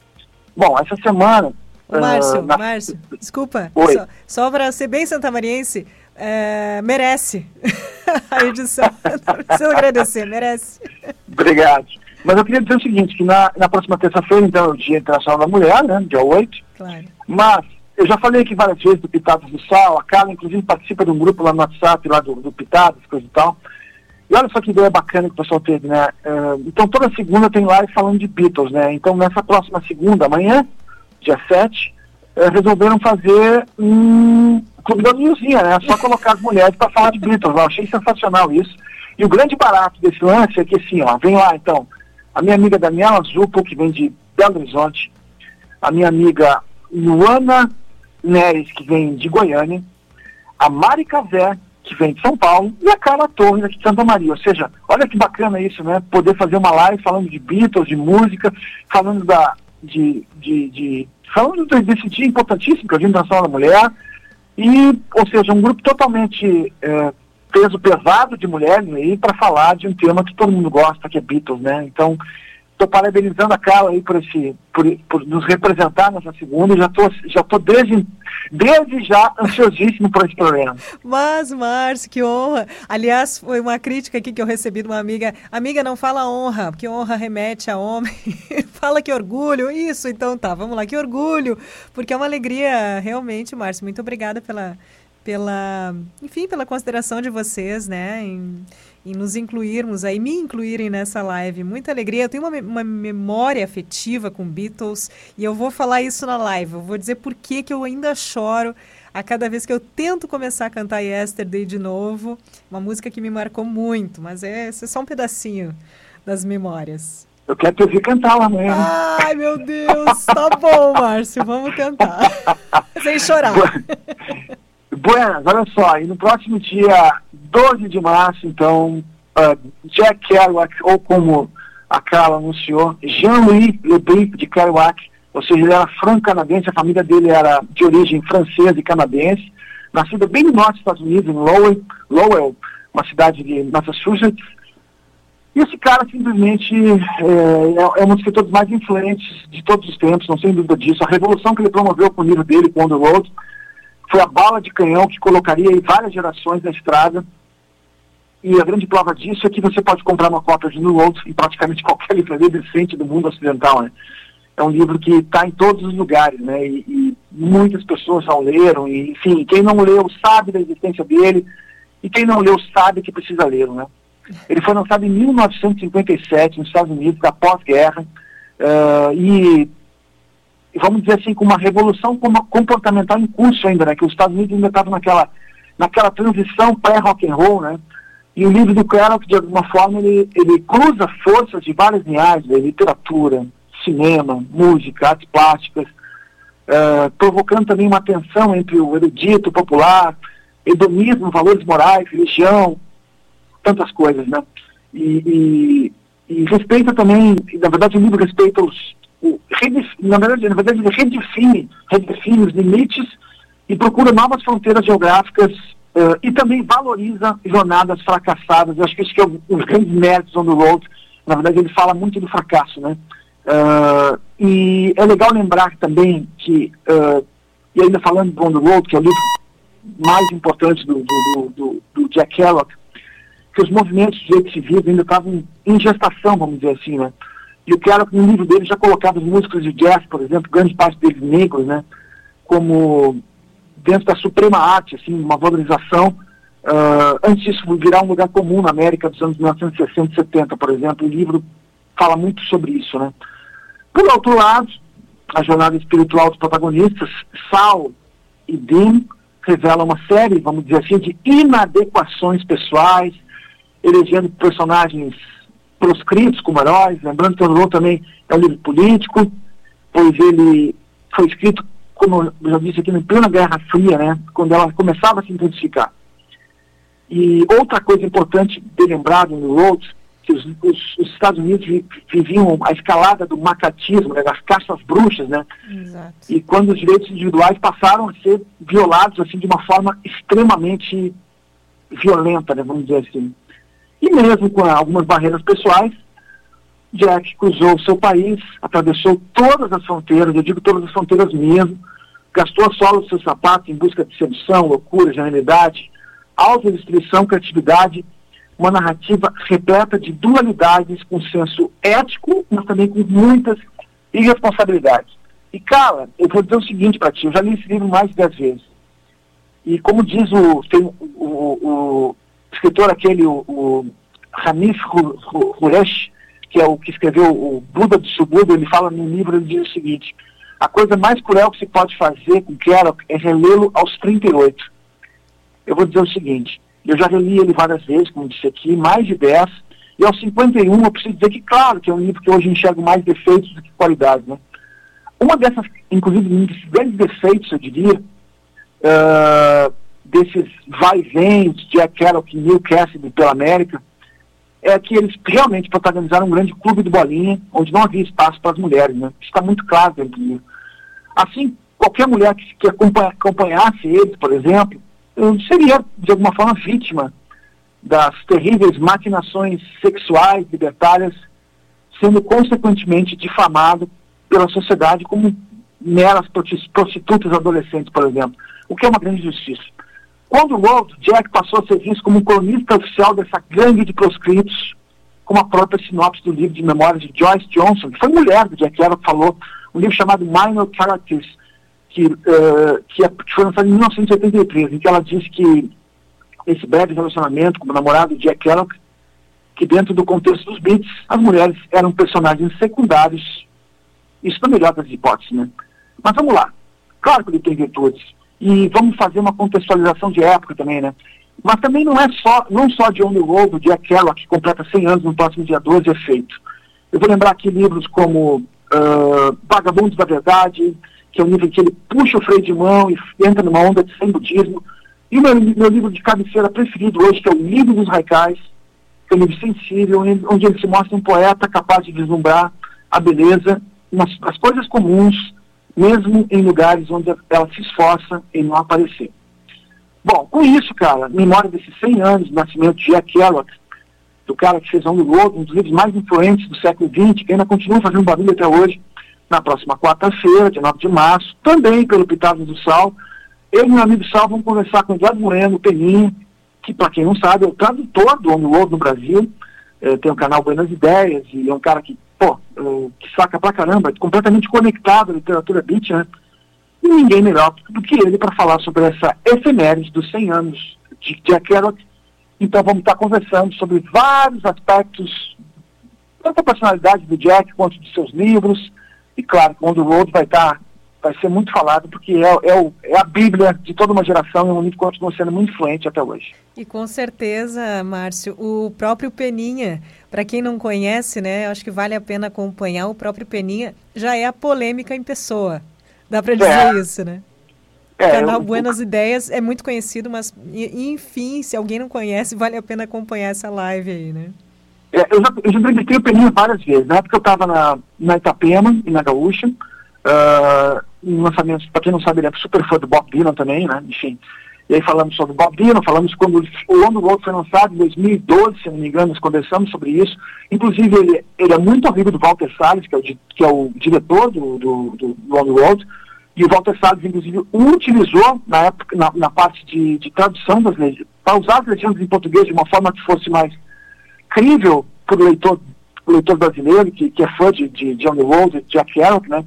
Bom, essa semana Márcio, uh, na... Márcio, desculpa. Oi. Só, só para ser bem santamariense, é, merece a edição. Não precisa agradecer, merece. Obrigado. Mas eu queria dizer o seguinte, que na, na próxima terça-feira, então, é o Dia Internacional da Mulher, né, dia 8. Claro. Mas eu já falei aqui várias vezes do Pitados do Sal, a Carla, inclusive, participa de um grupo lá no WhatsApp, lá do, do Pitados, coisa e tal. E olha só que ideia bacana que o pessoal teve, né? Uh, então, toda segunda tem live falando de Beatles, né? Então, nessa próxima segunda, amanhã, dia 7, uh, resolveram fazer um clube da Nilzinha, né? Só colocar as mulheres para falar de Beatles. Eu achei sensacional isso. E o grande barato desse lance é que, assim, ó, vem lá, então, a minha amiga Daniela Zupo, que vem de Belo Horizonte, a minha amiga Luana Neres, que vem de Goiânia, a Mari Cavé, que vem de São Paulo, e a Carla Torres, aqui de Santa Maria. Ou seja, olha que bacana isso, né? Poder fazer uma live falando de Beatles, de música, falando da. de. de, de falando desse dia importantíssimo, que é o da Mulher. E, ou seja, um grupo totalmente é, peso pesado de mulheres aí para falar de um tema que todo mundo gosta, que é Beatles, né? Então, Estou parabenizando a Carla aí por, esse, por, por nos representar nessa segunda. Já estou já tô desde, desde já ansiosíssimo por esse programa. Mas, Márcio, que honra. Aliás, foi uma crítica aqui que eu recebi de uma amiga. Amiga, não fala honra, porque honra remete a homem. fala que orgulho. Isso, então tá, vamos lá, que orgulho. Porque é uma alegria, realmente, Márcio. Muito obrigada pela, pela, enfim, pela consideração de vocês, né? Em, em nos incluirmos aí, me incluírem nessa live. Muita alegria. Eu tenho uma, uma memória afetiva com Beatles e eu vou falar isso na live. Eu vou dizer por que, que eu ainda choro a cada vez que eu tento começar a cantar Yesterday de novo. Uma música que me marcou muito, mas é, é só um pedacinho das memórias. Eu quero te ouvir cantar lá amanhã. Ai, meu Deus. Tá bom, Márcio. Vamos tentar. Sem chorar. Buenas, olha só. E no próximo dia 12 de março, então, uh, Jack Kerouac, ou como a Carla anunciou, Jean-Louis Lebric de Kerouac, ou seja, ele era franco-canadense, a família dele era de origem francesa e canadense, nascido bem no norte dos Estados Unidos, em Lowell, Lowell uma cidade de Massachusetts. E esse cara simplesmente é, é um dos escritores mais influentes de todos os tempos, não sem dúvida disso. A revolução que ele promoveu com o livro dele, com the Road, foi a bala de canhão que colocaria várias gerações na estrada e a grande prova disso é que você pode comprar uma cópia de New World em praticamente qualquer livraria decente do mundo ocidental. Né? É um livro que está em todos os lugares, né? E, e, muitas pessoas já leram. E, enfim, quem não leu sabe da existência dele e quem não leu sabe que precisa ler, né? Ele foi lançado em 1957 nos Estados Unidos, da pós-guerra, uh, e vamos dizer assim, com uma revolução comportamental em curso ainda, né? Que os Estados Unidos ainda estavam naquela, naquela transição pré-rock and roll, né? E o livro do Kerouac, de alguma forma, ele, ele cruza forças de várias linhagens, né? literatura, cinema, música, artes plásticas, uh, provocando também uma tensão entre o erudito, popular, hedonismo, valores morais, religião, tantas coisas, né? E, e, e respeita também, na verdade o livro respeita os, na verdade, ele redefine, redefine os limites e procura novas fronteiras geográficas Uh, e também valoriza jornadas fracassadas. Eu acho que isso que é um, os grandes méritos on the road. Na verdade, ele fala muito do fracasso, né? Uh, e é legal lembrar também que, uh, e ainda falando do On the Road, que é o livro mais importante do, do, do, do Jack Kerouac, que os movimentos de direitos civis ainda estavam em gestação, vamos dizer assim, né? E o Kerouac, no livro dele, já colocava os músicos de jazz, por exemplo, grande parte deles negros, né? Como dentro da suprema arte, assim, uma valorização. Uh, antes disso virar um lugar comum na América dos anos 1960 e 70, por exemplo, o livro fala muito sobre isso, né? Por outro lado, a jornada espiritual dos protagonistas, Sal e Dean, revela uma série, vamos dizer assim, de inadequações pessoais, elegendo personagens proscritos como heróis, lembrando que o também é um livro político, pois ele foi escrito como eu já disse aqui, na plena Guerra Fria, né, quando ela começava a se intensificar. E outra coisa importante de lembrar no Rhodes, que os, os, os, Estados Unidos viviam a escalada do macatismo, né, das caças bruxas, né? Exato. E quando os direitos individuais passaram a ser violados assim de uma forma extremamente violenta, né, vamos dizer assim. E mesmo com algumas barreiras pessoais, Jack cruzou o seu país, atravessou todas as fronteiras, eu digo todas as fronteiras mesmo, gastou a sola dos seus sapatos em busca de sedução, loucura, genialidade, autodestruição, criatividade, uma narrativa repleta de dualidades, com senso ético, mas também com muitas irresponsabilidades. E, cara, eu vou dizer o seguinte para ti, eu já li esse livro mais de dez vezes. E como diz o, tem o, o escritor aquele, o, o Huresh, que é o que escreveu o Buda do Subuda, ele fala no livro, ele diz o seguinte, a coisa mais cruel que se pode fazer com Kerouac é relê-lo aos 38. Eu vou dizer o seguinte, eu já reli ele várias vezes, como disse aqui, mais de 10, e aos 51 eu preciso dizer que, claro, que é um livro que hoje enxergo mais defeitos do que qualidades, né? Uma dessas, inclusive, um grandes defeitos, eu diria, uh, desses vai-vens de Kerouac e Neil Cassidy pela América, é que eles realmente protagonizaram um grande clube de bolinha, onde não havia espaço para as mulheres, né? Isso está muito claro dentro do. Assim, qualquer mulher que, que acompanha, acompanhasse eles, por exemplo, seria, de alguma forma, vítima das terríveis maquinações sexuais libertárias, sendo consequentemente difamado pela sociedade como meras prostitutas adolescentes, por exemplo, o que é uma grande injustiça. Quando o Walt Jack passou a ser visto como um cronista oficial dessa gangue de proscritos, como a própria sinopse do livro de memórias de Joyce Johnson, que foi mulher do Jack Kerouac, falou, um livro chamado Minor Characters, que, uh, que, é, foi lançado em 1983, em que ela diz que esse breve relacionamento com o namorado Jack Kerouac, que dentro do contexto dos Beats, as mulheres eram personagens secundários isso na melhor das hipóteses, né? Mas vamos lá. Claro que ele tem virtudes. E vamos fazer uma contextualização de época também, né? Mas também não é só, não só de On the Road, de aquela que completa 100 anos no próximo dia 12, é feito. Eu vou lembrar aqui livros como uh, Vagabundos da Verdade, que é um livro em que ele puxa o freio de mão e entra numa onda de sem budismo. E o meu, meu livro de cabeceira preferido hoje, que é o Livro dos Raicais, que é um livro sensível, onde ele se mostra um poeta capaz de vislumbrar a beleza nas, as coisas comuns, mesmo em lugares onde ela se esforça em não aparecer. Bom, com isso, cara, memória desses 100 anos do nascimento de Jack Kerouac, do cara que fez the Road, um dos livros mais influentes do século XX, que ainda continua fazendo barulho até hoje, na próxima quarta-feira, dia 9 de março, também pelo Pitados do Sal. Eu e meu amigo Sal vamos conversar com o Eduardo Moreno, Peninha, que, para quem não sabe, é o tradutor do the Road no Brasil, é, tem o canal Buenas Ideias, e é um cara que pô, que saca pra caramba, completamente conectado à literatura beat, né? E ninguém melhor do que ele para falar sobre essa efeméride dos 100 anos de Jack Kerouac. Então vamos estar conversando sobre vários aspectos, tanto da personalidade do Jack quanto de seus livros. E claro, o On the Road vai estar vai ser muito falado, porque é, é, o, é a Bíblia de toda uma geração e um livro que continua sendo muito influente até hoje. E com certeza, Márcio, o próprio Peninha, para quem não conhece, né, acho que vale a pena acompanhar, o próprio Peninha já é a polêmica em pessoa. Dá para dizer é. isso, né? É, o canal eu, Buenas eu... Ideias é muito conhecido, mas enfim, se alguém não conhece, vale a pena acompanhar essa live aí, né? É, eu, já, eu já entrevistei o Peninha várias vezes. Na época eu estava na, na Itapema e na Gaúcha. Uh, um lançamento, para quem não sabe, ele é super fã do Bob Dylan também, né? Enfim. E aí falamos sobre Bob Dylan, falamos quando o On The Road foi lançado em 2012, se não me engano, nós conversamos sobre isso. Inclusive, ele, ele é muito amigo do Walter Salles, que é o, que é o diretor do, do, do, Road, e o Walter Salles, inclusive, o utilizou na, época, na, na parte de, de tradução das legendas, para usar as legendas em português de uma forma que fosse mais crível para o leitor, leitor brasileiro, que, que é fã de, de, The Road, de Jack Kerouac, né?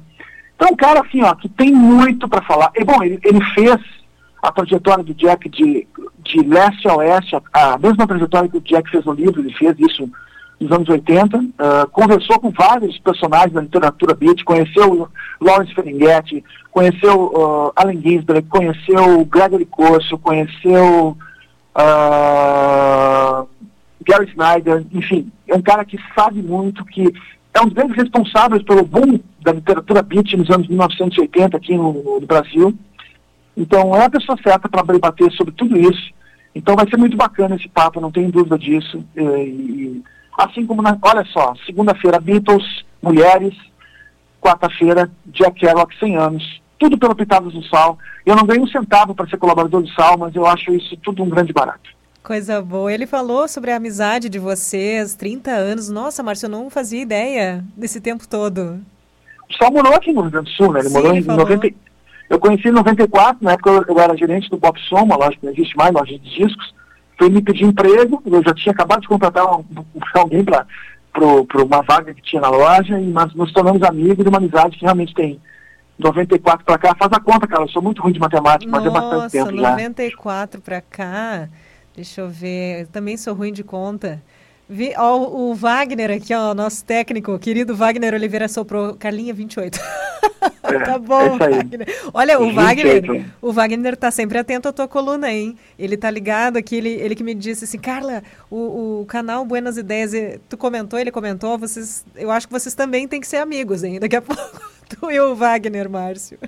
Então, um cara assim, ó, que tem muito para falar. E, bom, ele, ele, fez a trajetória do Jack de, de leste a oeste, a, a, mesma trajetória que o Jack fez no livro, ele fez isso nos anos 80, uh, ah, conversou com vários personagens da literatura beat, conheceu Lawrence Ferlinghetti, conheceu uh, Allen Ginsberg, conheceu Gregory Corso, conheceu uh, Gary Snyder, enfim, é um cara que sabe muito, que é um dos grandes responsáveis pelo boom da literatura beat nos anos 1980 aqui no, no Brasil. Então é a pessoa certa para debater sobre tudo isso. Então vai ser muito bacana esse papo, não tenho dúvida disso. E, e, assim como, na, olha só, segunda-feira Beatles, Mulheres, quarta-feira Jack Kerouac, 100 anos. Tudo pelo Pitadas do Sal. Eu não ganho um centavo para ser colaborador do Sal, mas eu acho isso tudo um grande barato. Coisa boa. Ele falou sobre a amizade de vocês, 30 anos. Nossa, Márcio, eu não fazia ideia desse tempo todo. Só morou aqui no Rio Grande do Sul, né? Ele Sim, morou ele em 90. Eu conheci em 94, na época eu, eu era gerente do Pop Som, uma loja que não existe mais, loja de discos. Foi me pedir emprego, eu já tinha acabado de contratar um, alguém para uma vaga que tinha na loja, e nós nos tornamos amigos de uma amizade que realmente tem 94 para cá. Faz a conta, cara, eu sou muito ruim de matemática, Nossa, mas é bastante tempo 94 já. 94 para cá. Deixa eu ver. Eu também sou ruim de conta. Vi, ó, o Wagner aqui, ó, nosso técnico, querido Wagner Oliveira soprou Carlinha 28. É, tá bom, é Wagner. Olha, o 28. Wagner, o Wagner tá sempre atento à tua coluna, hein? Ele tá ligado aqui, ele, ele que me disse assim, Carla, o, o canal Buenas Ideias, tu comentou, ele comentou, vocês, eu acho que vocês também têm que ser amigos, hein? Daqui a pouco tu e o Wagner, Márcio.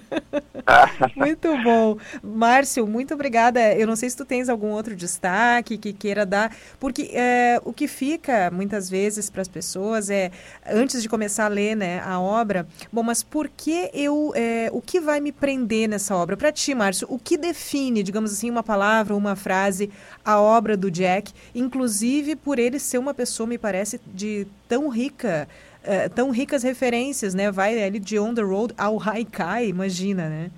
muito bom. Márcio, muito obrigada. Eu não sei se tu tens algum outro destaque que queira dar, porque é, o que fica muitas vezes para as pessoas é, antes de começar a ler né, a obra, bom, mas por que eu, é, o que vai me prender nessa obra? Para ti, Márcio, o que define, digamos assim, uma palavra, uma frase, a obra do Jack, inclusive por ele ser uma pessoa, me parece, de tão rica uh, tão ricas referências, né? Vai ali de On the Road ao Haikai, imagina, né?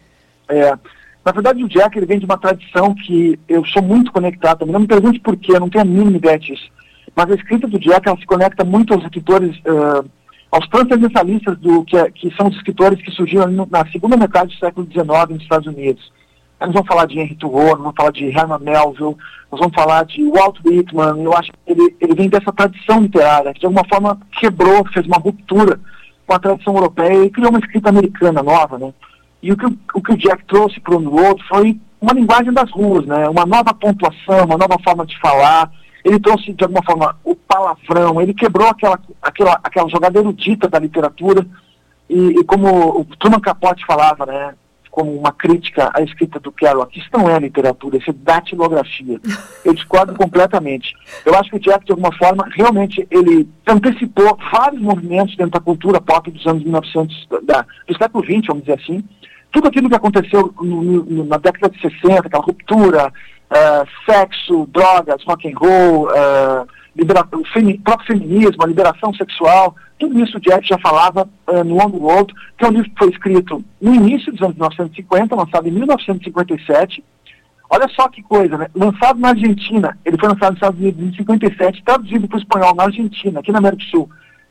É. Na verdade, o Jack ele vem de uma tradição que eu sou muito conectado. Não me pergunte por quê, eu não tenho a mínima ideia disso. Mas a escrita do Jack ela se conecta muito aos escritores, uh, aos transcendentalistas do que, é, que são os escritores que surgiram na segunda metade do século XIX nos Estados Unidos. Nós vamos falar de Henry Thoreau, nós vamos falar de Herman Melville, nós vamos falar de Walt Whitman. Eu acho que ele, ele vem dessa tradição literária, que de alguma forma quebrou, fez uma ruptura com a tradição europeia e criou uma escrita americana nova, né? E o que o, que o Jack trouxe para o outro foi uma linguagem das ruas, né? Uma nova pontuação, uma nova forma de falar. Ele trouxe, de alguma forma, o palavrão, ele quebrou aquela, aquela, aquela jogada erudita da literatura. E, e como o Truman Capote falava, né? Como uma crítica à escrita do Kerouac. Isso não é literatura, isso é datilografia. Eu discordo completamente. Eu acho que o Jack, de alguma forma, realmente ele antecipou vários movimentos dentro da cultura pop dos anos 1900, da, do século XX, vamos dizer assim. Tudo aquilo que aconteceu no, no, na década de 60, aquela ruptura, uh, sexo, drogas, rock and roll, uh, libera o próprio feminismo, a liberação sexual, tudo isso o Jack já falava uh, no On the Road, que é um livro que foi escrito no início dos anos 1950, lançado em 1957. Olha só que coisa, né? Lançado na Argentina, ele foi lançado nos Estados Unidos em 57, traduzido para o espanhol na Argentina, aqui na América do Sul,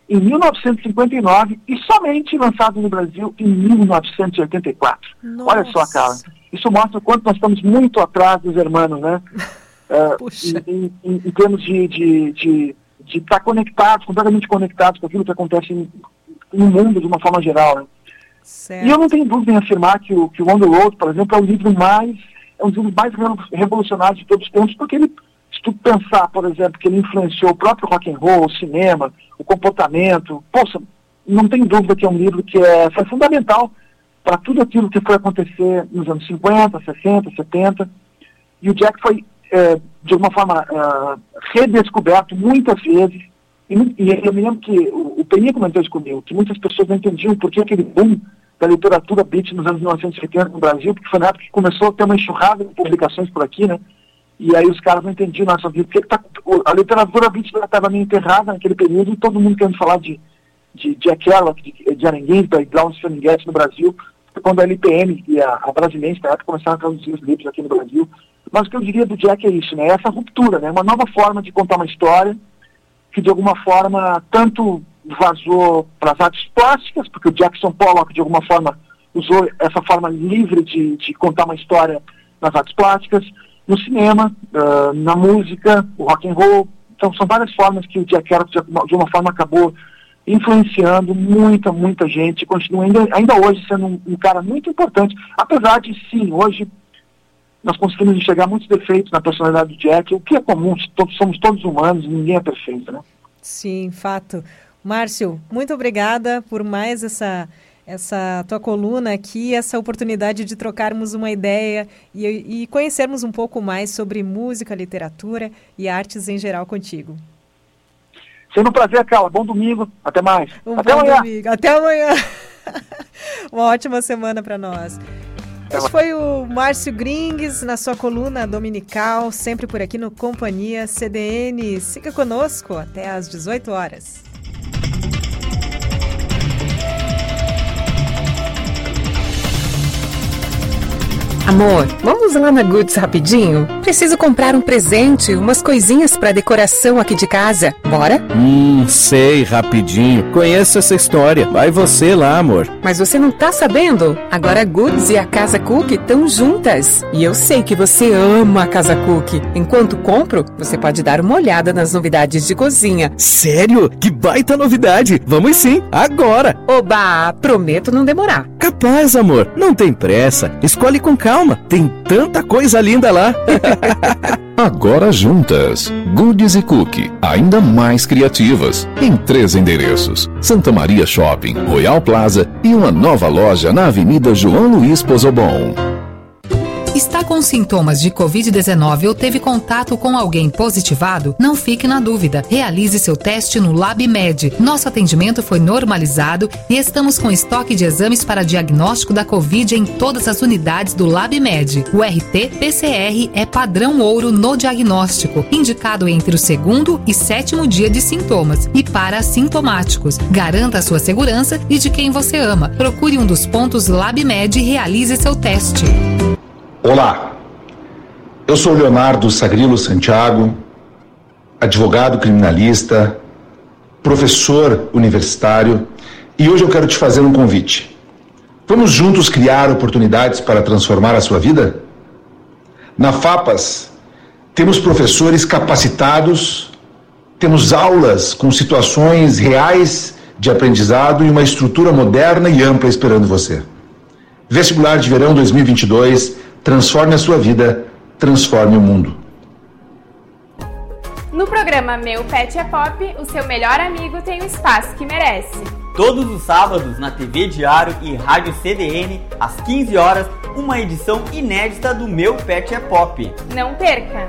em 1959 e somente lançado no Brasil em 1984. Nossa. Olha só, cara. Isso mostra o quanto nós estamos muito atrás dos hermanos, né? uh, em, em, em, termos de, de, de, de estar conectados, completamente conectados com aquilo que acontece no mundo de uma forma geral. Né? E eu não tenho dúvida em afirmar que o, que o On the Road, por exemplo, é o livro mais, é um dos livros mais revolucionários de todos os tempos, porque ele, se tu pensar, por exemplo, que ele influenciou o próprio rock and roll, o cinema, o comportamento, poxa, não tem dúvida que é um livro que é, foi fundamental para tudo aquilo que foi acontecer nos anos 50, 60, 70. E o Jack foi é, de alguma forma, é, redescoberto muitas vezes. E, e, eu me lembro que o, o Peninha comentou isso comigo, que muitas pessoas não entendiam por que aquele boom da literatura beat nos anos 1970 no Brasil, porque foi na época que começou a ter uma enxurrada de publicações por aqui, né? E aí os caras não entendiam nossa vida, porque tá, a literatura beat estava meio enterrada naquele período e todo mundo querendo falar de, de Jack Kerouac, de, de Arangues, da Glaucio Ferlinghetti no Brasil, quando a LPM e a, a Brasilense, na época, começaram a traduzir os livros aqui no Brasil, mas o que eu diria do Jack é isso, né? Essa ruptura, né? Uma nova forma de contar uma história que de alguma forma tanto vazou para as artes plásticas, porque o Jackson Pollock de alguma forma usou essa forma livre de, de contar uma história nas artes plásticas, no cinema, uh, na música, o rock and roll. Então são várias formas que o Jack Kerouac de, de uma forma acabou influenciando muita, muita gente, continua ainda, ainda hoje sendo um, um cara muito importante, apesar de sim, hoje nós conseguimos enxergar muitos defeitos na personalidade do Jack, o que é comum, todos, somos todos humanos, ninguém é perfeito, né? Sim, fato. Márcio, muito obrigada por mais essa essa tua coluna aqui, essa oportunidade de trocarmos uma ideia e, e conhecermos um pouco mais sobre música, literatura e artes em geral contigo. Sendo um prazer, Carla. Bom domingo. Até mais. Um Até amanhã. Domingo. Até amanhã. uma ótima semana para nós. Esse foi o Márcio Gringues na sua coluna dominical, sempre por aqui no Companhia CDN. Siga conosco até às 18 horas. Amor, vamos lá na Goods rapidinho? Preciso comprar um presente, umas coisinhas para decoração aqui de casa. Bora? Hum, sei, rapidinho. Conheço essa história. Vai você lá, amor. Mas você não tá sabendo? Agora a Goods e a Casa Cook estão juntas. E eu sei que você ama a Casa Cook. Enquanto compro, você pode dar uma olhada nas novidades de cozinha. Sério? Que baita novidade! Vamos sim, agora! Oba, prometo não demorar. Capaz, amor. Não tem pressa. Escolhe com calma calma, tem tanta coisa linda lá. Agora juntas, Goodies e Cookie, ainda mais criativas, em três endereços: Santa Maria Shopping, Royal Plaza e uma nova loja na Avenida João Luiz Pozobon. Está com sintomas de Covid-19 ou teve contato com alguém positivado? Não fique na dúvida. Realize seu teste no LabMed. Nosso atendimento foi normalizado e estamos com estoque de exames para diagnóstico da Covid em todas as unidades do LabMed. O RT-PCR é padrão ouro no diagnóstico, indicado entre o segundo e sétimo dia de sintomas e para assintomáticos. Garanta a sua segurança e de quem você ama. Procure um dos pontos LabMed e realize seu teste. Olá, eu sou Leonardo Sagrilo Santiago, advogado criminalista, professor universitário e hoje eu quero te fazer um convite. Vamos juntos criar oportunidades para transformar a sua vida? Na FAPAS, temos professores capacitados, temos aulas com situações reais de aprendizado e uma estrutura moderna e ampla esperando você. Vestibular de Verão 2022 Transforme a sua vida, transforme o mundo. No programa Meu Pet é Pop, o seu melhor amigo tem o espaço que merece. Todos os sábados na TV Diário e Rádio CDN, às 15 horas, uma edição inédita do Meu Pet é Pop. Não perca!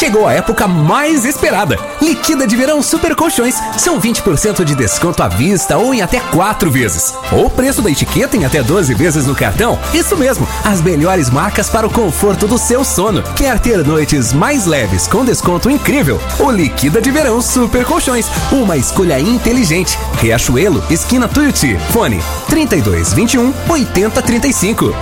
Chegou a época mais esperada. Liquida de verão Super Colchões. São 20% de desconto à vista ou em até 4 vezes. Ou preço da etiqueta em até 12 vezes no cartão. Isso mesmo, as melhores marcas para o conforto do seu sono. Quer ter noites mais leves com desconto incrível? O Liquida de Verão Super Colchões. Uma escolha inteligente. Riachuelo, esquina Tuiuti. Fone 32 21 80 35.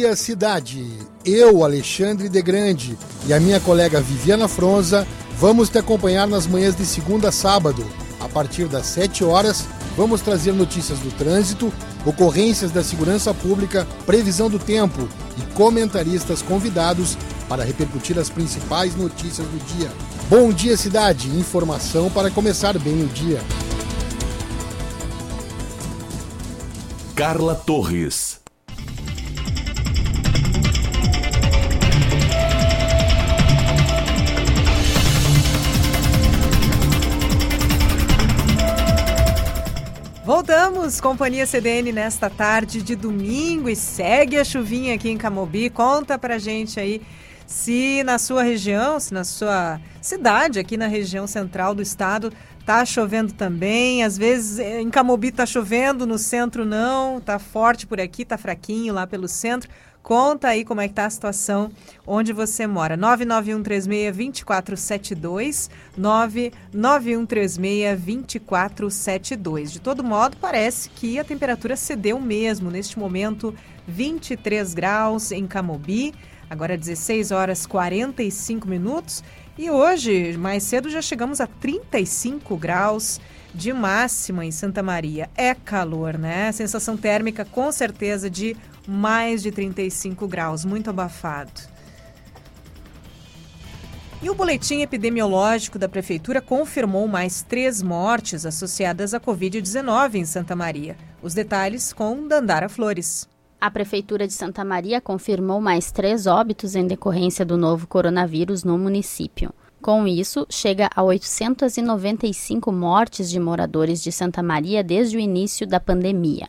Dia, cidade! Eu, Alexandre de Grande, e a minha colega Viviana Fronza vamos te acompanhar nas manhãs de segunda a sábado. A partir das 7 horas, vamos trazer notícias do trânsito, ocorrências da segurança pública, previsão do tempo e comentaristas convidados para repercutir as principais notícias do dia. Bom dia, cidade! Informação para começar bem o dia. Carla Torres. Companhia CDN, nesta tarde de domingo e segue a chuvinha aqui em Camobi. Conta pra gente aí se na sua região, se na sua cidade, aqui na região central do estado, tá chovendo também. Às vezes em Camobi tá chovendo, no centro não, tá forte por aqui, tá fraquinho lá pelo centro. Conta aí como é que tá a situação onde você mora. 991362472, 991362472. De todo modo, parece que a temperatura cedeu mesmo neste momento, 23 graus em Camobi, agora 16 horas 45 minutos. E hoje, mais cedo, já chegamos a 35 graus de máxima em Santa Maria. É calor, né? Sensação térmica com certeza de mais de 35 graus, muito abafado. E o boletim epidemiológico da Prefeitura confirmou mais três mortes associadas à Covid-19 em Santa Maria. Os detalhes com Dandara Flores. A Prefeitura de Santa Maria confirmou mais três óbitos em decorrência do novo coronavírus no município. Com isso, chega a 895 mortes de moradores de Santa Maria desde o início da pandemia.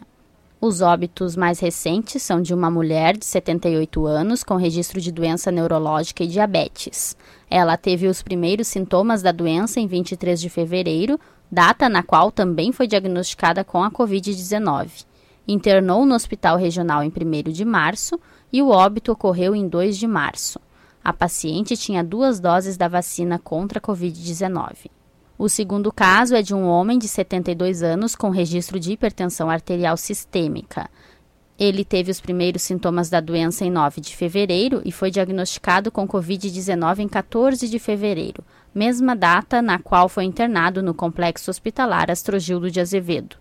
Os óbitos mais recentes são de uma mulher de 78 anos com registro de doença neurológica e diabetes. Ela teve os primeiros sintomas da doença em 23 de fevereiro, data na qual também foi diagnosticada com a Covid-19. Internou no Hospital Regional em 1 de março e o óbito ocorreu em 2 de março. A paciente tinha duas doses da vacina contra a Covid-19. O segundo caso é de um homem de 72 anos com registro de hipertensão arterial sistêmica. Ele teve os primeiros sintomas da doença em 9 de fevereiro e foi diagnosticado com Covid-19 em 14 de fevereiro, mesma data na qual foi internado no complexo hospitalar Astrogildo de Azevedo.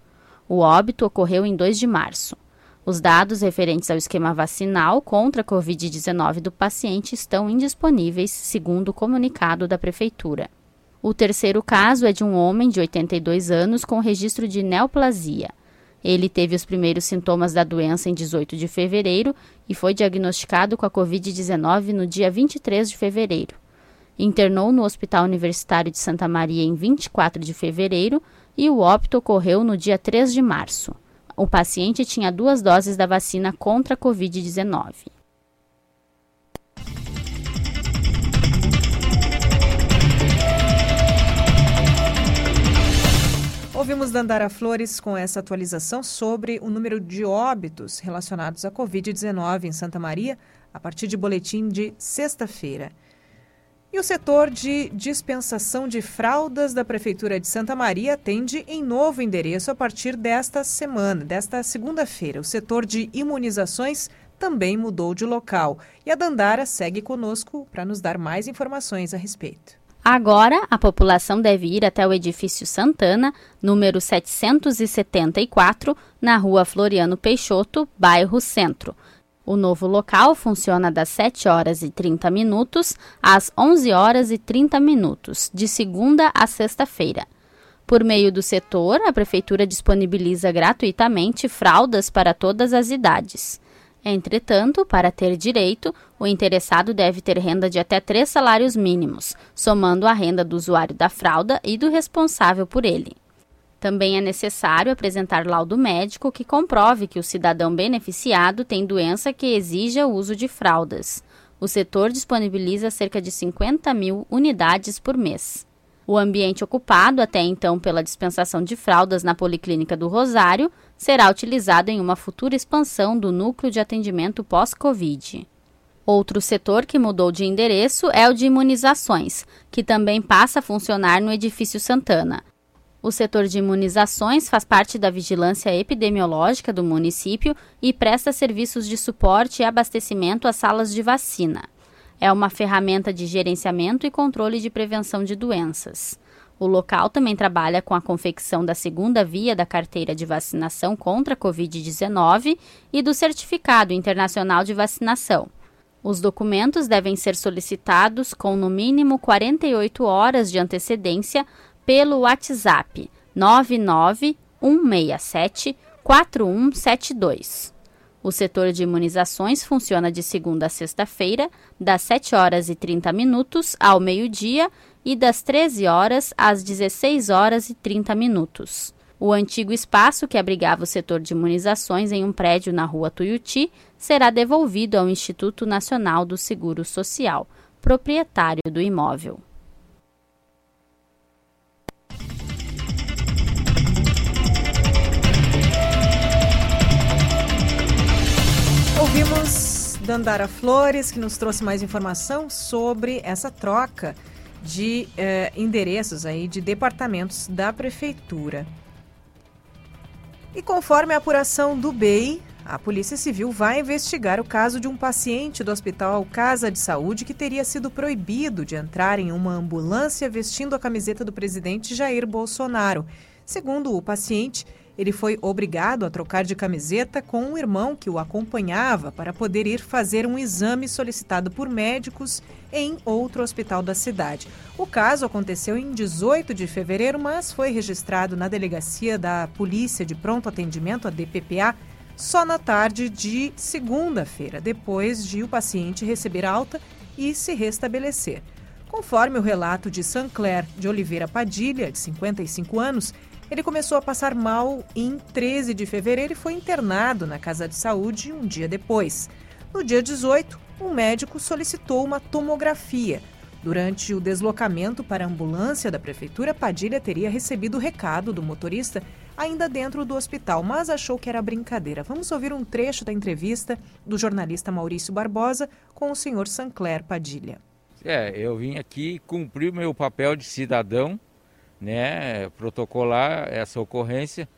O óbito ocorreu em 2 de março. Os dados referentes ao esquema vacinal contra a Covid-19 do paciente estão indisponíveis, segundo o comunicado da Prefeitura. O terceiro caso é de um homem de 82 anos com registro de neoplasia. Ele teve os primeiros sintomas da doença em 18 de fevereiro e foi diagnosticado com a Covid-19 no dia 23 de fevereiro. Internou no Hospital Universitário de Santa Maria em 24 de fevereiro e o óbito ocorreu no dia 3 de março. O paciente tinha duas doses da vacina contra a Covid-19. Ouvimos Dandara Flores com essa atualização sobre o número de óbitos relacionados à Covid-19 em Santa Maria, a partir de boletim de sexta-feira. E o setor de dispensação de fraldas da Prefeitura de Santa Maria atende em novo endereço a partir desta semana, desta segunda-feira. O setor de imunizações também mudou de local. E a Dandara segue conosco para nos dar mais informações a respeito. Agora, a população deve ir até o edifício Santana, número 774, na rua Floriano Peixoto, bairro Centro. O novo local funciona das 7 horas e 30 minutos às 11 horas e 30 minutos, de segunda a sexta-feira. Por meio do setor, a Prefeitura disponibiliza gratuitamente fraldas para todas as idades. Entretanto, para ter direito, o interessado deve ter renda de até três salários mínimos, somando a renda do usuário da fralda e do responsável por ele. Também é necessário apresentar laudo médico que comprove que o cidadão beneficiado tem doença que exija o uso de fraldas. O setor disponibiliza cerca de 50 mil unidades por mês. O ambiente ocupado até então pela dispensação de fraldas na Policlínica do Rosário será utilizado em uma futura expansão do núcleo de atendimento pós-Covid. Outro setor que mudou de endereço é o de imunizações, que também passa a funcionar no edifício Santana. O setor de imunizações faz parte da vigilância epidemiológica do município e presta serviços de suporte e abastecimento às salas de vacina. É uma ferramenta de gerenciamento e controle de prevenção de doenças. O local também trabalha com a confecção da segunda via da carteira de vacinação contra a Covid-19 e do Certificado Internacional de Vacinação. Os documentos devem ser solicitados com no mínimo 48 horas de antecedência pelo WhatsApp 99167 4172. O setor de imunizações funciona de segunda a sexta-feira, das 7 horas e 30 minutos ao meio-dia e das 13 horas às 16 horas e 30 minutos. O antigo espaço que abrigava o setor de imunizações em um prédio na rua Tuiuti será devolvido ao Instituto Nacional do Seguro Social, proprietário do imóvel. Dandara Flores, que nos trouxe mais informação sobre essa troca de eh, endereços aí de departamentos da prefeitura. E conforme a apuração do BEI, a Polícia Civil vai investigar o caso de um paciente do Hospital Casa de Saúde que teria sido proibido de entrar em uma ambulância vestindo a camiseta do presidente Jair Bolsonaro. Segundo o paciente, ele foi obrigado a trocar de camiseta com um irmão que o acompanhava para poder ir fazer um exame solicitado por médicos em outro hospital da cidade. O caso aconteceu em 18 de fevereiro, mas foi registrado na delegacia da Polícia de Pronto Atendimento, a DPPA, só na tarde de segunda-feira, depois de o paciente receber alta e se restabelecer. Conforme o relato de Sancler de Oliveira Padilha, de 55 anos, Ele começou a passar mal em 13 de fevereiro e foi internado na casa de saúde um dia depois. No dia 18, um médico solicitou uma tomografia. Durante o deslocamento para a ambulância da prefeitura, Padilha teria recebido o recado do motorista ainda dentro do hospital, mas achou que era brincadeira. Vamos ouvir um trecho da entrevista do jornalista Maurício Barbosa com o senhor Sancler Padilha. É, eu vim aqui cumprir meu papel de cidadão, né, protocolar essa ocorrência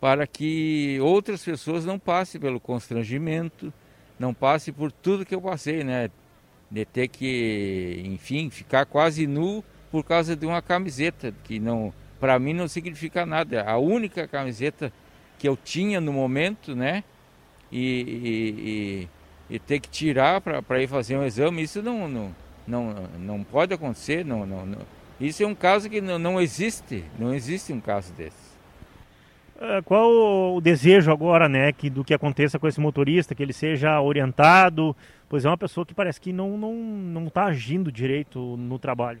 para que outras pessoas não passem pelo constrangimento, não passem por tudo que eu passei, né? De ter que, enfim, ficar quase nu por causa de uma camiseta que não, para mim não significa nada. A única camiseta que eu tinha no momento, né? E, e, e, e ter que tirar para ir fazer um exame, isso não, não, não, não pode acontecer. Não, não, não. Isso é um caso que não, não existe, não existe um caso desse. Uh, qual o desejo agora, né, que, do que aconteça com esse motorista, que ele seja orientado, pois é uma pessoa que parece que não não não está agindo direito no trabalho.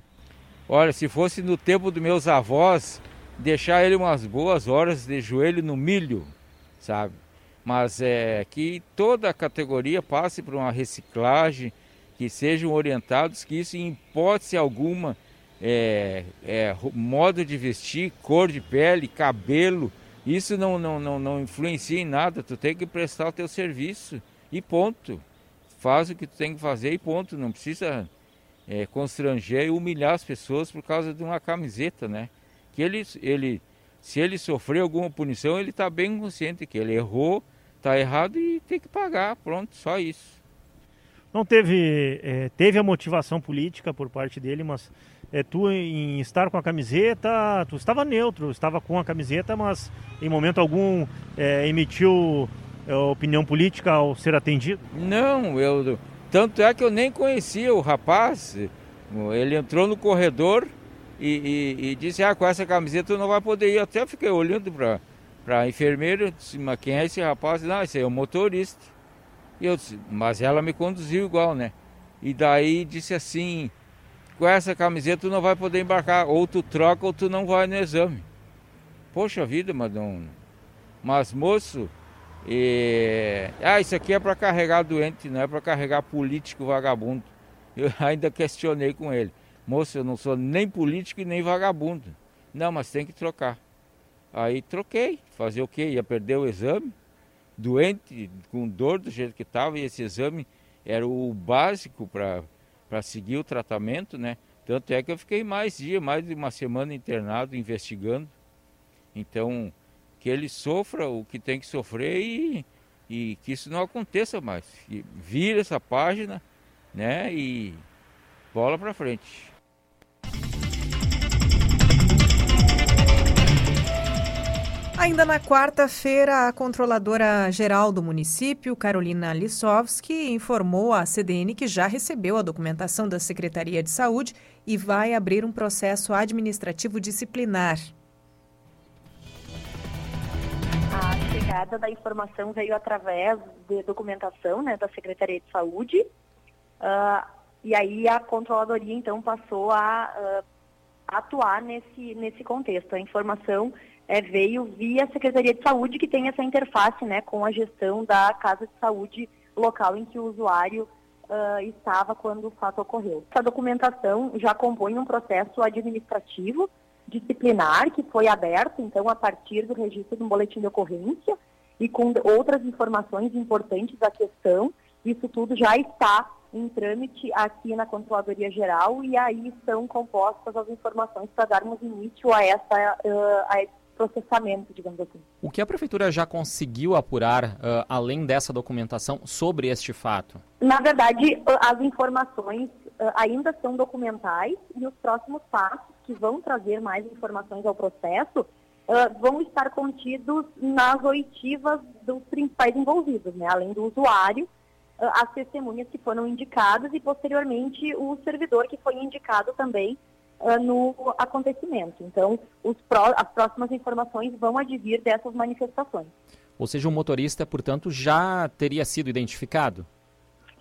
Olha, se fosse no tempo dos meus avós, deixar ele umas boas horas de joelho no milho, sabe? Mas é que toda a categoria passe por uma reciclagem, que sejam orientados, que isso em hipótese alguma é, é, modo de vestir, cor de pele, cabelo, isso não, não, não, não influencia em nada, tu tem que prestar o teu serviço e ponto. Faz o que tu tem que fazer e ponto. Não precisa é, constranger e humilhar as pessoas por causa de uma camiseta, né? Que ele, ele se ele sofrer alguma punição, ele está bem consciente que ele errou, está errado e tem que pagar, pronto, só isso. Não teve, é, teve a motivação política por parte dele, mas é, tu em estar com a camiseta, tu estava neutro, estava com a camiseta, mas em momento algum é, emitiu é, opinião política ao ser atendido? Não, eu tanto é que eu nem conhecia o rapaz. Ele entrou no corredor e, e, e disse: Ah, com essa camiseta tu não vai poder ir. Eu até fiquei olhando para para a enfermeira, disse, mas quem é esse rapaz? Não, esse é o motorista. E eu disse, mas ela me conduziu igual, né? E daí disse assim, com essa camiseta tu não vai poder embarcar, ou tu troca ou tu não vai no exame. Poxa vida, não. Mas moço, e... ah, isso aqui é para carregar doente, não é para carregar político vagabundo. Eu ainda questionei com ele. Moço, eu não sou nem político e nem vagabundo. Não, mas tem que trocar. Aí troquei. Fazer o quê? Ia perder o exame? Doente, com dor do jeito que estava, e esse exame era o básico para para seguir o tratamento, né? Tanto é que eu fiquei mais dias, mais de uma semana internado, investigando. Então, que ele sofra o que tem que sofrer e, e que isso não aconteça mais. E vira essa página, né? E bola para frente. Ainda na quarta-feira, a controladora geral do município, Carolina Lissovski, informou à CDN que já recebeu a documentação da Secretaria de Saúde e vai abrir um processo administrativo disciplinar. A chegada da informação veio através de documentação né, da Secretaria de Saúde. Uh, e aí a controladoria, então, passou a uh, atuar nesse, nesse contexto. A informação é, veio via Secretaria de Saúde, que tem essa interface né, com a gestão da casa de saúde local em que o usuário uh, estava quando o fato ocorreu. Essa documentação já compõe um processo administrativo disciplinar que foi aberto, então, a partir do registro de um boletim de ocorrência e com outras informações importantes da questão. Isso tudo já está em trâmite aqui na Controladoria Geral e aí são compostas as informações para darmos início a essa, uh, a processamento, digamos assim. O que a prefeitura já conseguiu apurar, uh, além dessa documentação, sobre este fato? Na verdade, as informações uh, ainda são documentais e os próximos passos que vão trazer mais informações ao processo uh, vão estar contidos nas oitivas dos principais envolvidos, né? além do usuário, as testemunhas que foram indicadas e, posteriormente, o servidor que foi indicado também uh, no acontecimento. Então, pró as próximas informações vão advir dessas manifestações. Ou seja, o motorista, portanto, já teria sido identificado?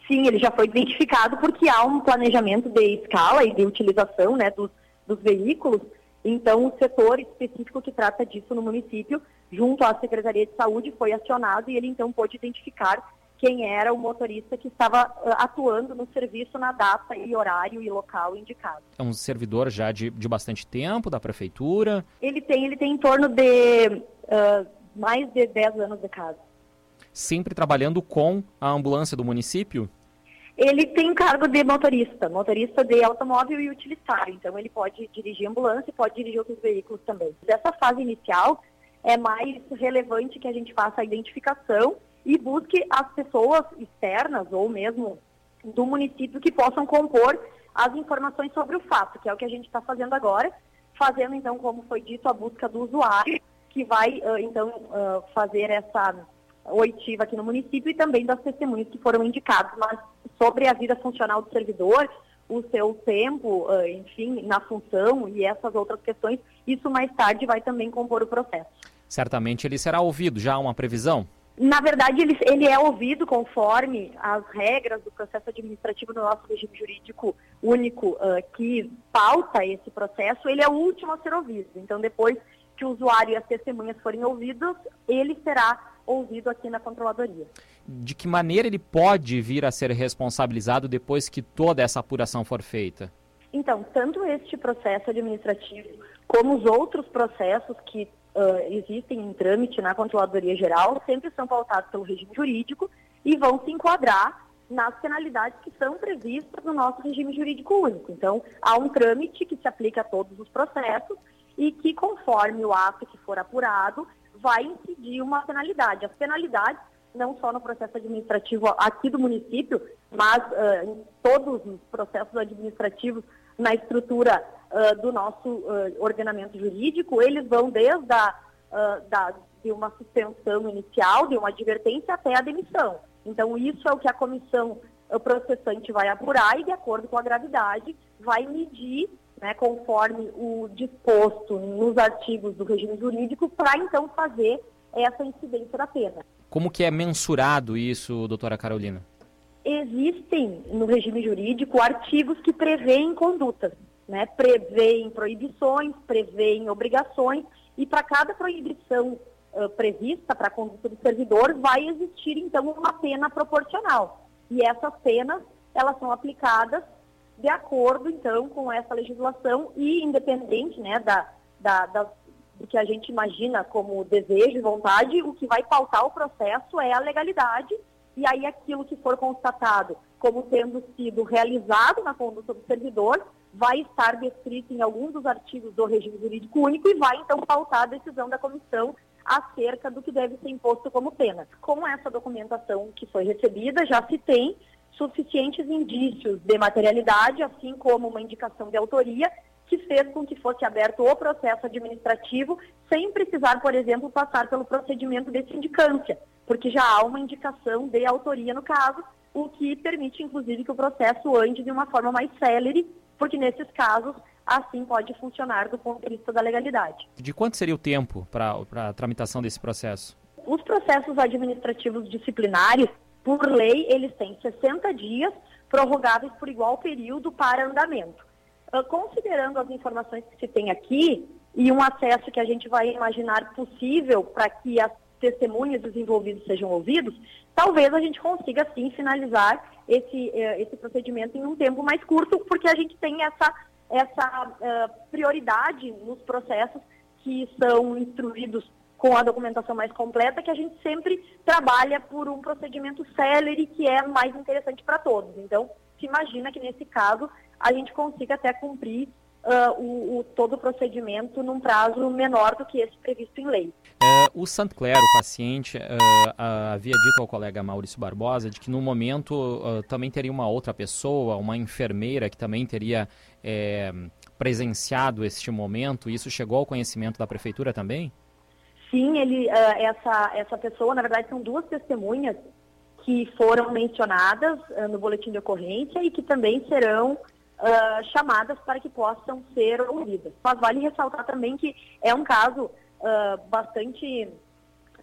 Sim, ele já foi identificado porque há um planejamento de escala e de utilização né, dos, dos veículos Então, o setor específico que trata disso no município, junto à Secretaria de Saúde, foi acionado e ele então pôde identificar quem era o motorista que estava uh, atuando no serviço na data e horário e local indicado. É um servidor já de, de bastante tempo da prefeitura? Ele tem, ele tem em torno de uh, mais de 10 anos de casa. Sempre trabalhando com a ambulância do município? Ele tem cargo de motorista, motorista de automóvel e utilitário. Então ele pode dirigir ambulância e pode dirigir outros veículos também. Dessa fase inicial é mais relevante que a gente faça a identificação e busque as pessoas externas ou mesmo do município que possam compor as informações sobre o fato, que é o que a gente está fazendo agora, fazendo então, como foi dito, a busca do usuário, que vai então fazer essa oitiva aqui no município e também das testemunhas que foram indicadas, mas sobre a vida funcional do servidor, o seu tempo, enfim, na função e essas outras questões, isso mais tarde vai também compor o processo. Certamente ele será ouvido, já há uma previsão? Na verdade, ele, ele é ouvido conforme as regras do processo administrativo do nosso regime jurídico único uh, que pauta esse processo, ele é o último a ser ouvido. Então, depois que o usuário e as testemunhas forem ouvidos, ele será ouvido aqui na controladoria. De que maneira ele pode vir a ser responsabilizado depois que toda essa apuração for feita? Então, tanto este processo administrativo como os outros processos que uh, existem em trâmite na Controladoria Geral sempre são pautados pelo regime jurídico e vão se enquadrar nas penalidades que são previstas no nosso regime jurídico único. Então, há um trâmite que se aplica a todos os processos e que, conforme o ato que for apurado, vai incidir uma penalidade. As penalidades, não só no processo administrativo aqui do município, mas uh, em todos os processos administrativos na estrutura uh, do nosso uh, ordenamento jurídico, eles vão desde a, uh, da, de uma suspensão inicial, de uma advertência até a demissão. Então, isso é o que a comissão processante vai apurar e, de acordo com a gravidade, vai medir, né, conforme o disposto nos artigos do regime jurídico, para então fazer essa incidência da pena. Como que é mensurado isso, doutora Carolina? Existem no regime jurídico artigos que prevêem condutas né, prevêem proibições, prevêem obrigações, e para cada proibição uh, prevista para a conduta do servidor, vai existir, então, uma pena proporcional. E essas penas, elas são aplicadas de acordo, então, com essa legislação e independente, né, da, da, da, do que a gente imagina como desejo e vontade, o que vai pautar o processo é a legalidade, e aí aquilo que for constatado como tendo sido realizado na conduta do servidor vai estar descrito em algum dos artigos do regime jurídico único e vai então pautar a decisão da comissão acerca do que deve ser imposto como pena. Com essa documentação que foi recebida, já se tem suficientes indícios de materialidade, assim como uma indicação de autoria, que fez com que fosse aberto o processo administrativo, sem precisar, por exemplo, passar pelo procedimento de sindicância, porque já há uma indicação de autoria no caso, o que permite, inclusive, que o processo ande de uma forma mais célere porque nesses casos assim pode funcionar do ponto de vista da legalidade. De quanto seria o tempo para a tramitação desse processo? Os processos administrativos disciplinares, por lei, eles têm 60 dias prorrogáveis por igual período para andamento. Uh, considerando as informações que se tem aqui e um acesso que a gente vai imaginar possível para que as testemunhas dos envolvidos sejam ouvidos, talvez a gente consiga sim finalizar esse, uh, esse procedimento em um tempo mais curto, porque a gente tem essa, essa uh, prioridade nos processos que são instruídos com a documentação mais completa, que a gente sempre trabalha por um procedimento célere que é mais interessante para todos. Então, se imagina que nesse caso a gente consiga até cumprir uh, o, o, todo o procedimento num prazo menor do que esse previsto em lei. O Santo Claro, o paciente, uh, uh, havia dito ao colega Maurício Barbosa de que no momento também teria uma outra pessoa, uma enfermeira que também teria é, presenciado este momento. Isso chegou ao conhecimento da prefeitura também? Sim, ele, essa, essa pessoa, na verdade, são duas testemunhas que foram mencionadas no boletim de ocorrência e que também serão uh, chamadas para que possam ser ouvidas. Mas vale ressaltar também que é um caso uh, bastante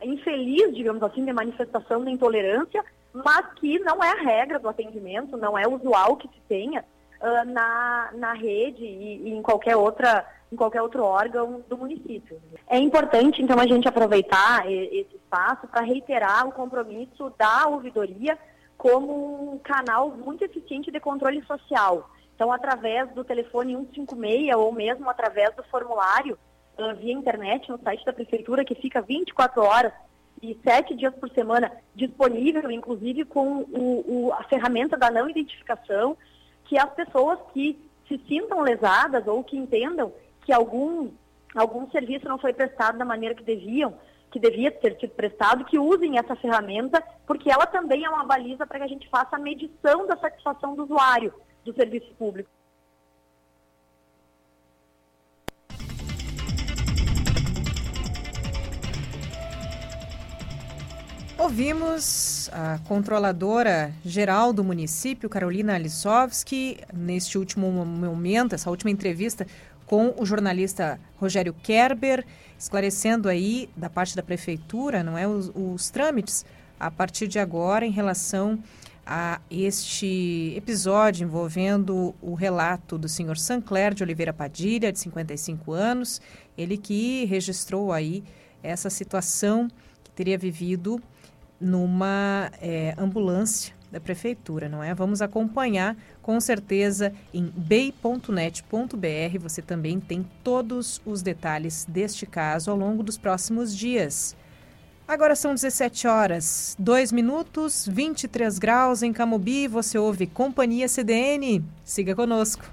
infeliz, digamos assim, de manifestação de intolerância, mas que não é a regra do atendimento, não é usual que se tenha. uh, na, na rede e, e, em qualquer outra em qualquer outro órgão do município. É importante, então, a gente aproveitar esse espaço para reiterar o compromisso da ouvidoria como um canal muito eficiente de controle social. Então, através do telefone 156 ou mesmo através do formulário uh, via internet no site da prefeitura, que fica 24 horas e sete dias por semana disponível, inclusive com o, o, a ferramenta da não identificação, que as pessoas que se sintam lesadas ou que entendam que algum, algum serviço não foi prestado da maneira que deviam, que devia ter sido prestado, que usem essa ferramenta, porque ela também é uma baliza para que a gente faça a medição da satisfação do usuário do serviço público. Ouvimos a controladora geral do município, Carolina Alissovski, neste último momento, essa última entrevista com o jornalista Rogério Kerber, esclarecendo aí da parte da prefeitura, não é, os, os trâmites a partir de agora em relação a este episódio envolvendo o relato do senhor Sancler de Oliveira Padilha, de 55 anos, ele que registrou aí essa situação que teria vivido numa é, ambulância da prefeitura, não é? Vamos acompanhar com certeza em bei.net.br. Você também tem todos os detalhes deste caso ao longo dos próximos dias. Agora são 17 horas, 2 minutos, 23 graus em Camobi. Você ouve Companhia CDN. Siga conosco.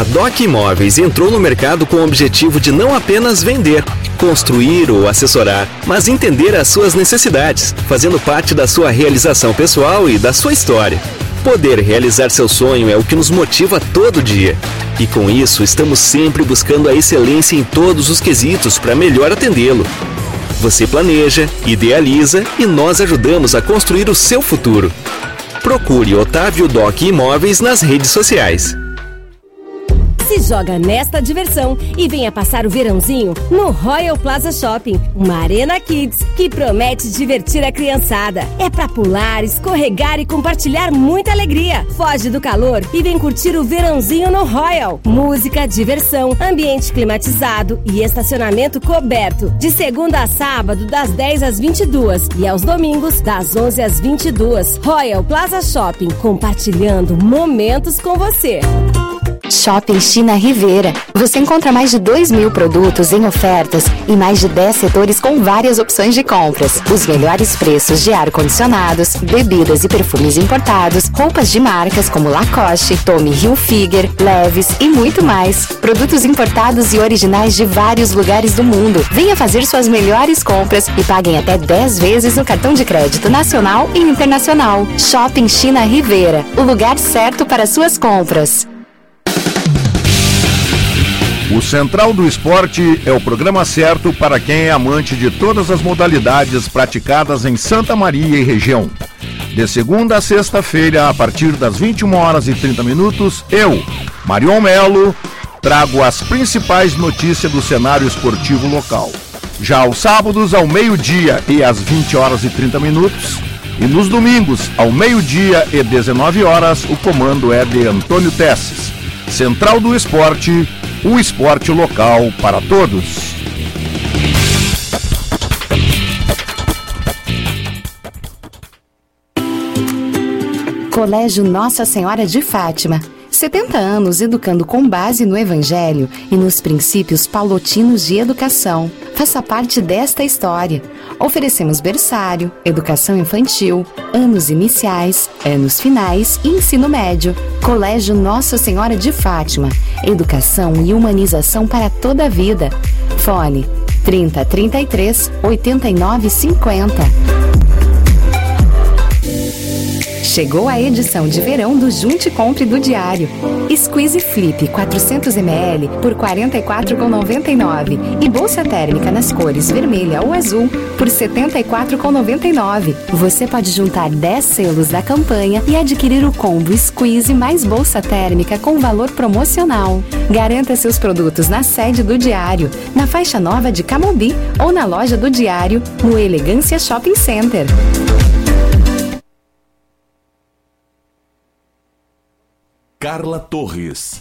A Doc Imóveis entrou no mercado com o objetivo de não apenas vender, construir ou assessorar, mas entender as suas necessidades, fazendo parte da sua realização pessoal e da sua história. Poder realizar seu sonho é o que nos motiva todo dia. E com isso, estamos sempre buscando a excelência em todos os quesitos para melhor atendê-lo. Você planeja, idealiza e nós ajudamos a construir o seu futuro. Procure Otávio Doc Imóveis nas redes sociais. Se joga nesta diversão e venha passar o verãozinho no Royal Plaza Shopping, uma arena kids que promete divertir a criançada. É para pular, escorregar e compartilhar muita alegria. Foge do calor e vem curtir o verãozinho no Royal. Música, diversão, ambiente climatizado e estacionamento coberto. De segunda a sábado, das 10 às 22 e aos domingos, das 11 às 22. Royal Plaza Shopping, compartilhando momentos com você. Shopping China Rivera. Você encontra mais de 2 mil produtos em ofertas e mais de 10 setores com várias opções de compras. Os melhores preços de ar-condicionados, bebidas e perfumes importados, roupas de marcas como Lacoste, Tommy Hilfiger, Leves e muito mais. Produtos importados e originais de vários lugares do mundo. Venha fazer suas melhores compras e paguem até 10 vezes no cartão de crédito nacional e internacional. Shopping China Rivera. O lugar certo para suas compras. O Central do Esporte é o programa certo para quem é amante de todas as modalidades praticadas em Santa Maria e região. De segunda a sexta-feira, a partir das 21 horas e 30 minutos, eu, Marion Melo, trago as principais notícias do cenário esportivo local. Já aos sábados, ao meio-dia e às 20 horas e 30 minutos, e nos domingos, ao meio-dia e 19 horas, o comando é de Antônio Tesses. Central do Esporte, o esporte local para todos. Colégio Nossa Senhora de Fátima. 70 anos educando com base no Evangelho e nos princípios paulotinos de educação. Faça parte desta história. Oferecemos berçário, educação infantil, anos iniciais, anos finais e ensino médio. Colégio Nossa Senhora de Fátima. Educação e humanização para toda a vida. Fone 30 33 89 50. Chegou a edição de verão do Junte Compre do Diário. Squeeze Flip 400ml por R$ 44,99 e bolsa térmica nas cores vermelha ou azul por R$ 74,99. Você pode juntar 10 selos da campanha e adquirir o combo Squeeze mais bolsa térmica com valor promocional. Garanta seus produtos na sede do Diário, na faixa nova de Camobi ou na loja do Diário, no Elegância Shopping Center. Carla Torres.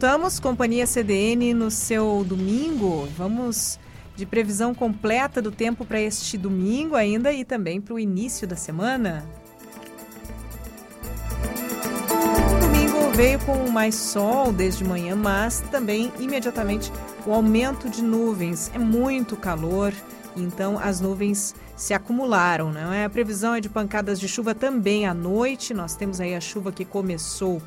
Voltamos, Companhia CDN, no seu domingo. Vamos de previsão completa do tempo para este domingo ainda e também para o início da semana. Domingo veio com mais sol desde manhã, mas também imediatamente o aumento de nuvens. É muito calor, então as nuvens se acumularam, não é? A previsão é de pancadas de chuva também à noite. Nós temos aí a chuva que começou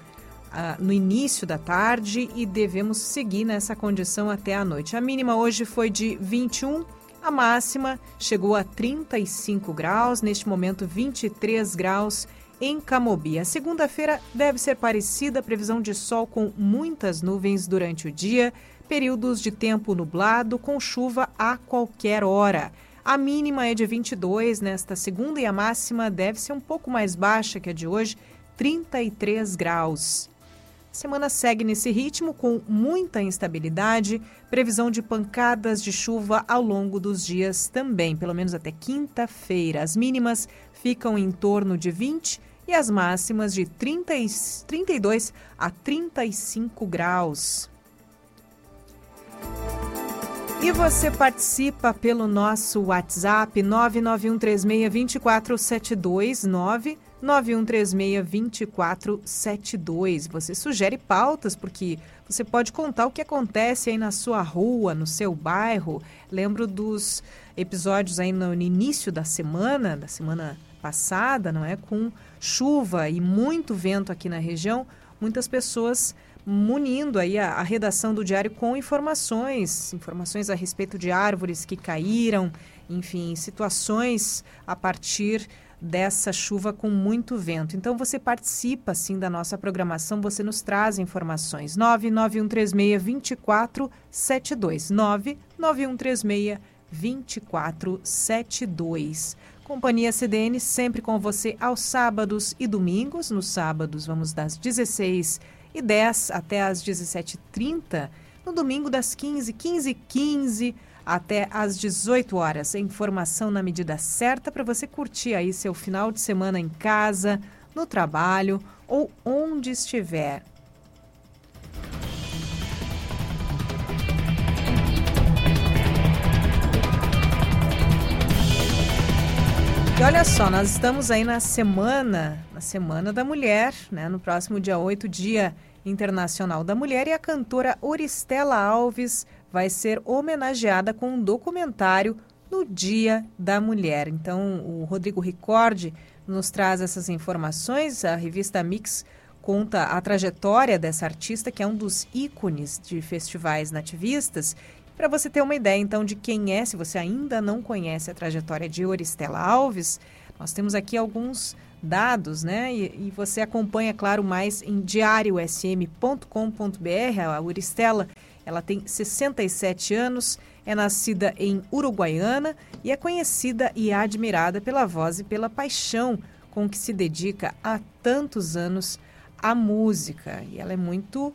no início da tarde e devemos seguir nessa condição até a noite. A mínima hoje foi de 21, a máxima chegou a 35 graus, neste momento 23 graus em Camobi. A segunda-feira deve ser parecida, previsão de sol com muitas nuvens durante o dia, períodos de tempo nublado com chuva a qualquer hora. A mínima é de 22 nesta segunda e a máxima deve ser um pouco mais baixa que a de hoje, 33 graus. Semana segue nesse ritmo com muita instabilidade, previsão de pancadas de chuva ao longo dos dias também, pelo menos até quinta-feira. As mínimas ficam em torno de 20 e as máximas de 30 e 32 a 35 graus. E você participa pelo nosso WhatsApp 991362472 9136-2472. Você sugere pautas, porque você pode contar o que acontece aí na sua rua, no seu bairro. Lembro dos episódios aí no, início da semana, da semana passada, não é? Com chuva e muito vento aqui na região, muitas pessoas munindo aí a, a, redação do diário com informações, informações a respeito de árvores que caíram, enfim, situações a partir dessa chuva com muito vento. Então você participa sim da nossa programação, você nos traz informações. 99136 2472 99136 Companhia CDN sempre com você aos sábados e domingos. Nos sábados vamos das 16 e 10 até as 17h30. No domingo das 15 15 15 até às 18 horas. Informação na medida certa para você curtir aí seu final de semana em casa, no trabalho ou onde estiver. E olha só, nós estamos aí na semana, na Semana da Mulher, né? No próximo dia 8, Dia Internacional da Mulher, e a cantora Oristela Alves vai ser homenageada com um documentário no Dia da Mulher. Então, o Rodrigo Ricordi nos traz essas informações. A revista Mix conta a trajetória dessa artista, que é um dos ícones de festivais nativistas. Para você ter uma ideia, então, de quem é, se você ainda não conhece a trajetória de Oristela Alves, nós temos aqui alguns dados, né? E, e você acompanha, claro, mais em diariosm.com.br. A Oristela ela tem 67 anos, é nascida em Uruguaiana e é conhecida e admirada pela voz e pela paixão com que se dedica há tantos anos à música. E ela é muito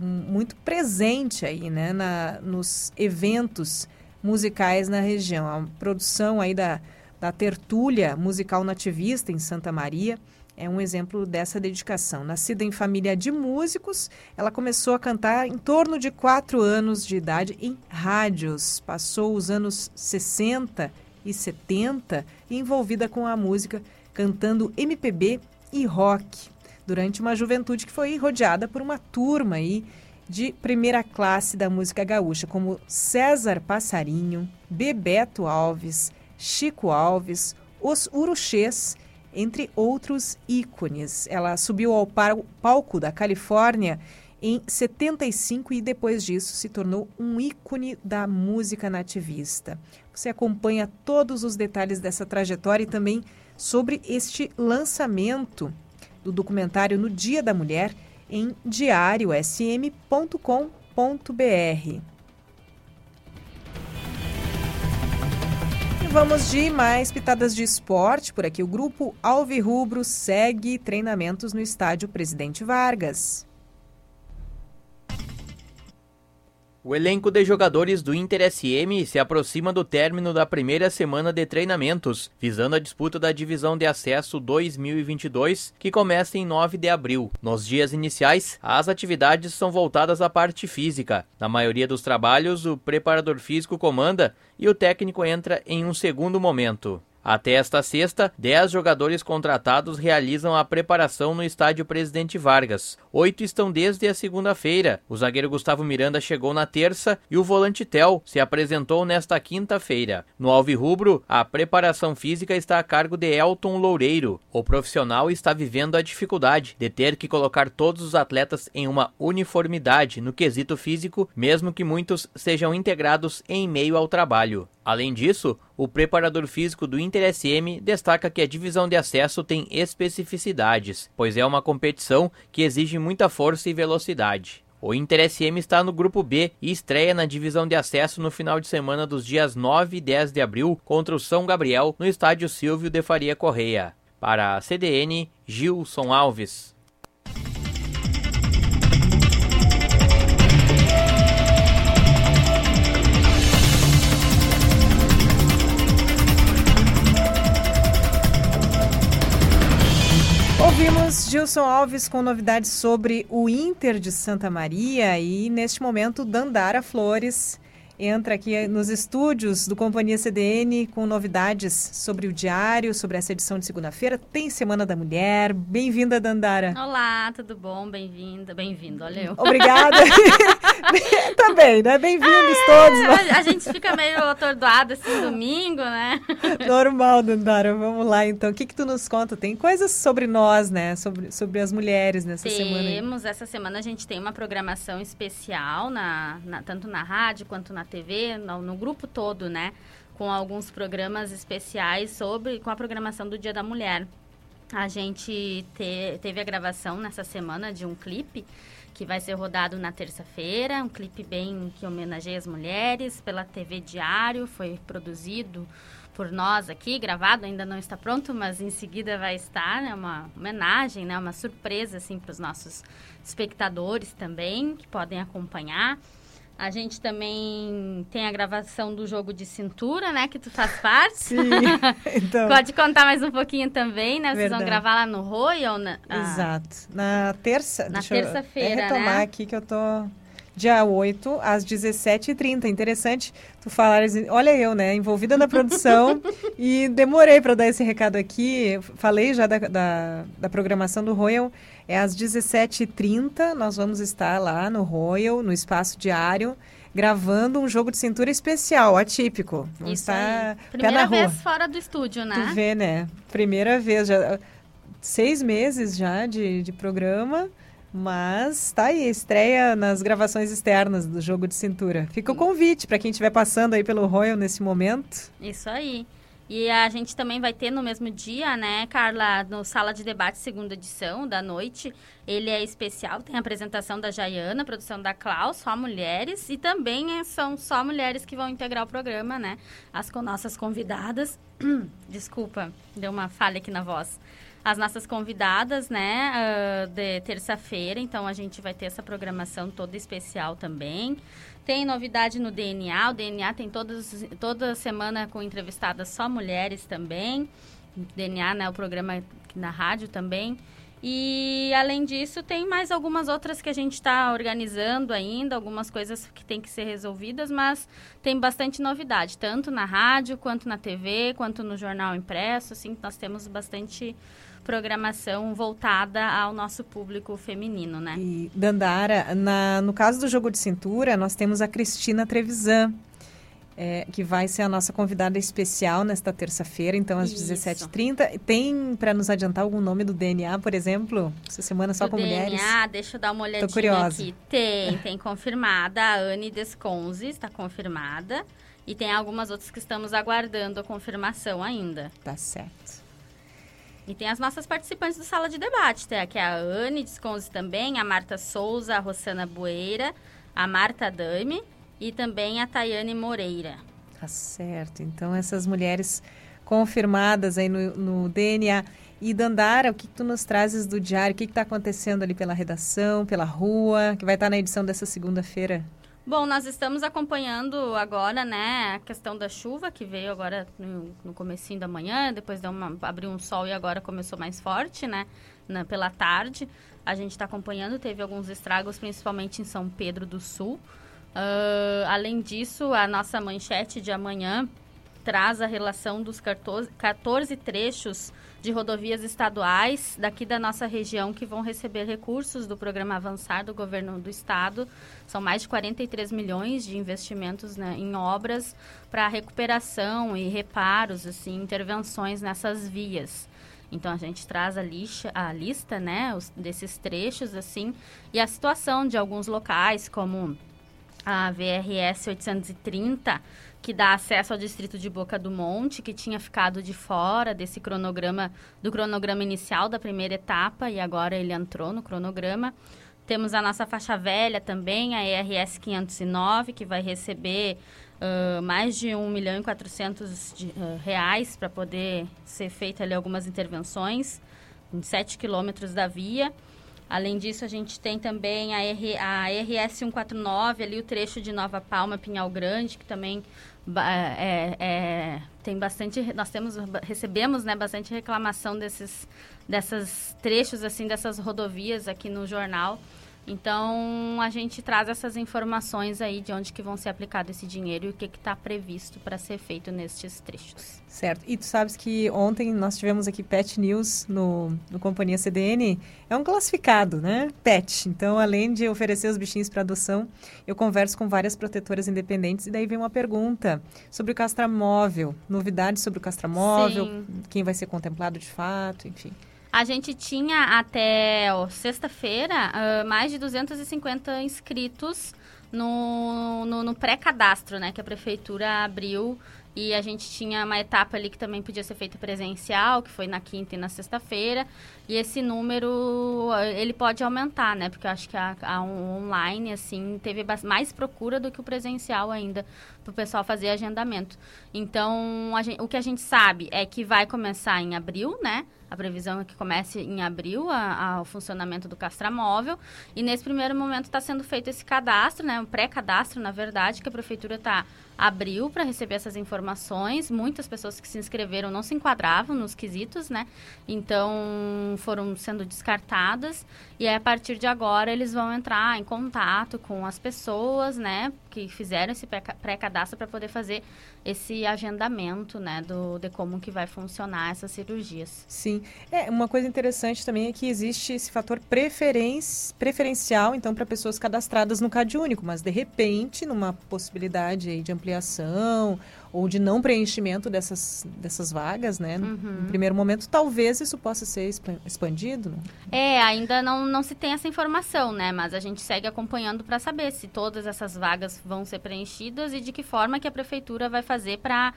muito presente aí, né, na, nos eventos musicais na região. A produção aí da, da Tertúlia Musical Nativista em Santa Maria é um exemplo dessa dedicação. Nascida em família de músicos, ela começou a cantar em torno de quatro anos de idade em rádios. Passou os anos 60 e 70 envolvida com a música, cantando MPB e rock. Durante uma juventude que foi rodeada por uma turma aí de primeira classe da música gaúcha, como César Passarinho, Bebeto Alves, Chico Alves, Os Uruxês entre outros ícones. Ela subiu ao palco da Califórnia em 75 e depois disso se tornou um ícone da música nativista. Você acompanha todos os detalhes dessa trajetória e também sobre este lançamento do documentário No Dia da Mulher em diariosm.com.br. vamos de mais pitadas de esporte. Por aqui, o grupo Alvirrubro segue treinamentos no estádio Presidente Vargas. O elenco de jogadores do Inter SM se aproxima do término da primeira semana de treinamentos, visando a disputa da divisão de acesso 2022, que começa em 9 de abril. Nos dias iniciais, as atividades são voltadas à parte física. Na maioria dos trabalhos, o preparador físico comanda e o técnico entra em um segundo momento. Até esta sexta, 10 jogadores contratados realizam a preparação no estádio Presidente Vargas. Oito estão desde a segunda-feira. O zagueiro Gustavo Miranda chegou na terça e o volante Tel se apresentou nesta quinta-feira. No Alvirrubro, a preparação física está a cargo de Elton Loureiro. O profissional está vivendo a dificuldade de ter que colocar todos os atletas em uma uniformidade no quesito físico, mesmo que muitos sejam integrados em meio ao trabalho. Além disso, o preparador físico do Inter SM destaca que a divisão de acesso tem especificidades, pois é uma competição que exige muita força e velocidade. O Inter SM está no grupo B e estreia na divisão de acesso no final de semana dos dias 9 e 10 de abril contra o São Gabriel no estádio Silvio de Faria Correia. Para a CDN, Gilson Alves. Ouvimos Gilson Alves com novidades sobre o Inter de Santa Maria e, neste momento, Dandara Flores entra aqui nos estúdios do Companhia CDN com novidades sobre o diário, sobre essa edição de segunda-feira. Tem Semana da Mulher. Bem-vinda, Dandara. Olá, tudo bom? Bem-vinda, bem-vindo, olha eu. Obrigada. Também, né? Bem-vindos é, todos. A, a, gente fica meio atordoado assim domingo, né? Normal, Dandara. Vamos lá, então. O que que tu nos conta? Tem coisas sobre nós, né? Sobre, sobre as mulheres nessa Temos, semana. Temos. Essa semana a gente tem uma programação especial, na, na tanto na rádio quanto na TV, no, no grupo todo, né? Com alguns programas especiais sobre com a programação do Dia da Mulher. A gente te, teve a gravação nessa semana de um clipe que vai ser rodado na terça-feira, um clipe bem que homenageia as mulheres pela TV Diário, foi produzido por nós aqui, gravado, ainda não está pronto, mas em seguida vai estar, né, uma homenagem, né, uma surpresa assim para os nossos espectadores também, que podem acompanhar. A gente também tem a gravação do jogo de cintura, né? Que tu faz parte. Sim, então... Pode contar mais um pouquinho também, né? Vocês Verdade. vão gravar lá no Royal? Na, ah, Exato. Na terça. Na terça-feira, né? retomar né? aqui que eu tô... Dia 8, às 17h30. Interessante tu falares... Olha eu, né? Envolvida na produção. e demorei para dar esse recado aqui. Falei já da, da, da programação do Royal é às 17h30, nós vamos estar lá no Royal, no Espaço Diário, gravando um jogo de cintura especial, atípico. Isso aí. Primeira vez fora do estúdio, né? Tu vê, né? Primeira vez, já, seis meses já de, de programa. Mas tá aí, estreia nas gravações externas do jogo de cintura. Fica o convite para quem estiver passando aí pelo Royal nesse momento. Isso aí. E a gente também vai ter no mesmo dia, né, Carla, no Sala de Debate, segunda edição, da noite. Ele é especial, tem a apresentação da Jaiana, produção da Klaus, só mulheres. E também é, são só mulheres que vão integrar o programa, né? As com nossas convidadas. Desculpa, deu uma falha aqui na voz as nossas convidadas, né, uh, de terça-feira. Então a gente vai ter essa programação toda especial também. Tem novidade no DNA. O DNA tem todas, toda semana com entrevistadas só mulheres também. DNA, né? O programa na rádio também. E além disso, tem mais algumas outras que a gente está organizando ainda, algumas coisas que tem que ser resolvidas, mas tem bastante novidade, tanto na rádio, quanto na TV, quanto no jornal impresso. Assim, nós temos bastante programação voltada ao nosso público feminino, né? E, Dandara, na, no caso do jogo de cintura, nós temos a Cristina Trevisan. é, que vai ser a nossa convidada especial nesta terça-feira, então às 17h30. Tem para nos adiantar algum nome do DNA, por exemplo? Essa semana só do com DNA, mulheres? deixa eu dar uma olhadinha Tô curiosa. aqui. Tem, tem confirmada. A Anne Desconze está confirmada. E tem algumas outras que estamos aguardando a confirmação ainda. Tá certo. E tem as nossas participantes do Sala de Debate, tá? que é a Anne Desconze também, a Marta Souza, a Rossana Bueira, a Marta Dame e também a Tayane Moreira. Tá certo. Então, essas mulheres confirmadas aí no, no DNA. E Dandara, o que, que tu nos trazes do diário? O que está acontecendo ali pela redação, pela rua, que vai estar na edição dessa segunda-feira? Bom, nós estamos acompanhando agora, né, a questão da chuva que veio agora no, no comecinho da manhã, depois deu uma, abriu um sol e agora começou mais forte, né, na, pela tarde. A gente está acompanhando, teve alguns estragos, principalmente em São Pedro do Sul. Uh, além disso, a nossa manchete de amanhã traz a relação dos 14, 14 trechos de rodovias estaduais daqui da nossa região que vão receber recursos do programa Avançar do governo do estado. São mais de 43 milhões de investimentos né, em obras para recuperação e reparos, assim, intervenções nessas vias. Então a gente traz a, lixa, a lista, né, os, desses trechos assim e a situação de alguns locais como a VRS 830 que dá acesso ao distrito de Boca do Monte, que tinha ficado de fora desse cronograma, do cronograma inicial da primeira etapa, e agora ele entrou no cronograma. Temos a nossa faixa velha também, a ERS 509, que vai receber uh, mais de 1 milhão e 400 de, uh, reais para poder ser feita ali algumas intervenções em 7 quilômetros da via. Além disso, a gente tem também a, R, a RS 149, ali o trecho de Nova Palma, Pinhal Grande, que também é, é, tem bastante, nós temos, recebemos né, bastante reclamação desses, desses trechos, assim, dessas rodovias aqui no jornal. Então, a gente traz essas informações aí de onde que vão ser aplicado esse dinheiro e o que está previsto para ser feito nestes trechos. Certo. E tu sabes que ontem nós tivemos aqui Pet News no, no Companhia CDN. É um classificado, né? Pet. Então, além de oferecer os bichinhos para adoção, eu converso com várias protetoras independentes e daí vem uma pergunta sobre o castramóvel. Novidades sobre o castramóvel, Sim. quem vai ser contemplado de fato, enfim. A gente tinha até sexta-feira uh, mais de 250 inscritos no, no, no pré-cadastro, né? Que a prefeitura abriu e a gente tinha uma etapa ali que também podia ser feita presencial, que foi na quinta e na sexta-feira. E esse número, ele pode aumentar, né? Porque eu acho que a, a online, assim, teve mais procura do que o presencial ainda, para o pessoal fazer agendamento. Então, gente, o que a gente sabe é que vai começar em abril, né? A previsão é que comece em abril a, a, o funcionamento do castramóvel. E nesse primeiro momento está sendo feito esse cadastro, né? Um pré-cadastro, na verdade, que a prefeitura está abriu para receber essas informações. Muitas pessoas que se inscreveram não se enquadravam nos quesitos, né? Então foram sendo descartadas. E aí, a partir de agora eles vão entrar em contato com as pessoas, né? Que fizeram esse pré-cadastro para poder fazer esse agendamento, né? Do, de como que vai funcionar essas cirurgias. Sim. É, uma coisa interessante também é que existe esse fator preferência, preferencial, então, para pessoas cadastradas no CAD único, mas de repente, numa possibilidade de ampliação ou de não preenchimento dessas, dessas vagas, né? Uhum. No primeiro momento, talvez isso possa ser expandido. Né? É, ainda não, não se tem essa informação, né? Mas a gente segue acompanhando para saber se todas essas vagas vão ser preenchidas e de que forma que a prefeitura vai fazer para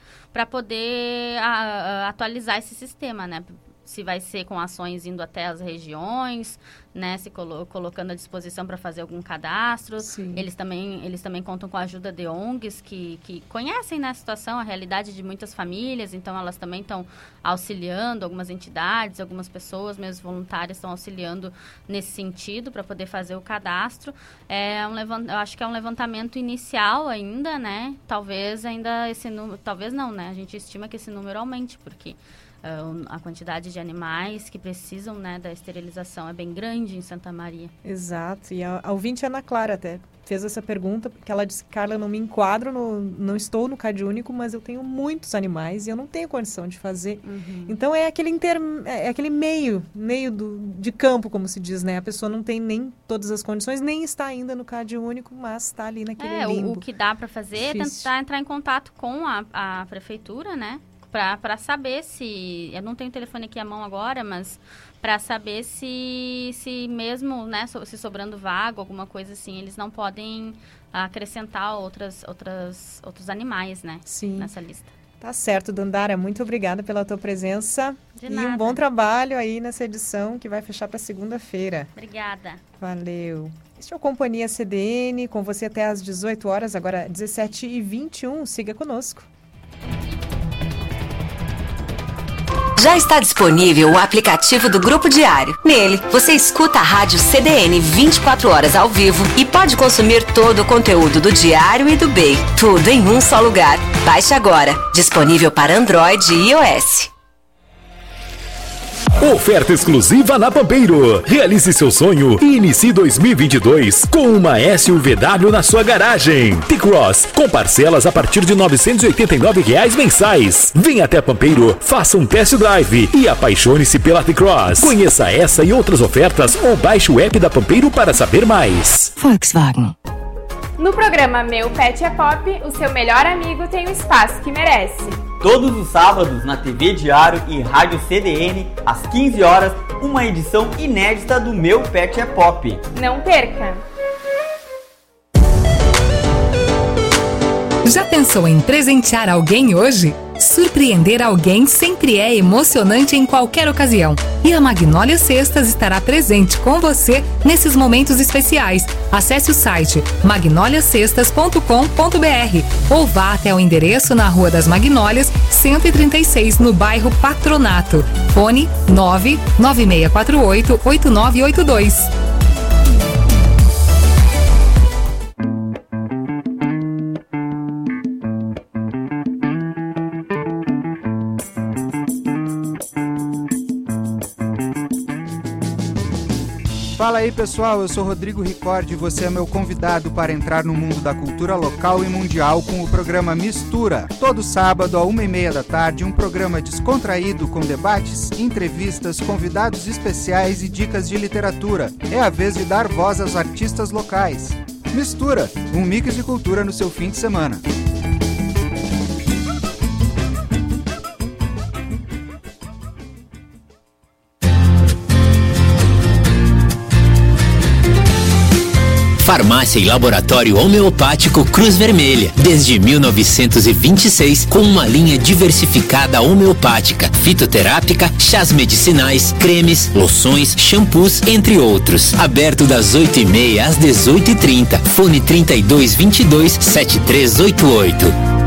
poder a, a, atualizar esse sistema, né? Se vai ser com ações indo até as regiões, né, se colo colocando à disposição para fazer algum cadastro. Sim. Eles também eles também contam com a ajuda de ONGs que, que conhecem né, a situação, a realidade de muitas famílias, então elas também estão auxiliando algumas entidades, algumas pessoas, mesmo voluntárias estão auxiliando nesse sentido para poder fazer o cadastro. É um levant... eu acho que é um levantamento inicial ainda, né? Talvez ainda esse número, talvez não, né? A gente estima que esse número aumente porque a quantidade de animais que precisam né, da esterilização é bem grande em Santa Maria. Exato. E a, a ouvinte Ana Clara até fez essa pergunta porque ela disse, Carla, eu não me enquadro, no, não estou no CAD único, mas eu tenho muitos animais e eu não tenho condição de fazer. Uhum. Então é aquele inter, é aquele meio, meio do, de campo, como se diz, né? A pessoa não tem nem todas as condições, nem está ainda no CAD único, mas está ali naquele é, limbo. O, o que dá para fazer é Difícil. é tentar entrar em contato com a, a prefeitura, né? Para saber se. Eu não tenho o telefone aqui à mão agora, mas para saber se, se mesmo, né, se sobrando vaga, alguma coisa assim, eles não podem acrescentar outras, outras, outros animais, né, Sim. nessa lista. Tá certo, Dandara. Muito obrigada pela tua presença. De e nada. um bom trabalho aí nessa edição que vai fechar para segunda-feira. Obrigada. Valeu. Este é o Companhia CDN, com você até às 18 horas, agora 17h21. Siga conosco. Já está disponível o aplicativo do Grupo Diário. Nele, você escuta a rádio CDN 24 horas ao vivo e pode consumir todo o conteúdo do Diário e do BEI. Tudo em um só lugar. Baixe agora. Disponível para Android e iOS. Oferta exclusiva na Pampeiro. Realize seu sonho e inicie 2022 com uma SUVW na sua garagem. T-Cross com parcelas a partir de 989 reais mensais. Venha até Pampeiro, faça um test drive e apaixone-se pela T-Cross. Conheça essa e outras ofertas ou baixe o app da Pampeiro para saber mais. Volkswagen. No programa Meu Pet é Pop, o seu melhor amigo tem o espaço que merece. Todos os sábados na TV Diário e Rádio CDN, às 15 horas, uma edição inédita do Meu Pet é Pop. Não perca! Já pensou em presentear alguém hoje? Surpreender alguém sempre é emocionante em qualquer ocasião. E a Magnólia Cestas estará presente com você nesses momentos especiais. Acesse o site magnoliacestas.com.br ou vá até o endereço na Rua das Magnólias, 136, no bairro Patronato. Fone 99648 8982. Fala aí pessoal, eu sou Rodrigo Ricord e você é meu convidado para entrar no mundo da cultura local e mundial com o programa Mistura. Todo sábado, a uma e meia da tarde, um programa descontraído com debates, entrevistas, convidados especiais e dicas de literatura. É a vez de dar voz aos artistas locais. Mistura, um mix de cultura no seu fim de semana. Farmácia e Laboratório Homeopático Cruz Vermelha, desde 1926, com uma linha diversificada homeopática, fitoterápica, chás medicinais, cremes, loções, shampoos, entre outros. Aberto das 8h30 às 18h30. Fone 3222 7388.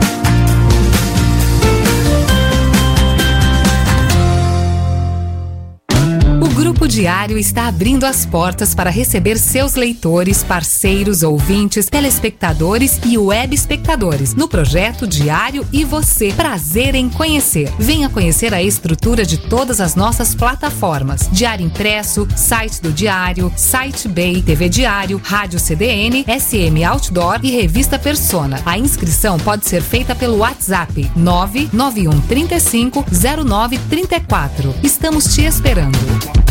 Grupo Diário está abrindo as portas para receber seus leitores, parceiros, ouvintes, telespectadores e web espectadores no projeto Diário e Você. Prazer em conhecer. Venha conhecer a estrutura de todas as nossas plataformas: Diário Impresso, site do Diário, site Bay, TV Diário, Rádio CDN, SM Outdoor e Revista Persona. A inscrição pode ser feita pelo WhatsApp 991 35 0934. Estamos te esperando.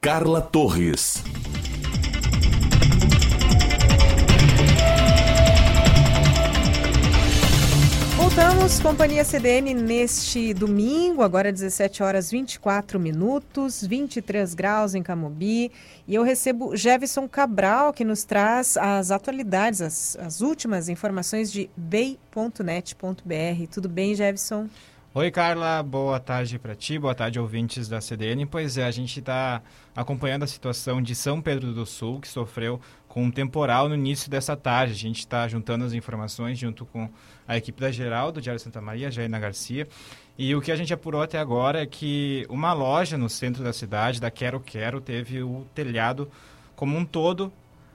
Carla Torres. Voltamos, Companhia CDN, neste domingo, agora 17 horas 24 minutos, 23 graus em Camobi. E eu recebo Jefferson Cabral, que nos traz as atualidades, as, as últimas informações de bay.net.br. Tudo bem, Jefferson? Oi, Carla, boa tarde para ti, boa tarde, ouvintes da CDN. Pois é, a gente está acompanhando a situação de São Pedro do Sul, que sofreu com um temporal no início dessa tarde. A gente está juntando as informações junto com a equipe da Geral, do Diário Santa Maria, Jaina Garcia. E o que a gente apurou até agora é que uma loja no centro da cidade, da Quero Quero, teve o telhado como um todo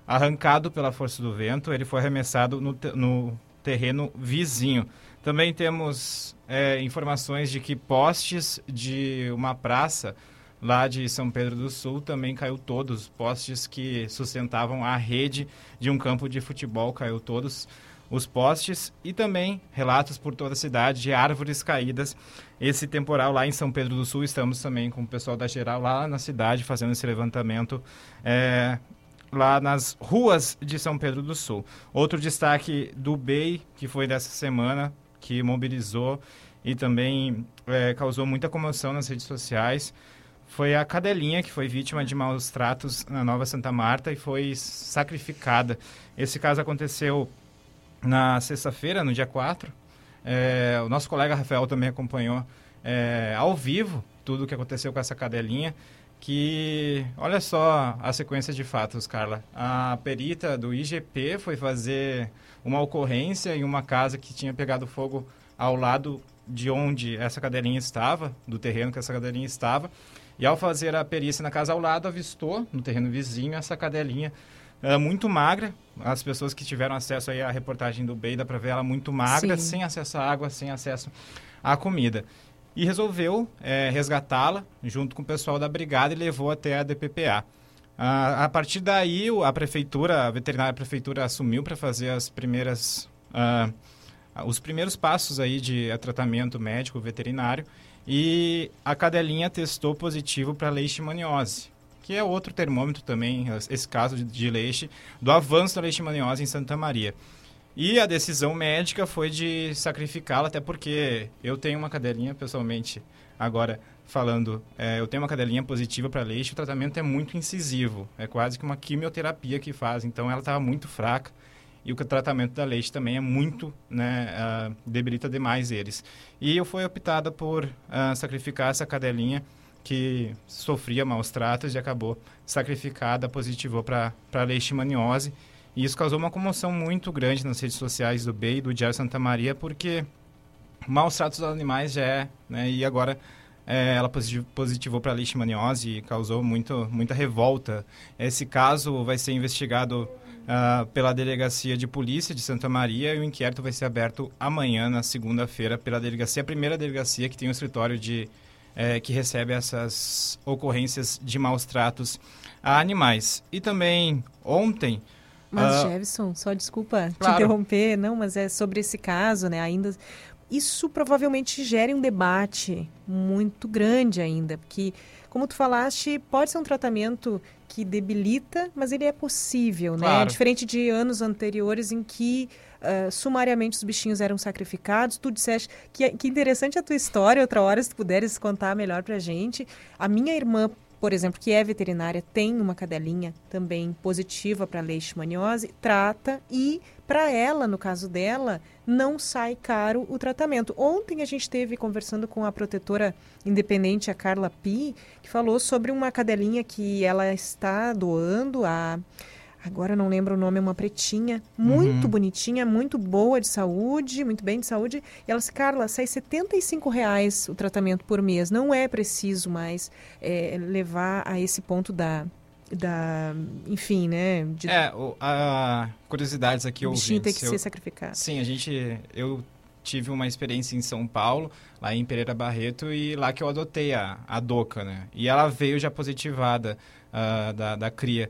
arrancado pela força do vento. Ele foi arremessado no, no terreno vizinho. Também temos é, informações de que postes de uma praça lá de São Pedro do Sul também caiu todos. Postes que sustentavam a rede de um campo de futebol caiu todos os postes e também relatos por toda a cidade de árvores caídas. Esse temporal lá em São Pedro do Sul, estamos também com o pessoal da Geral lá na cidade fazendo esse levantamento é, lá nas ruas de São Pedro do Sul. Outro destaque do BEI, que foi dessa semana, que mobilizou e também é, causou muita comoção nas redes sociais, foi a cadelinha que foi vítima de maus tratos na Nova Santa Marta e foi sacrificada. Esse caso aconteceu na sexta-feira, no dia 4. É, o nosso colega Rafael também acompanhou é, ao vivo tudo o que aconteceu com essa cadelinha. Que, olha só a sequência de fatos, Carla. A perita do IGP foi fazer uma ocorrência em uma casa que tinha pegado fogo ao lado de onde essa cadelinha estava, do terreno que essa cadelinha estava. E ao fazer a perícia na casa ao lado, avistou no terreno vizinho essa cadelinha uh, muito magra. As pessoas que tiveram acesso aí à reportagem do BEI, dá para ver ela muito magra, Sim. sem acesso à água, sem acesso à comida. E resolveu é, resgatá-la junto com o pessoal da brigada e levou até a DPPA. Uh, a partir daí, a prefeitura, a veterinária prefeitura assumiu para fazer as primeiras, uh, os primeiros passos aí de tratamento médico veterinário e a cadelinha testou positivo para leishmaniose que é outro termômetro também, esse caso de, de do avanço da leishmaniose em Santa Maria. E a decisão médica foi de sacrificá-la, até porque eu tenho uma cadelinha, pessoalmente, agora falando, é, eu tenho uma cadelinha positiva para leite, o tratamento é muito incisivo, é quase que uma quimioterapia que faz, então ela estava muito fraca e o tratamento da leite também é muito, né, uh, debilita demais eles. E eu fui optada por uh, sacrificar essa cadelinha que sofria maus tratos e acabou sacrificada, positivou para leishmaniose. E isso causou uma comoção muito grande nas redes sociais do BEI, do Diário Santa Maria, porque maus tratos dos animais já é, né? E agora é, ela positivou para leishmaniose e causou muito, muita revolta. Esse caso vai ser investigado uh, pela Delegacia de Polícia de Santa Maria e o inquérito vai ser aberto amanhã, na segunda-feira, pela delegacia, a primeira delegacia que tem o um escritório de é, que recebe essas ocorrências de maus tratos a animais. E também ontem. Mas, uh, Jefferson, só desculpa claro. te interromper, não, mas é sobre esse caso, né? Ainda. Isso provavelmente gere um debate muito grande ainda, porque, como tu falaste, pode ser um tratamento que debilita, mas ele é possível, né? Claro. Diferente de anos anteriores em que uh, sumariamente os bichinhos eram sacrificados. Tu disseste que, que interessante a tua história, outra hora, se tu puderes contar melhor pra gente. A minha irmã, por exemplo, que é veterinária, tem uma cadelinha também positiva para leishmaniose, trata e para ela, no caso dela, não sai caro o tratamento. Ontem a gente esteve conversando com a protetora independente, a Carla Pi, que falou sobre uma cadelinha que ela está doando a agora não lembro o nome, é uma pretinha, muito uhum. bonitinha, muito boa de saúde, muito bem de saúde. E ela disse, Carla, sai 75 reais o tratamento por mês. Não é preciso mais é, levar a esse ponto da, da enfim, né? De... É, a curiosidades aqui, o bichinho tem que eu... ser sacrificado. Sim, a gente, eu tive uma experiência em São Paulo, lá em Pereira Barreto, e lá que eu adotei a, a Doca, né? E ela veio já positivada uh, da, da cria.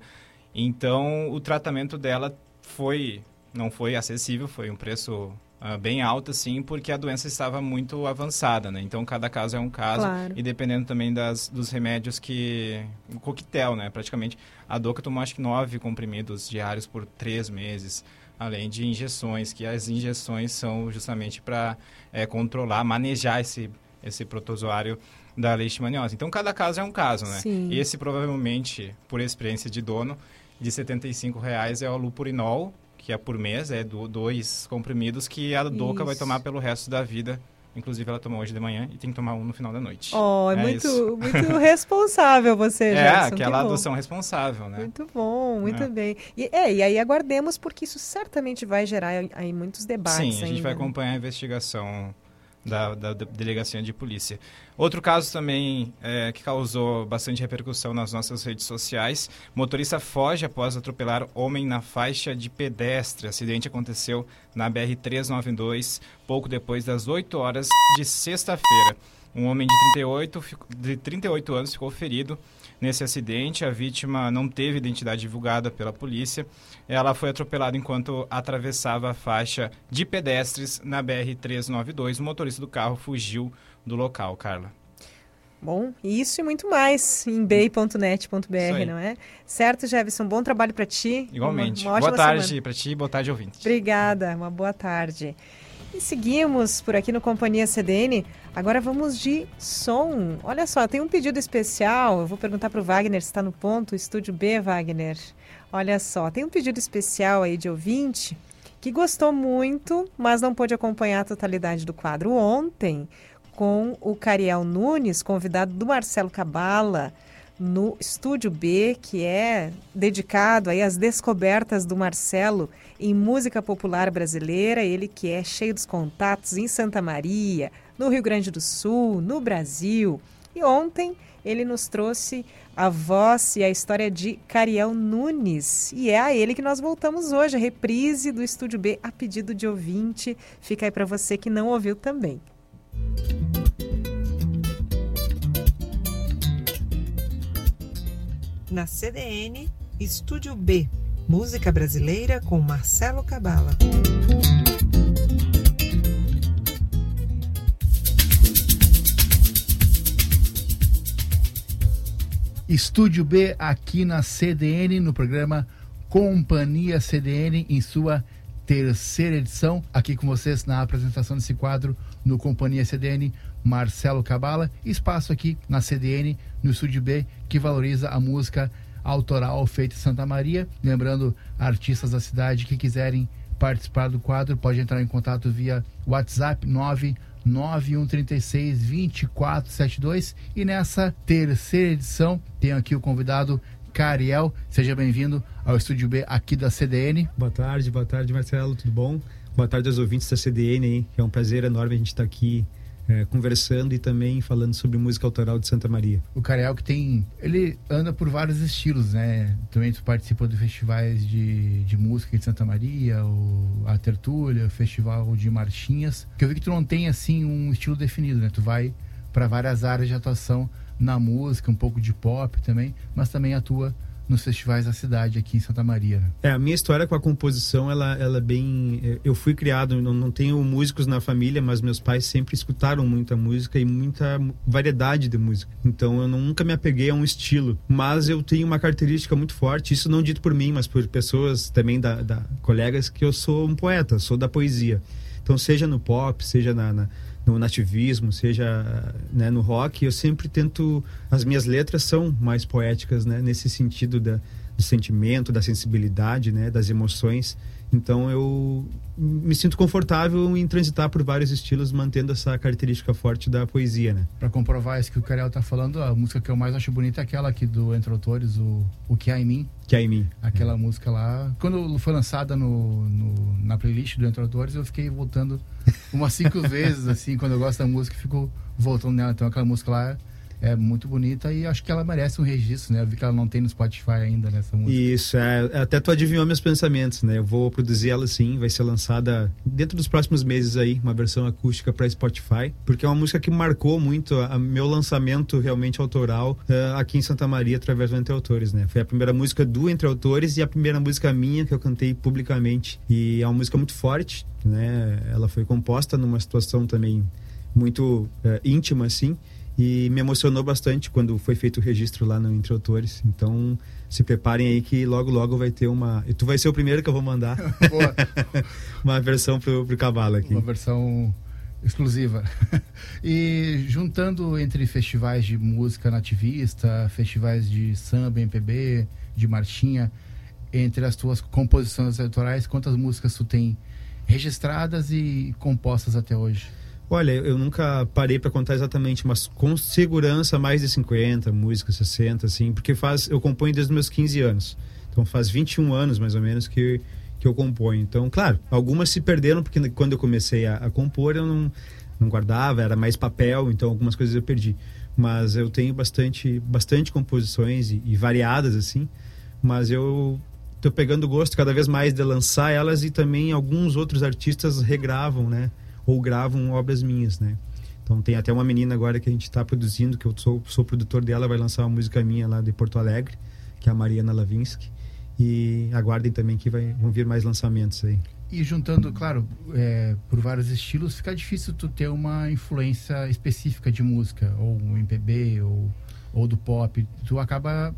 Então, o tratamento dela foi não foi acessível, foi um preço uh, bem alto, assim, porque a doença estava muito avançada, né? Então, cada caso é um caso claro. e dependendo também das, dos remédios que... O coquetel, né? Praticamente, a Doca tomou acho que nove comprimidos diários por três meses, além de injeções, que as injeções são justamente para é, controlar, manejar esse, esse protozoário da leishmaniose. Então, cada caso é um caso, né? Sim. Esse, provavelmente, por experiência de dono, de R$ reais é o lupurinol, que é por mês, é do, dois comprimidos que a doca vai tomar pelo resto da vida. Inclusive, ela tomou hoje de manhã e tem que tomar um no final da noite. Oh, é, é muito, muito responsável você, É, Gerson, aquela adoção responsável, né? Muito bom, muito é. bem. E, é, e aí aguardemos, porque isso certamente vai gerar aí muitos debates Sim, a gente ainda. vai acompanhar a investigação da, da, delegacia de polícia. Outro caso também é, que causou bastante repercussão nas nossas redes sociais: motorista foge após atropelar homem na faixa de pedestre. Acidente aconteceu na BR 392 pouco depois das 8 horas de sexta-feira. Um homem de 38, de 38 anos ficou ferido nesse acidente. A vítima não teve identidade divulgada pela polícia. Ela foi atropelada enquanto atravessava a faixa de pedestres na BR-392. O motorista do carro fugiu do local, Carla. Bom, isso e muito mais em bay.net.br, não é? Certo, Jefferson? Bom trabalho para ti. Igualmente. Uma, uma boa tarde para ti, boa tarde, ouvinte. Obrigada, uma boa tarde. E seguimos por aqui no Companhia CDN. Agora vamos de som. Olha só, tem um pedido especial. Eu vou perguntar para o Wagner se está no ponto. Estúdio B, Wagner. Olha só, tem um pedido especial aí de ouvinte que gostou muito, mas não pôde acompanhar a totalidade do quadro ontem com o Cariel Nunes, convidado do Marcelo Cabala, no Estúdio B, que é dedicado aí às descobertas do Marcelo em música popular brasileira, ele que é cheio dos contatos em Santa Maria, no Rio Grande do Sul, no Brasil. E ontem ele nos trouxe a voz e a história de Cariel Nunes. E é a ele que nós voltamos hoje, a reprise do Estúdio B a pedido de ouvinte. Fica aí para você que não ouviu também. Na CDN, Estúdio B, música brasileira com Marcelo Cabala. Estúdio B aqui na CDN, no programa Companhia CDN, em sua terceira edição. Aqui com vocês na apresentação desse quadro no Companhia CDN, Marcelo Cabala. Espaço aqui na CDN, no Estúdio B, que valoriza a música autoral feita em Santa Maria. Lembrando, artistas da cidade que quiserem participar do quadro, pode entrar em contato via WhatsApp 99136 2472. E nessa terceira edição, tenho aqui o convidado Cariel. Seja bem-vindo ao Estúdio B aqui da CDN. Boa tarde, boa tarde, Marcelo, tudo bom? Boa tarde aos ouvintes da CDN, hein? É um prazer enorme a gente estar aqui é, conversando e também falando sobre música autoral de Santa Maria. O Cariel que tem, ele anda por vários estilos, né? Também tu participa de festivais de, de música de Santa Maria, o, a Tertúlia, o Festival de Marchinhas, que eu vi que tu não tem assim um estilo definido, né? Tu vai para várias áreas de atuação na música, um pouco de pop também, mas também atua nos festivais da cidade aqui em Santa Maria. Né? É, a minha história com a composição, ela, ela é bem... É, eu fui criado, não, não tenho músicos na família, mas meus pais sempre escutaram muita música e muita variedade de música. Então eu nunca me apeguei a um estilo, mas eu tenho uma característica muito forte, isso não dito por mim, mas por pessoas também, da, da colegas, que eu sou um poeta, sou da poesia. Então seja no pop, seja na, na no nativismo, seja né, no rock, eu sempre tento. As minhas letras são mais poéticas, né, nesse sentido da, do sentimento, da sensibilidade, né, das emoções. Então eu me sinto confortável em transitar por vários estilos, mantendo essa característica forte da poesia, né? Para comprovar isso que o Cariel tá falando, a música que eu mais acho bonita é aquela aqui do Entre Autores, o, o Que Há Em Mim. Que Há Em Mim. Aquela é. música lá. Quando foi lançada no, no, na playlist do Entre Autores, eu fiquei voltando umas cinco vezes, assim, quando eu gosto da música, fico voltando nela. Então aquela música lá é muito bonita e acho que ela merece um registro, né? Eu vi que ela não tem no Spotify ainda nessa música. Isso, é, até tu adivinhou meus pensamentos, né? Eu vou produzir ela sim, vai ser lançada dentro dos próximos meses aí, uma versão acústica para Spotify, porque é uma música que marcou muito a, a meu lançamento realmente autoral uh, aqui em Santa Maria através do Entre Autores, né? Foi a primeira música do Entre Autores e a primeira música minha que eu cantei publicamente e é uma música muito forte, né? Ela foi composta numa situação também muito uh, íntima assim e me emocionou bastante quando foi feito o registro lá no Entre Autores. Então, se preparem aí que logo, logo vai ter uma... E tu vai ser o primeiro que eu vou mandar. uma versão pro, pro Cabala aqui. Uma versão exclusiva. e juntando entre festivais de música nativista, festivais de samba, MPB, de marchinha, entre as tuas composições eleitorais, quantas músicas tu tem registradas e compostas até hoje? Olha, eu nunca parei para contar exatamente, mas com segurança mais de 50 músicas, 60, assim, porque faz, eu componho desde os meus 15 anos. Então faz 21 anos mais ou menos que, que eu componho. Então, claro, algumas se perderam porque quando eu comecei a, a compor eu não, não guardava, era mais papel, então algumas coisas eu perdi. Mas eu tenho bastante, bastante composições e, e variadas assim, mas eu tô pegando gosto cada vez mais de lançar elas e também alguns outros artistas regravam, né? Ou gravam obras minhas, né? Então tem até uma menina agora que a gente está produzindo, que eu sou, sou produtor dela, vai lançar uma música minha lá de Porto Alegre, que é a Mariana Lavinsky. E aguardem também que vai, vão vir mais lançamentos aí. E juntando, claro, é, por vários estilos, fica difícil tu ter uma influência específica de música, ou um MPB, ou, ou do pop. Tu acaba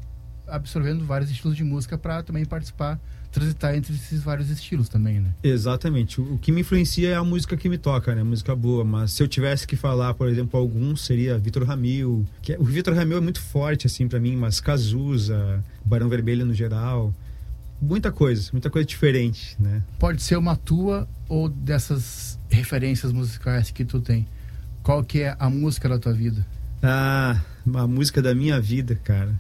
absorvendo vários estilos de música para também participar, transitar entre esses vários estilos também, né? Exatamente. O, o, que me influencia é a música que me toca, né? Música boa. Mas se eu tivesse que falar, por exemplo, algum seria Vitor Ramil. Que é, o Vitor Ramil é muito forte assim para mim, mas Cazuza, Barão Vermelho no geral muita coisa, muita coisa diferente, né? Pode ser uma tua ou dessas referências musicais que tu tem. Qual que é a música da tua vida? Ah, a música da minha vida, cara.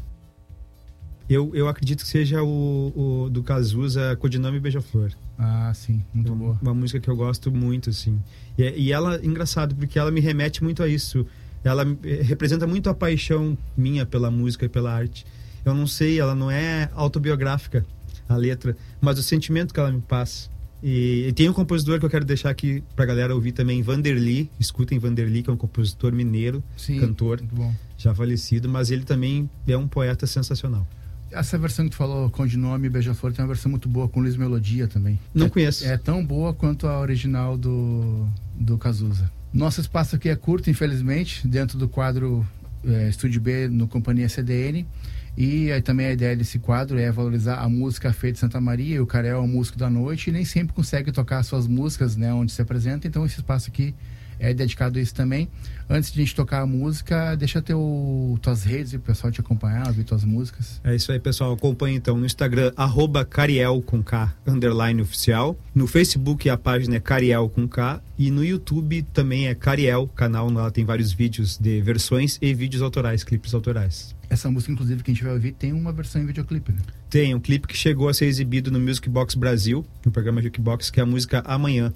Eu, eu acredito que seja o, o do Cazuza, Codinome Beija-Flor. Ah, sim, muito é boa. Uma música que eu gosto muito, assim. E, e ela, engraçado, porque ela me remete muito a isso. Ela representa muito a paixão minha pela música e pela arte. Eu não sei, ela não é autobiográfica a letra, mas o sentimento que ela me passa. E, e tem um compositor que eu quero deixar aqui pra galera ouvir também, Vanderly. Escutem Vanderly, que é um compositor mineiro, Sim, cantor, já falecido, mas ele também é um poeta sensacional. Essa versão que tu falou com de nome Beija-Flor tem uma versão muito boa com Luiz Melodia também. Não é, conheço. É tão boa quanto a original do, do Cazuza. Nosso espaço aqui é curto, infelizmente, dentro do quadro é, Estúdio B no Companhia CDN. E aí, também a ideia desse quadro é valorizar a música feita em Santa Maria. O Carel é um músico da noite e nem sempre consegue tocar suas músicas, né, onde se apresenta. Então esse espaço aqui é dedicado a isso também. Antes de a gente tocar a música, deixa teu tuas redes e o pessoal te acompanhar, ouvir tuas músicas. É isso aí, pessoal. Acompanhe então no Instagram, arroba Cariel com K, underline oficial. No Facebook a página é Cariel com K. E no YouTube também é Cariel, canal. Lá tem vários vídeos de versões e vídeos autorais, clipes autorais. Essa música, inclusive, que a gente vai ouvir, tem uma versão em videoclipe, né? Tem, um clipe que chegou a ser exibido no Music Box Brasil, no programa Jukebox, que é a música Amanhã.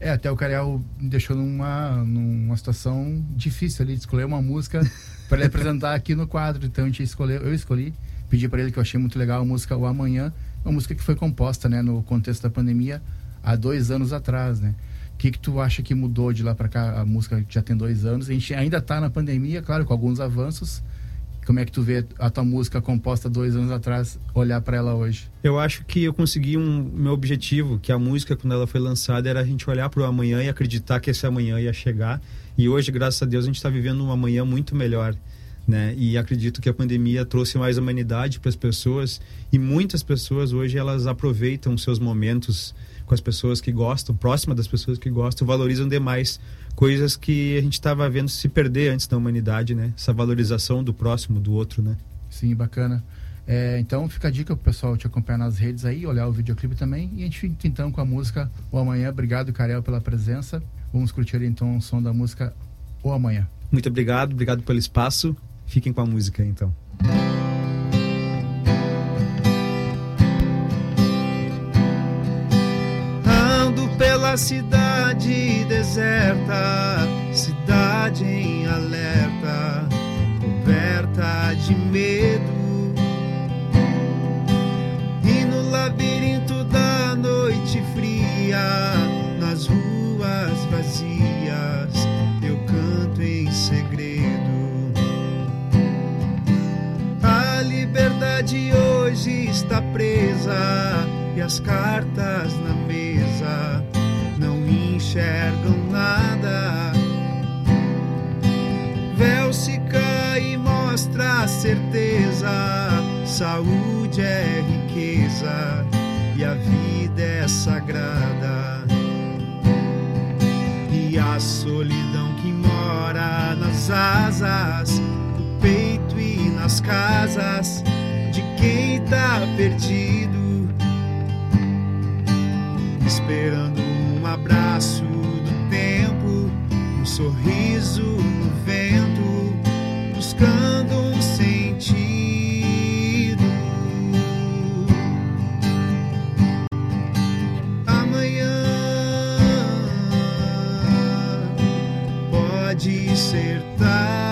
É, até o Cariel me deixou numa, numa situação difícil ali de escolher uma música para ele apresentar aqui no quadro. Então a gente escolheu, eu escolhi, pedi para ele que eu achei muito legal a música O Amanhã, uma música que foi composta, né, no contexto da pandemia há dois anos atrás, né? O que, que tu acha que mudou de lá para cá? A música já tem dois anos, a gente ainda está na pandemia, claro, com alguns avanços, como é que tu vê a tua música composta dois anos atrás, olhar para ela hoje? Eu acho que eu consegui um meu objetivo, que a música quando ela foi lançada era a gente olhar para o amanhã e acreditar que esse amanhã ia chegar. E hoje, graças a Deus, a gente está vivendo um amanhã muito melhor. Né? E acredito que a pandemia trouxe mais humanidade para as pessoas e muitas pessoas hoje elas aproveitam seus momentos com as pessoas que gostam, próxima das pessoas que gostam, valorizam demais coisas que a gente estava vendo se perder antes da humanidade, né? Essa valorização do próximo, do outro, né? Sim, bacana. É, então fica a dica pro pessoal te acompanhar nas redes aí, olhar o videoclipe também. E a gente fica então com a música O Amanhã. Obrigado, Carel, pela presença. Vamos curtir então o som da música O Amanhã. Muito obrigado, obrigado pelo espaço. Fiquem com a música então. Cidade deserta, cidade em alerta, coberta de medo. E no labirinto da noite fria, nas ruas vazias, eu canto em segredo. A liberdade hoje está presa e as cartas na mesa enxergam nada. Véu se cai e mostra a certeza. Saúde é riqueza e a vida é sagrada. E a solidão que mora nas asas do peito e nas casas de quem tá perdido, esperando abraço do tempo, um sorriso no vento, buscando um sentido. Amanhã pode ser tarde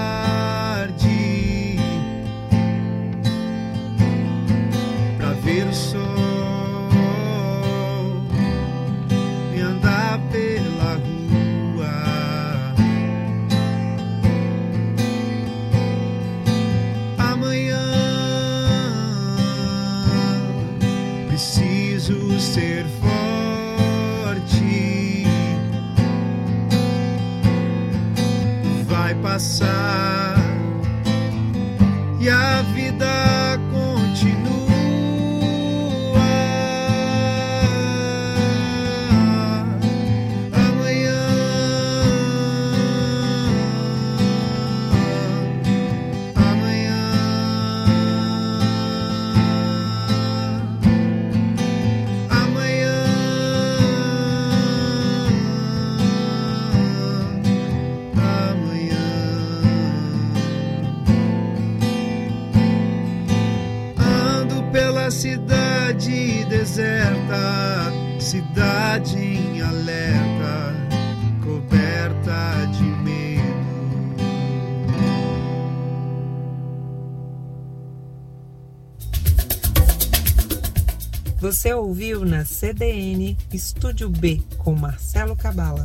ouviu na CDN Estúdio B com Marcelo Cabala.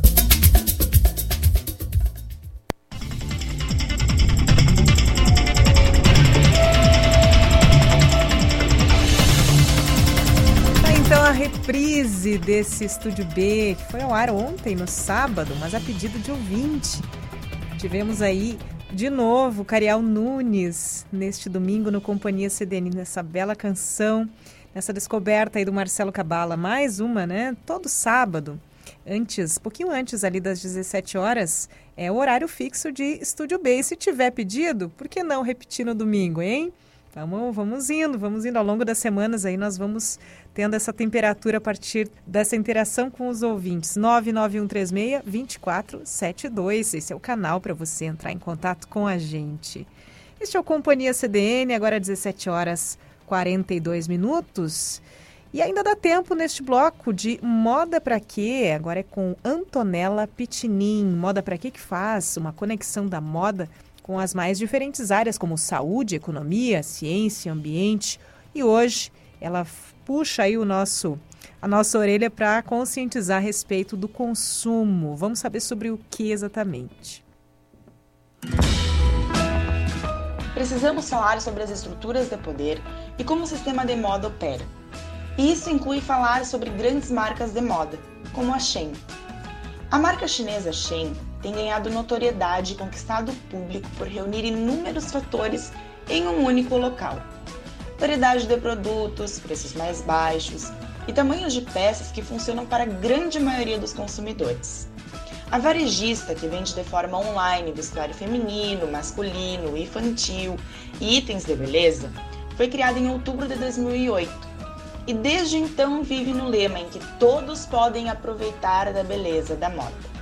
Tá então reprise desse Estúdio B, que foi ao ar ontem, no sábado, mas a pedido de ouvinte. Tivemos aí de novo Carial Nunes neste domingo no Companhia CDN, nessa bela canção, nessa descoberta aí do Marcelo Cabala. Mais uma, né? Todo sábado, antes, pouquinho antes ali das 17 horas, é o horário fixo de Estúdio B. E se tiver pedido, por que não repetir no domingo, hein? Vamos, vamos indo, vamos indo. Ao longo das semanas aí nós vamos tendo essa temperatura a partir dessa interação com os ouvintes. 99136-2472. Esse é o canal para você entrar em contato com a gente. Este é o Companhia CDN, agora 17 horas 42 minutos. E ainda dá tempo neste bloco de Moda Pra Quê? Agora é com Antonella Pitinin. Moda Pra Quê que faz uma conexão da moda com as mais diferentes áreas como saúde, economia, ciência, ambiente. E hoje ela puxa aí o nosso a nossa orelha para conscientizar a respeito do consumo. Vamos saber sobre o que exatamente. Precisamos falar sobre as estruturas de poder e como o sistema de moda opera. E isso inclui falar sobre grandes marcas de moda, como a Shein. A marca chinesa Shein tem ganhado notoriedade e conquistado o público por reunir inúmeros fatores em um único local. Variedade de produtos, preços mais baixos e tamanhos de peças que funcionam para a grande maioria dos consumidores. A varejista, que vende de forma online vestuário feminino, masculino, infantil e itens de beleza, foi criada em outubro de 2008 e desde então vive no lema em que todos podem aproveitar da beleza da moda.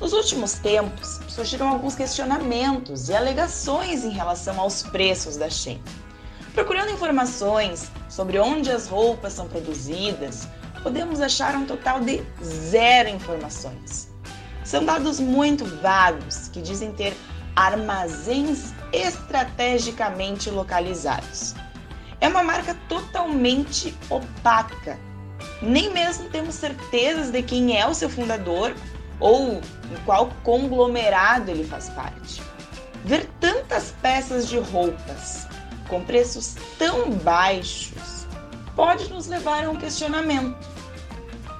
Nos últimos tempos, surgiram alguns questionamentos e alegações em relação aos preços da Shein. Procurando informações sobre onde as roupas são produzidas, podemos achar um total de zero informações. São dados muito vagos que dizem ter armazéns estrategicamente localizados. É uma marca totalmente opaca. Nem mesmo temos certezas de quem é o seu fundador ou em qual conglomerado ele faz parte. Ver tantas peças de roupas com preços tão baixos pode nos levar a um questionamento.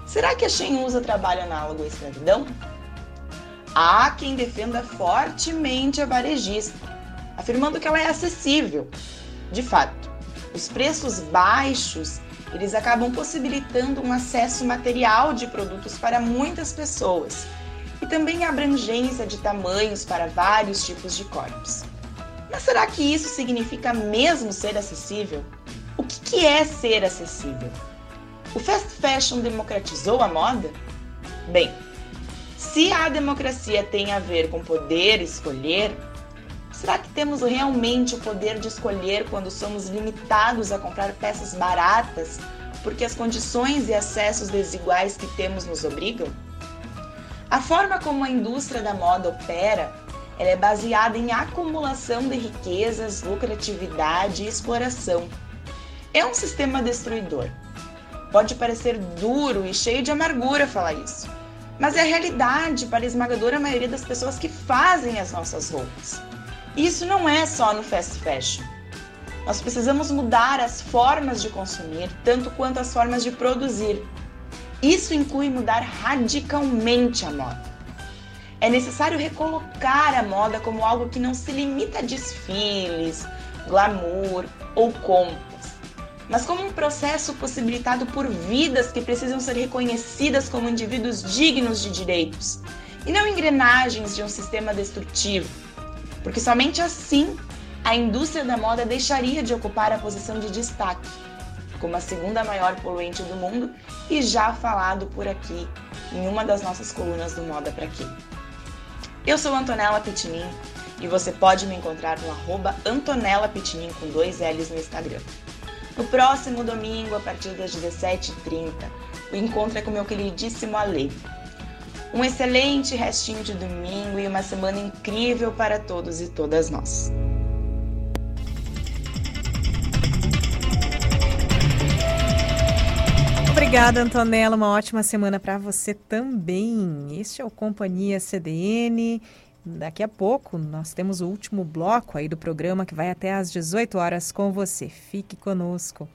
Será que a Shein usa trabalho análogo à escravidão? Há quem defenda fortemente a varejista, afirmando que ela é acessível. De fato, os preços baixos eles acabam possibilitando um acesso material de produtos para muitas pessoas e também a abrangência de tamanhos para vários tipos de corpos. Mas será que isso significa mesmo ser acessível? O que, que é ser acessível? O fast fashion democratizou a moda? Bem, se a democracia tem a ver com poder escolher, será que temos realmente o poder de escolher quando somos limitados a comprar peças baratas porque as condições e acessos desiguais que temos nos obrigam? A forma como a indústria da moda opera ela é baseada em acumulação de riquezas, lucratividade e exploração. É um sistema destruidor. Pode parecer duro e cheio de amargura falar isso, mas é a realidade para a esmagadora maioria das pessoas que fazem as nossas roupas. Isso não é só no fast fashion. Nós precisamos mudar as formas de consumir, tanto quanto as formas de produzir. Isso inclui mudar radicalmente a moda. É necessário recolocar a moda como algo que não se limita a desfiles, glamour ou compras, mas como um processo possibilitado por vidas que precisam ser reconhecidas como indivíduos dignos de direitos e não engrenagens de um sistema destrutivo, porque somente assim a indústria da moda deixaria de ocupar a posição de destaque como a segunda maior poluente do mundo e já falado por aqui em uma das nossas colunas do Moda Pra Quê. Eu sou Antonella Pitinin e você pode me encontrar no arroba Antonella Pitinin com dois L's no Instagram. No próximo domingo, a partir das 17h30, o encontro é com meu queridíssimo Ale. Um excelente restinho de domingo e uma semana incrível para todos e todas nós. Obrigada, Antonella. Uma ótima semana para você também. Este é o Companhia CDN. Daqui a pouco nós temos o último bloco aí do programa que vai até às 18 horas com você. Fique conosco.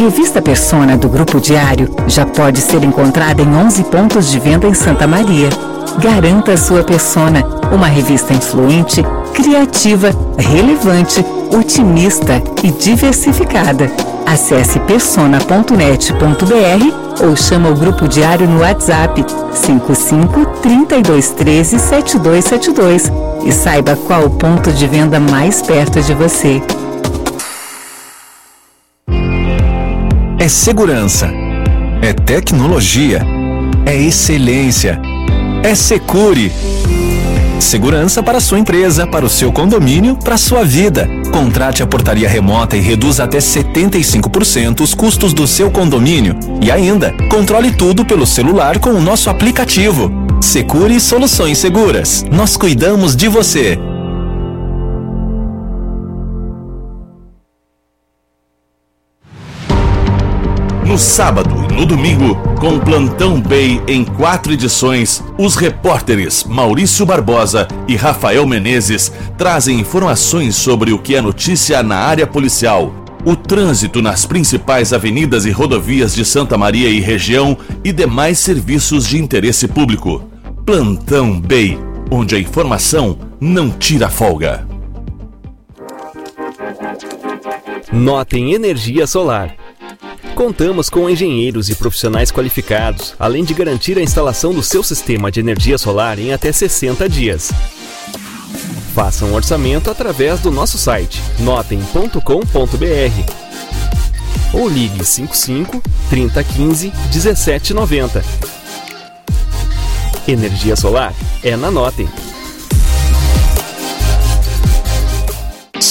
Revista Persona do Grupo Diário já pode ser encontrada em 11 pontos de venda em Santa Maria. Garanta a sua Persona, uma revista influente criativa, relevante, otimista e diversificada. Acesse persona.net.br ou chama o Grupo Diário no WhatsApp 55 3213 7272 e saiba qual o ponto de venda mais perto de você. É segurança, é tecnologia, é excelência, é Secure. Segurança para sua empresa, para o seu condomínio, para sua vida. Contrate a portaria remota e reduza até 75% os custos do seu condomínio. E ainda, controle tudo pelo celular com o nosso aplicativo. Secure Soluções Seguras. Nós cuidamos de você. No sábado e no domingo, com Plantão Bay em quatro edições, os repórteres Maurício Barbosa e Rafael Menezes trazem informações sobre o que é notícia na área policial, o trânsito nas principais avenidas e rodovias de Santa Maria e região e demais serviços de interesse público. Plantão Bay, onde a informação não tira folga. Notem Energia Solar. Contamos com engenheiros e profissionais qualificados, além de garantir a instalação do seu sistema de energia solar em até 60 dias. Faça um orçamento através do nosso site notem.com.br ou ligue 55 3015 1790. Energia solar é na Notem.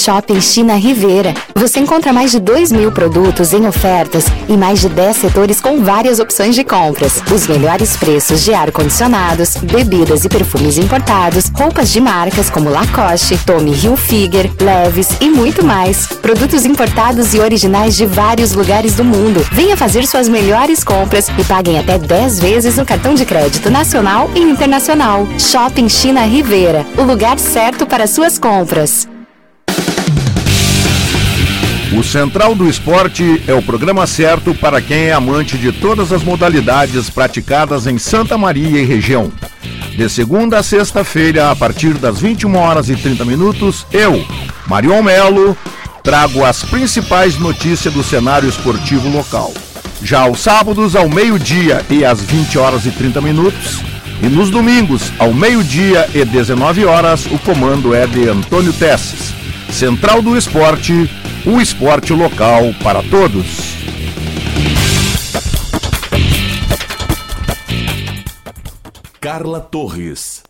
Shopping China Rivera. Você encontra mais de 2 mil produtos em ofertas e mais de 10 setores com várias opções de compras. Os melhores preços de ar-condicionados, bebidas e perfumes importados, roupas de marcas como Lacoste, Tommy Hilfiger, Levis e muito mais. Produtos importados e originais de vários lugares do mundo. Venha fazer suas melhores compras e paguem até 10 vezes no cartão de crédito nacional e internacional. Shopping China Rivera. O lugar certo para suas compras. O Central do Esporte é o programa certo para quem é amante de todas as modalidades praticadas em Santa Maria e região. De segunda a sexta-feira, a partir das 21 horas e 30 minutos, eu, Marion Melo, trago as principais notícias do cenário esportivo local. Já aos sábados, ao meio-dia e às 20 horas e 30 minutos, e nos domingos, ao meio-dia e 19 horas, o comando é de Antônio Tesses. Central do Esporte, o esporte local para todos. Carla Torres.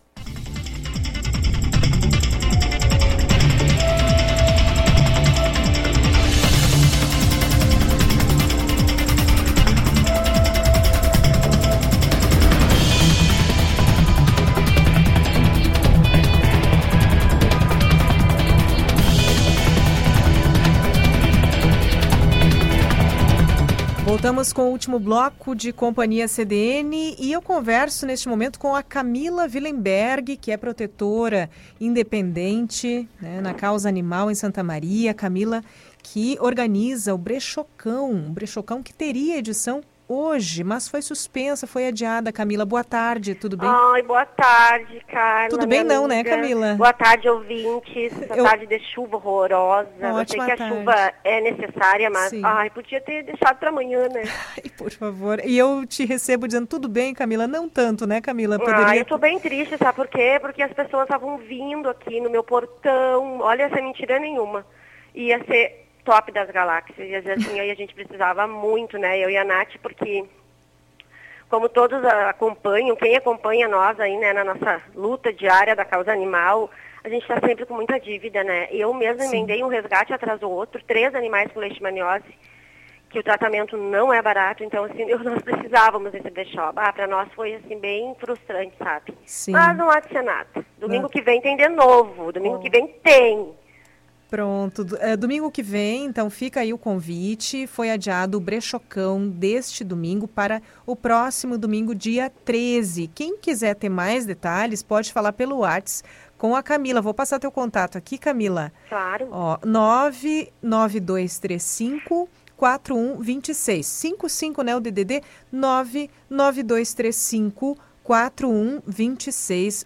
Voltamos com o último bloco de Companhia CDN e eu converso neste momento com a Camila Willenberg, que é protetora independente né, na causa animal em Santa Maria. Camila que organiza o Brechocão, o Brechocão que teria edição hoje, mas foi suspensa, foi adiada. Camila, boa tarde, tudo bem? Ai, boa tarde, Carla. Tudo bem não, né, Camila? Boa tarde, ouvintes. Essa Eu- tarde de chuva horrorosa. Eu sei Ótima que a tarde. chuva é necessária, mas Sim. ai, podia ter deixado para amanhã, né? Por favor. E eu te recebo dizendo tudo bem, Camila? Não tanto, né, Camila? Ah, Poderia... eu tô bem triste, sabe por quê? Porque as pessoas estavam vindo aqui no meu portão. Olha, sem mentira nenhuma. Ia ser top das galáxias. E assim, aí a gente precisava muito, né? Eu e a Nath, porque como todos acompanham, quem acompanha nós aí, né, na nossa luta diária da causa animal, a gente está sempre com muita dívida, né? Eu mesma Sim. emendei um resgate atrás do outro, três animais com leishmaniose, que o tratamento não é barato, então assim, eu- nós precisávamos desse brechó. Ah, para nós foi assim bem frustrante, sabe? Sim. Mas não há de ser nada. Domingo Não. que vem tem de novo, domingo que vem tem. Pronto. É, domingo que vem, então fica aí o convite. Foi adiado o brechocão deste domingo para o próximo domingo, dia 13. Quem quiser ter mais detalhes, pode falar pelo WhatsApp com a Camila. Vou passar teu contato aqui, Camila. Claro. Ó, 99235 4126. 55, né, o DDD? 99235 4126.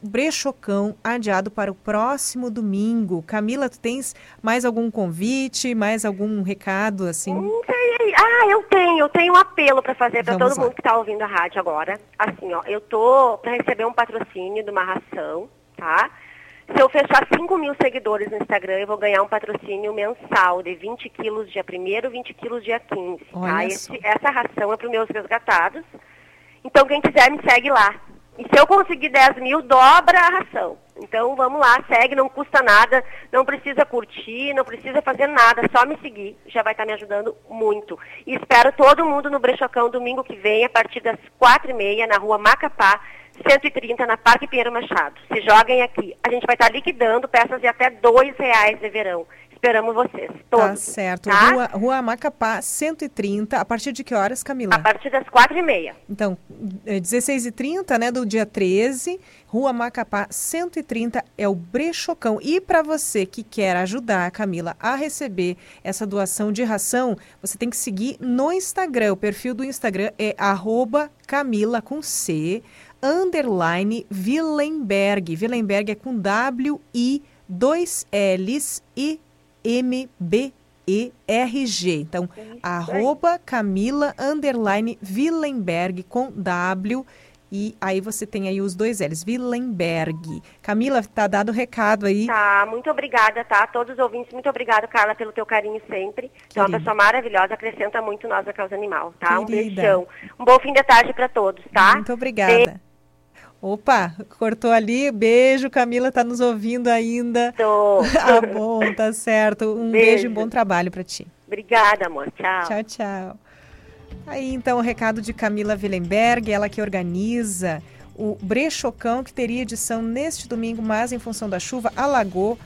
Brechocão adiado para o próximo domingo. Camila, tu tens mais algum convite, mais algum recado assim? Sei. Ah, eu tenho, eu tenho um apelo para fazer para todo lá. mundo que está ouvindo a rádio agora. Assim, ó, eu tô para receber um patrocínio de uma ração, tá? Se eu fechar 5 mil seguidores no Instagram, eu vou ganhar um patrocínio mensal de 20 quilos dia 1 20 quilos dia 15. Tá? Esse- essa ração é para os meus resgatados. Então, quem quiser, me segue lá. E se eu conseguir 10 mil, dobra a ração. Então, vamos lá, segue, não custa nada, não precisa curtir, não precisa fazer nada, só me seguir, já vai estar me ajudando muito. E espero todo mundo no Brechocão domingo que vem, a partir das quatro e meia, na rua Macapá, 130, na Parque Pinheiro Machado. Se joguem aqui. A gente vai estar liquidando peças de até dois reais de verão. Esperamos vocês, todos. Tá certo. tá? Rua, Rua Macapá, 130. A partir de que horas, Camila? A partir das quatro e meia. Então, é 16h30, né, do dia 13, Rua Macapá 130 é o Brechocão. E para você que quer ajudar a Camila a receber essa doação de ração, você tem que seguir no Instagram. O perfil do Instagram é arroba Camila com C, underline Willenberg. Willenberg é com W, I, dois L's e M, B, E, R, G. Então, arroba Camila, underline Willenberg com W. E aí você tem aí os dois L's, Willenberg. Camila, tá dado o recado aí. Tá, muito obrigada, tá? Todos os ouvintes, muito obrigada, Carla, pelo teu carinho sempre. Tu é uma Querida. pessoa maravilhosa, acrescenta muito nós da causa animal, tá? Um Querida. beijão. Um bom fim de tarde para todos, tá? Muito obrigada. Opa, cortou ali. Beijo, Camila tá nos ouvindo ainda. Tô. ah, bom, tá certo. Um beijo, Beijo. e bom trabalho para ti. Obrigada, amor. Tchau. Tchau, tchau. Aí então o recado de Camila Willenberg, ela que organiza o Brechocão, que teria edição neste domingo, mas em função da chuva alagou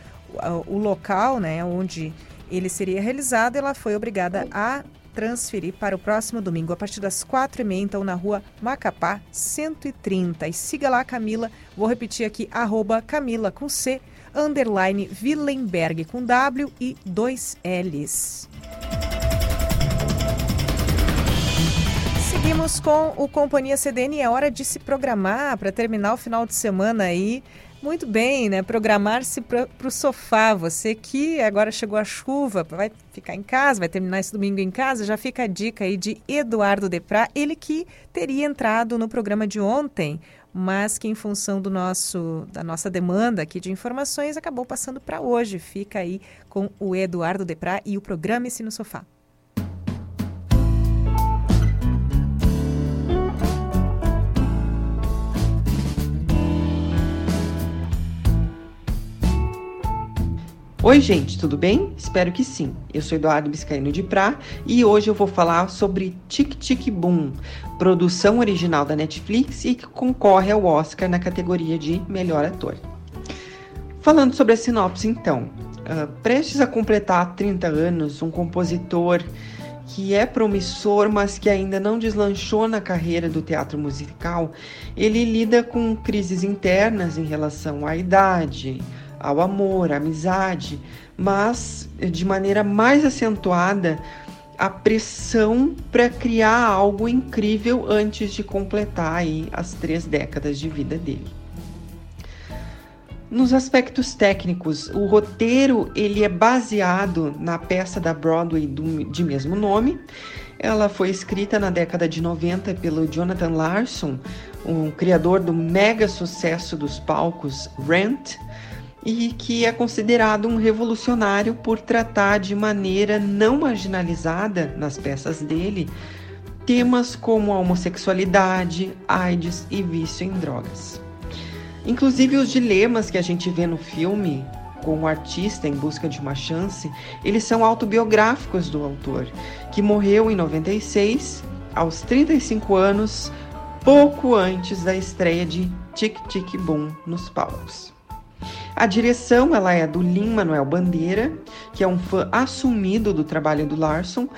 o, local, né, onde ele seria realizado, ela foi obrigada a transferir para o próximo domingo, a partir das quatro e meia, então na rua Macapá 130. E siga lá, Camila, vou repetir aqui, arroba Camila com C, underline Willenberg com W e dois L's. Seguimos com o Companhia CDN. É hora de se programar para terminar o final de semana aí. Muito bem, né? Programar-se para o sofá. Você que agora chegou a chuva, vai ficar em casa, vai terminar esse domingo em casa, já fica a dica aí de Eduardo Deprá, ele que teria entrado no programa de ontem, mas que em função do nosso da nossa demanda aqui de informações acabou passando para hoje. Fica aí com o Eduardo Deprá e o programa Esse no Sofá. Oi, gente, tudo bem? Espero que sim. Eu sou Eduardo Biscaíno de Prá e hoje eu vou falar sobre Tic Tic Boom, produção original da Netflix e que concorre ao Oscar na categoria de melhor ator. Falando sobre a sinopse, então, uh, prestes a completar 30 anos, um compositor que é promissor, mas que ainda não deslanchou na carreira do teatro musical, ele lida com crises internas em relação à idade, ao amor, à amizade, mas de maneira mais acentuada a pressão para criar algo incrível antes de completar aí as três décadas de vida dele. Nos aspectos técnicos, o roteiro ele é baseado na peça da Broadway do, de mesmo nome. Ela foi escrita na década de 90 pelo Jonathan Larson, um criador do mega sucesso dos palcos Rent, e que é considerado um revolucionário por tratar de maneira não marginalizada nas peças dele temas como a homossexualidade, AIDS e vício em drogas. Inclusive os dilemas que a gente vê no filme com o artista em busca de uma chance, eles são autobiográficos do autor, que morreu em 96, aos 35 anos, pouco antes da estreia de Tic Tic Boom nos palcos. A direção ela é do Lin Manuel Bandeira, que é um fã assumido do trabalho do Larson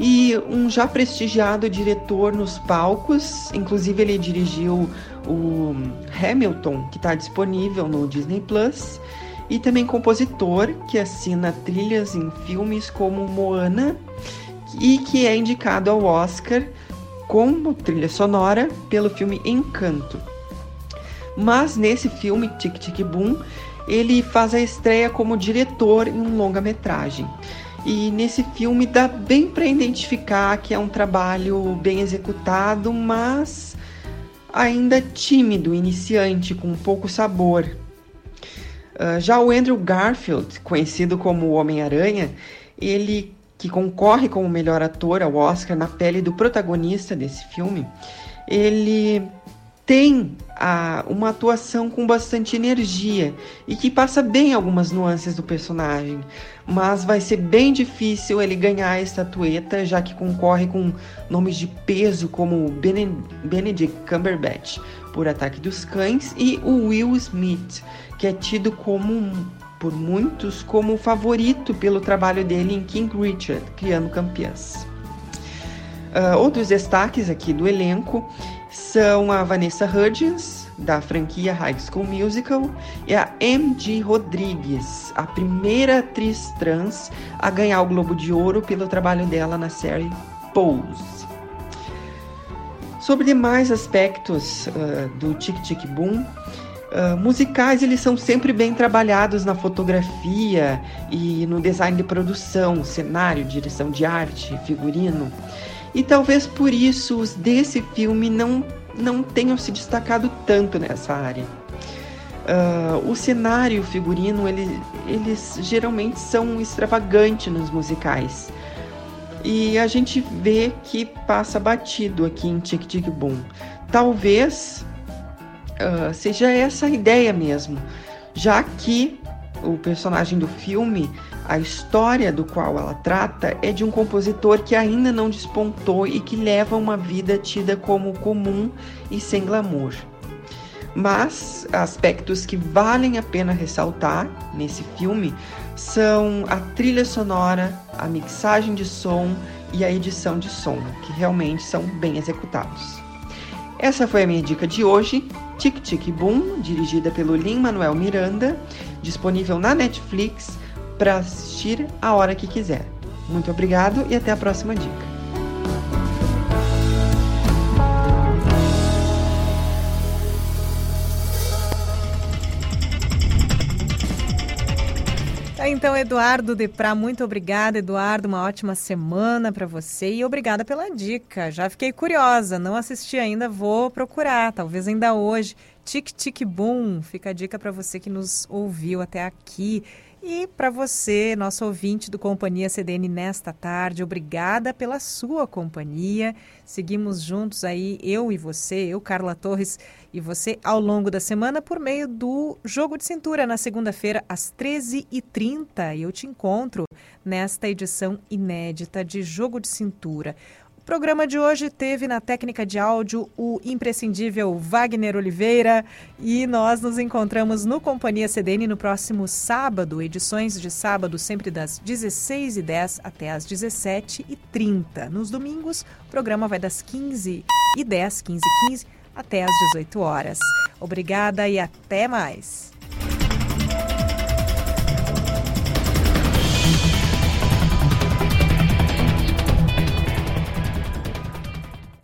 e um já prestigiado diretor nos palcos. Inclusive ele dirigiu o Hamilton, que está disponível no Disney Plus, e também compositor que assina trilhas em filmes como Moana e que é indicado ao Oscar como trilha sonora pelo filme Encanto. Mas nesse filme Tic Tic Boom, ele faz a estreia como diretor em um longa-metragem. E nesse filme dá bem para identificar que é um trabalho bem executado, mas ainda tímido, iniciante, com pouco sabor. Uh, já o Andrew Garfield, conhecido como Homem-Aranha, ele que concorre como melhor ator ao Oscar na pele do protagonista desse filme, ele tem a, uma atuação com bastante energia e que passa bem algumas nuances do personagem, mas vai ser bem difícil ele ganhar a estatueta, já que concorre com nomes de peso como Benedict Cumberbatch por Ataque dos Cães e o Will Smith, que é tido como por muitos como favorito pelo trabalho dele em King Richard, criando campeãs. Uh, outros destaques aqui do elenco são a Vanessa Hudgens, da franquia High School Musical, e a MG Rodrigues, a primeira atriz trans a ganhar o Globo de Ouro pelo trabalho dela na série Pose. Sobre demais aspectos uh, do Tic Tic Boom, Uh, musicais eles são sempre bem trabalhados na fotografia e no design de produção, cenário, direção de arte, figurino. E talvez por isso os desse filme não, não tenham se destacado tanto nessa área. Uh, o cenário e o figurino, ele, eles geralmente são extravagantes nos musicais. E a gente vê que passa batido aqui em Tic Tic Boom. Talvez uh, seja essa a ideia mesmo, já que o personagem do filme a história do qual ela trata é de um compositor que ainda não despontou e que leva uma vida tida como comum e sem glamour. Mas aspectos que valem a pena ressaltar nesse filme são a trilha sonora, a mixagem de som e a edição de som, que realmente são bem executados. Essa foi a minha dica de hoje, Tic Tic Boom, dirigida pelo Lin Manuel Miranda, disponível na Netflix para assistir a hora que quiser. Muito obrigado e até a próxima dica. Tá, então, Eduardo Deprá, muito obrigada, Eduardo. Uma ótima semana para você e obrigada pela dica. Já fiquei curiosa, não assisti ainda, vou procurar, talvez ainda hoje. Tic Tic Boom, fica a dica para você que nos ouviu até aqui. E para você, nosso ouvinte do Companhia CDN nesta tarde, obrigada pela sua companhia. Seguimos juntos aí, eu e você, eu, Carla Torres, e você ao longo da semana por meio do Jogo de Cintura na segunda-feira às 13h30. E eu te encontro nesta edição inédita de Jogo de Cintura O programa de hoje teve na técnica de áudio o imprescindível Wagner Oliveira e nós nos encontramos no Companhia CDN no próximo sábado, edições de sábado sempre das 16h10 até as 17h30. Nos domingos, o programa vai das 15h10, 15h15 até as 18 horas. Obrigada e até mais.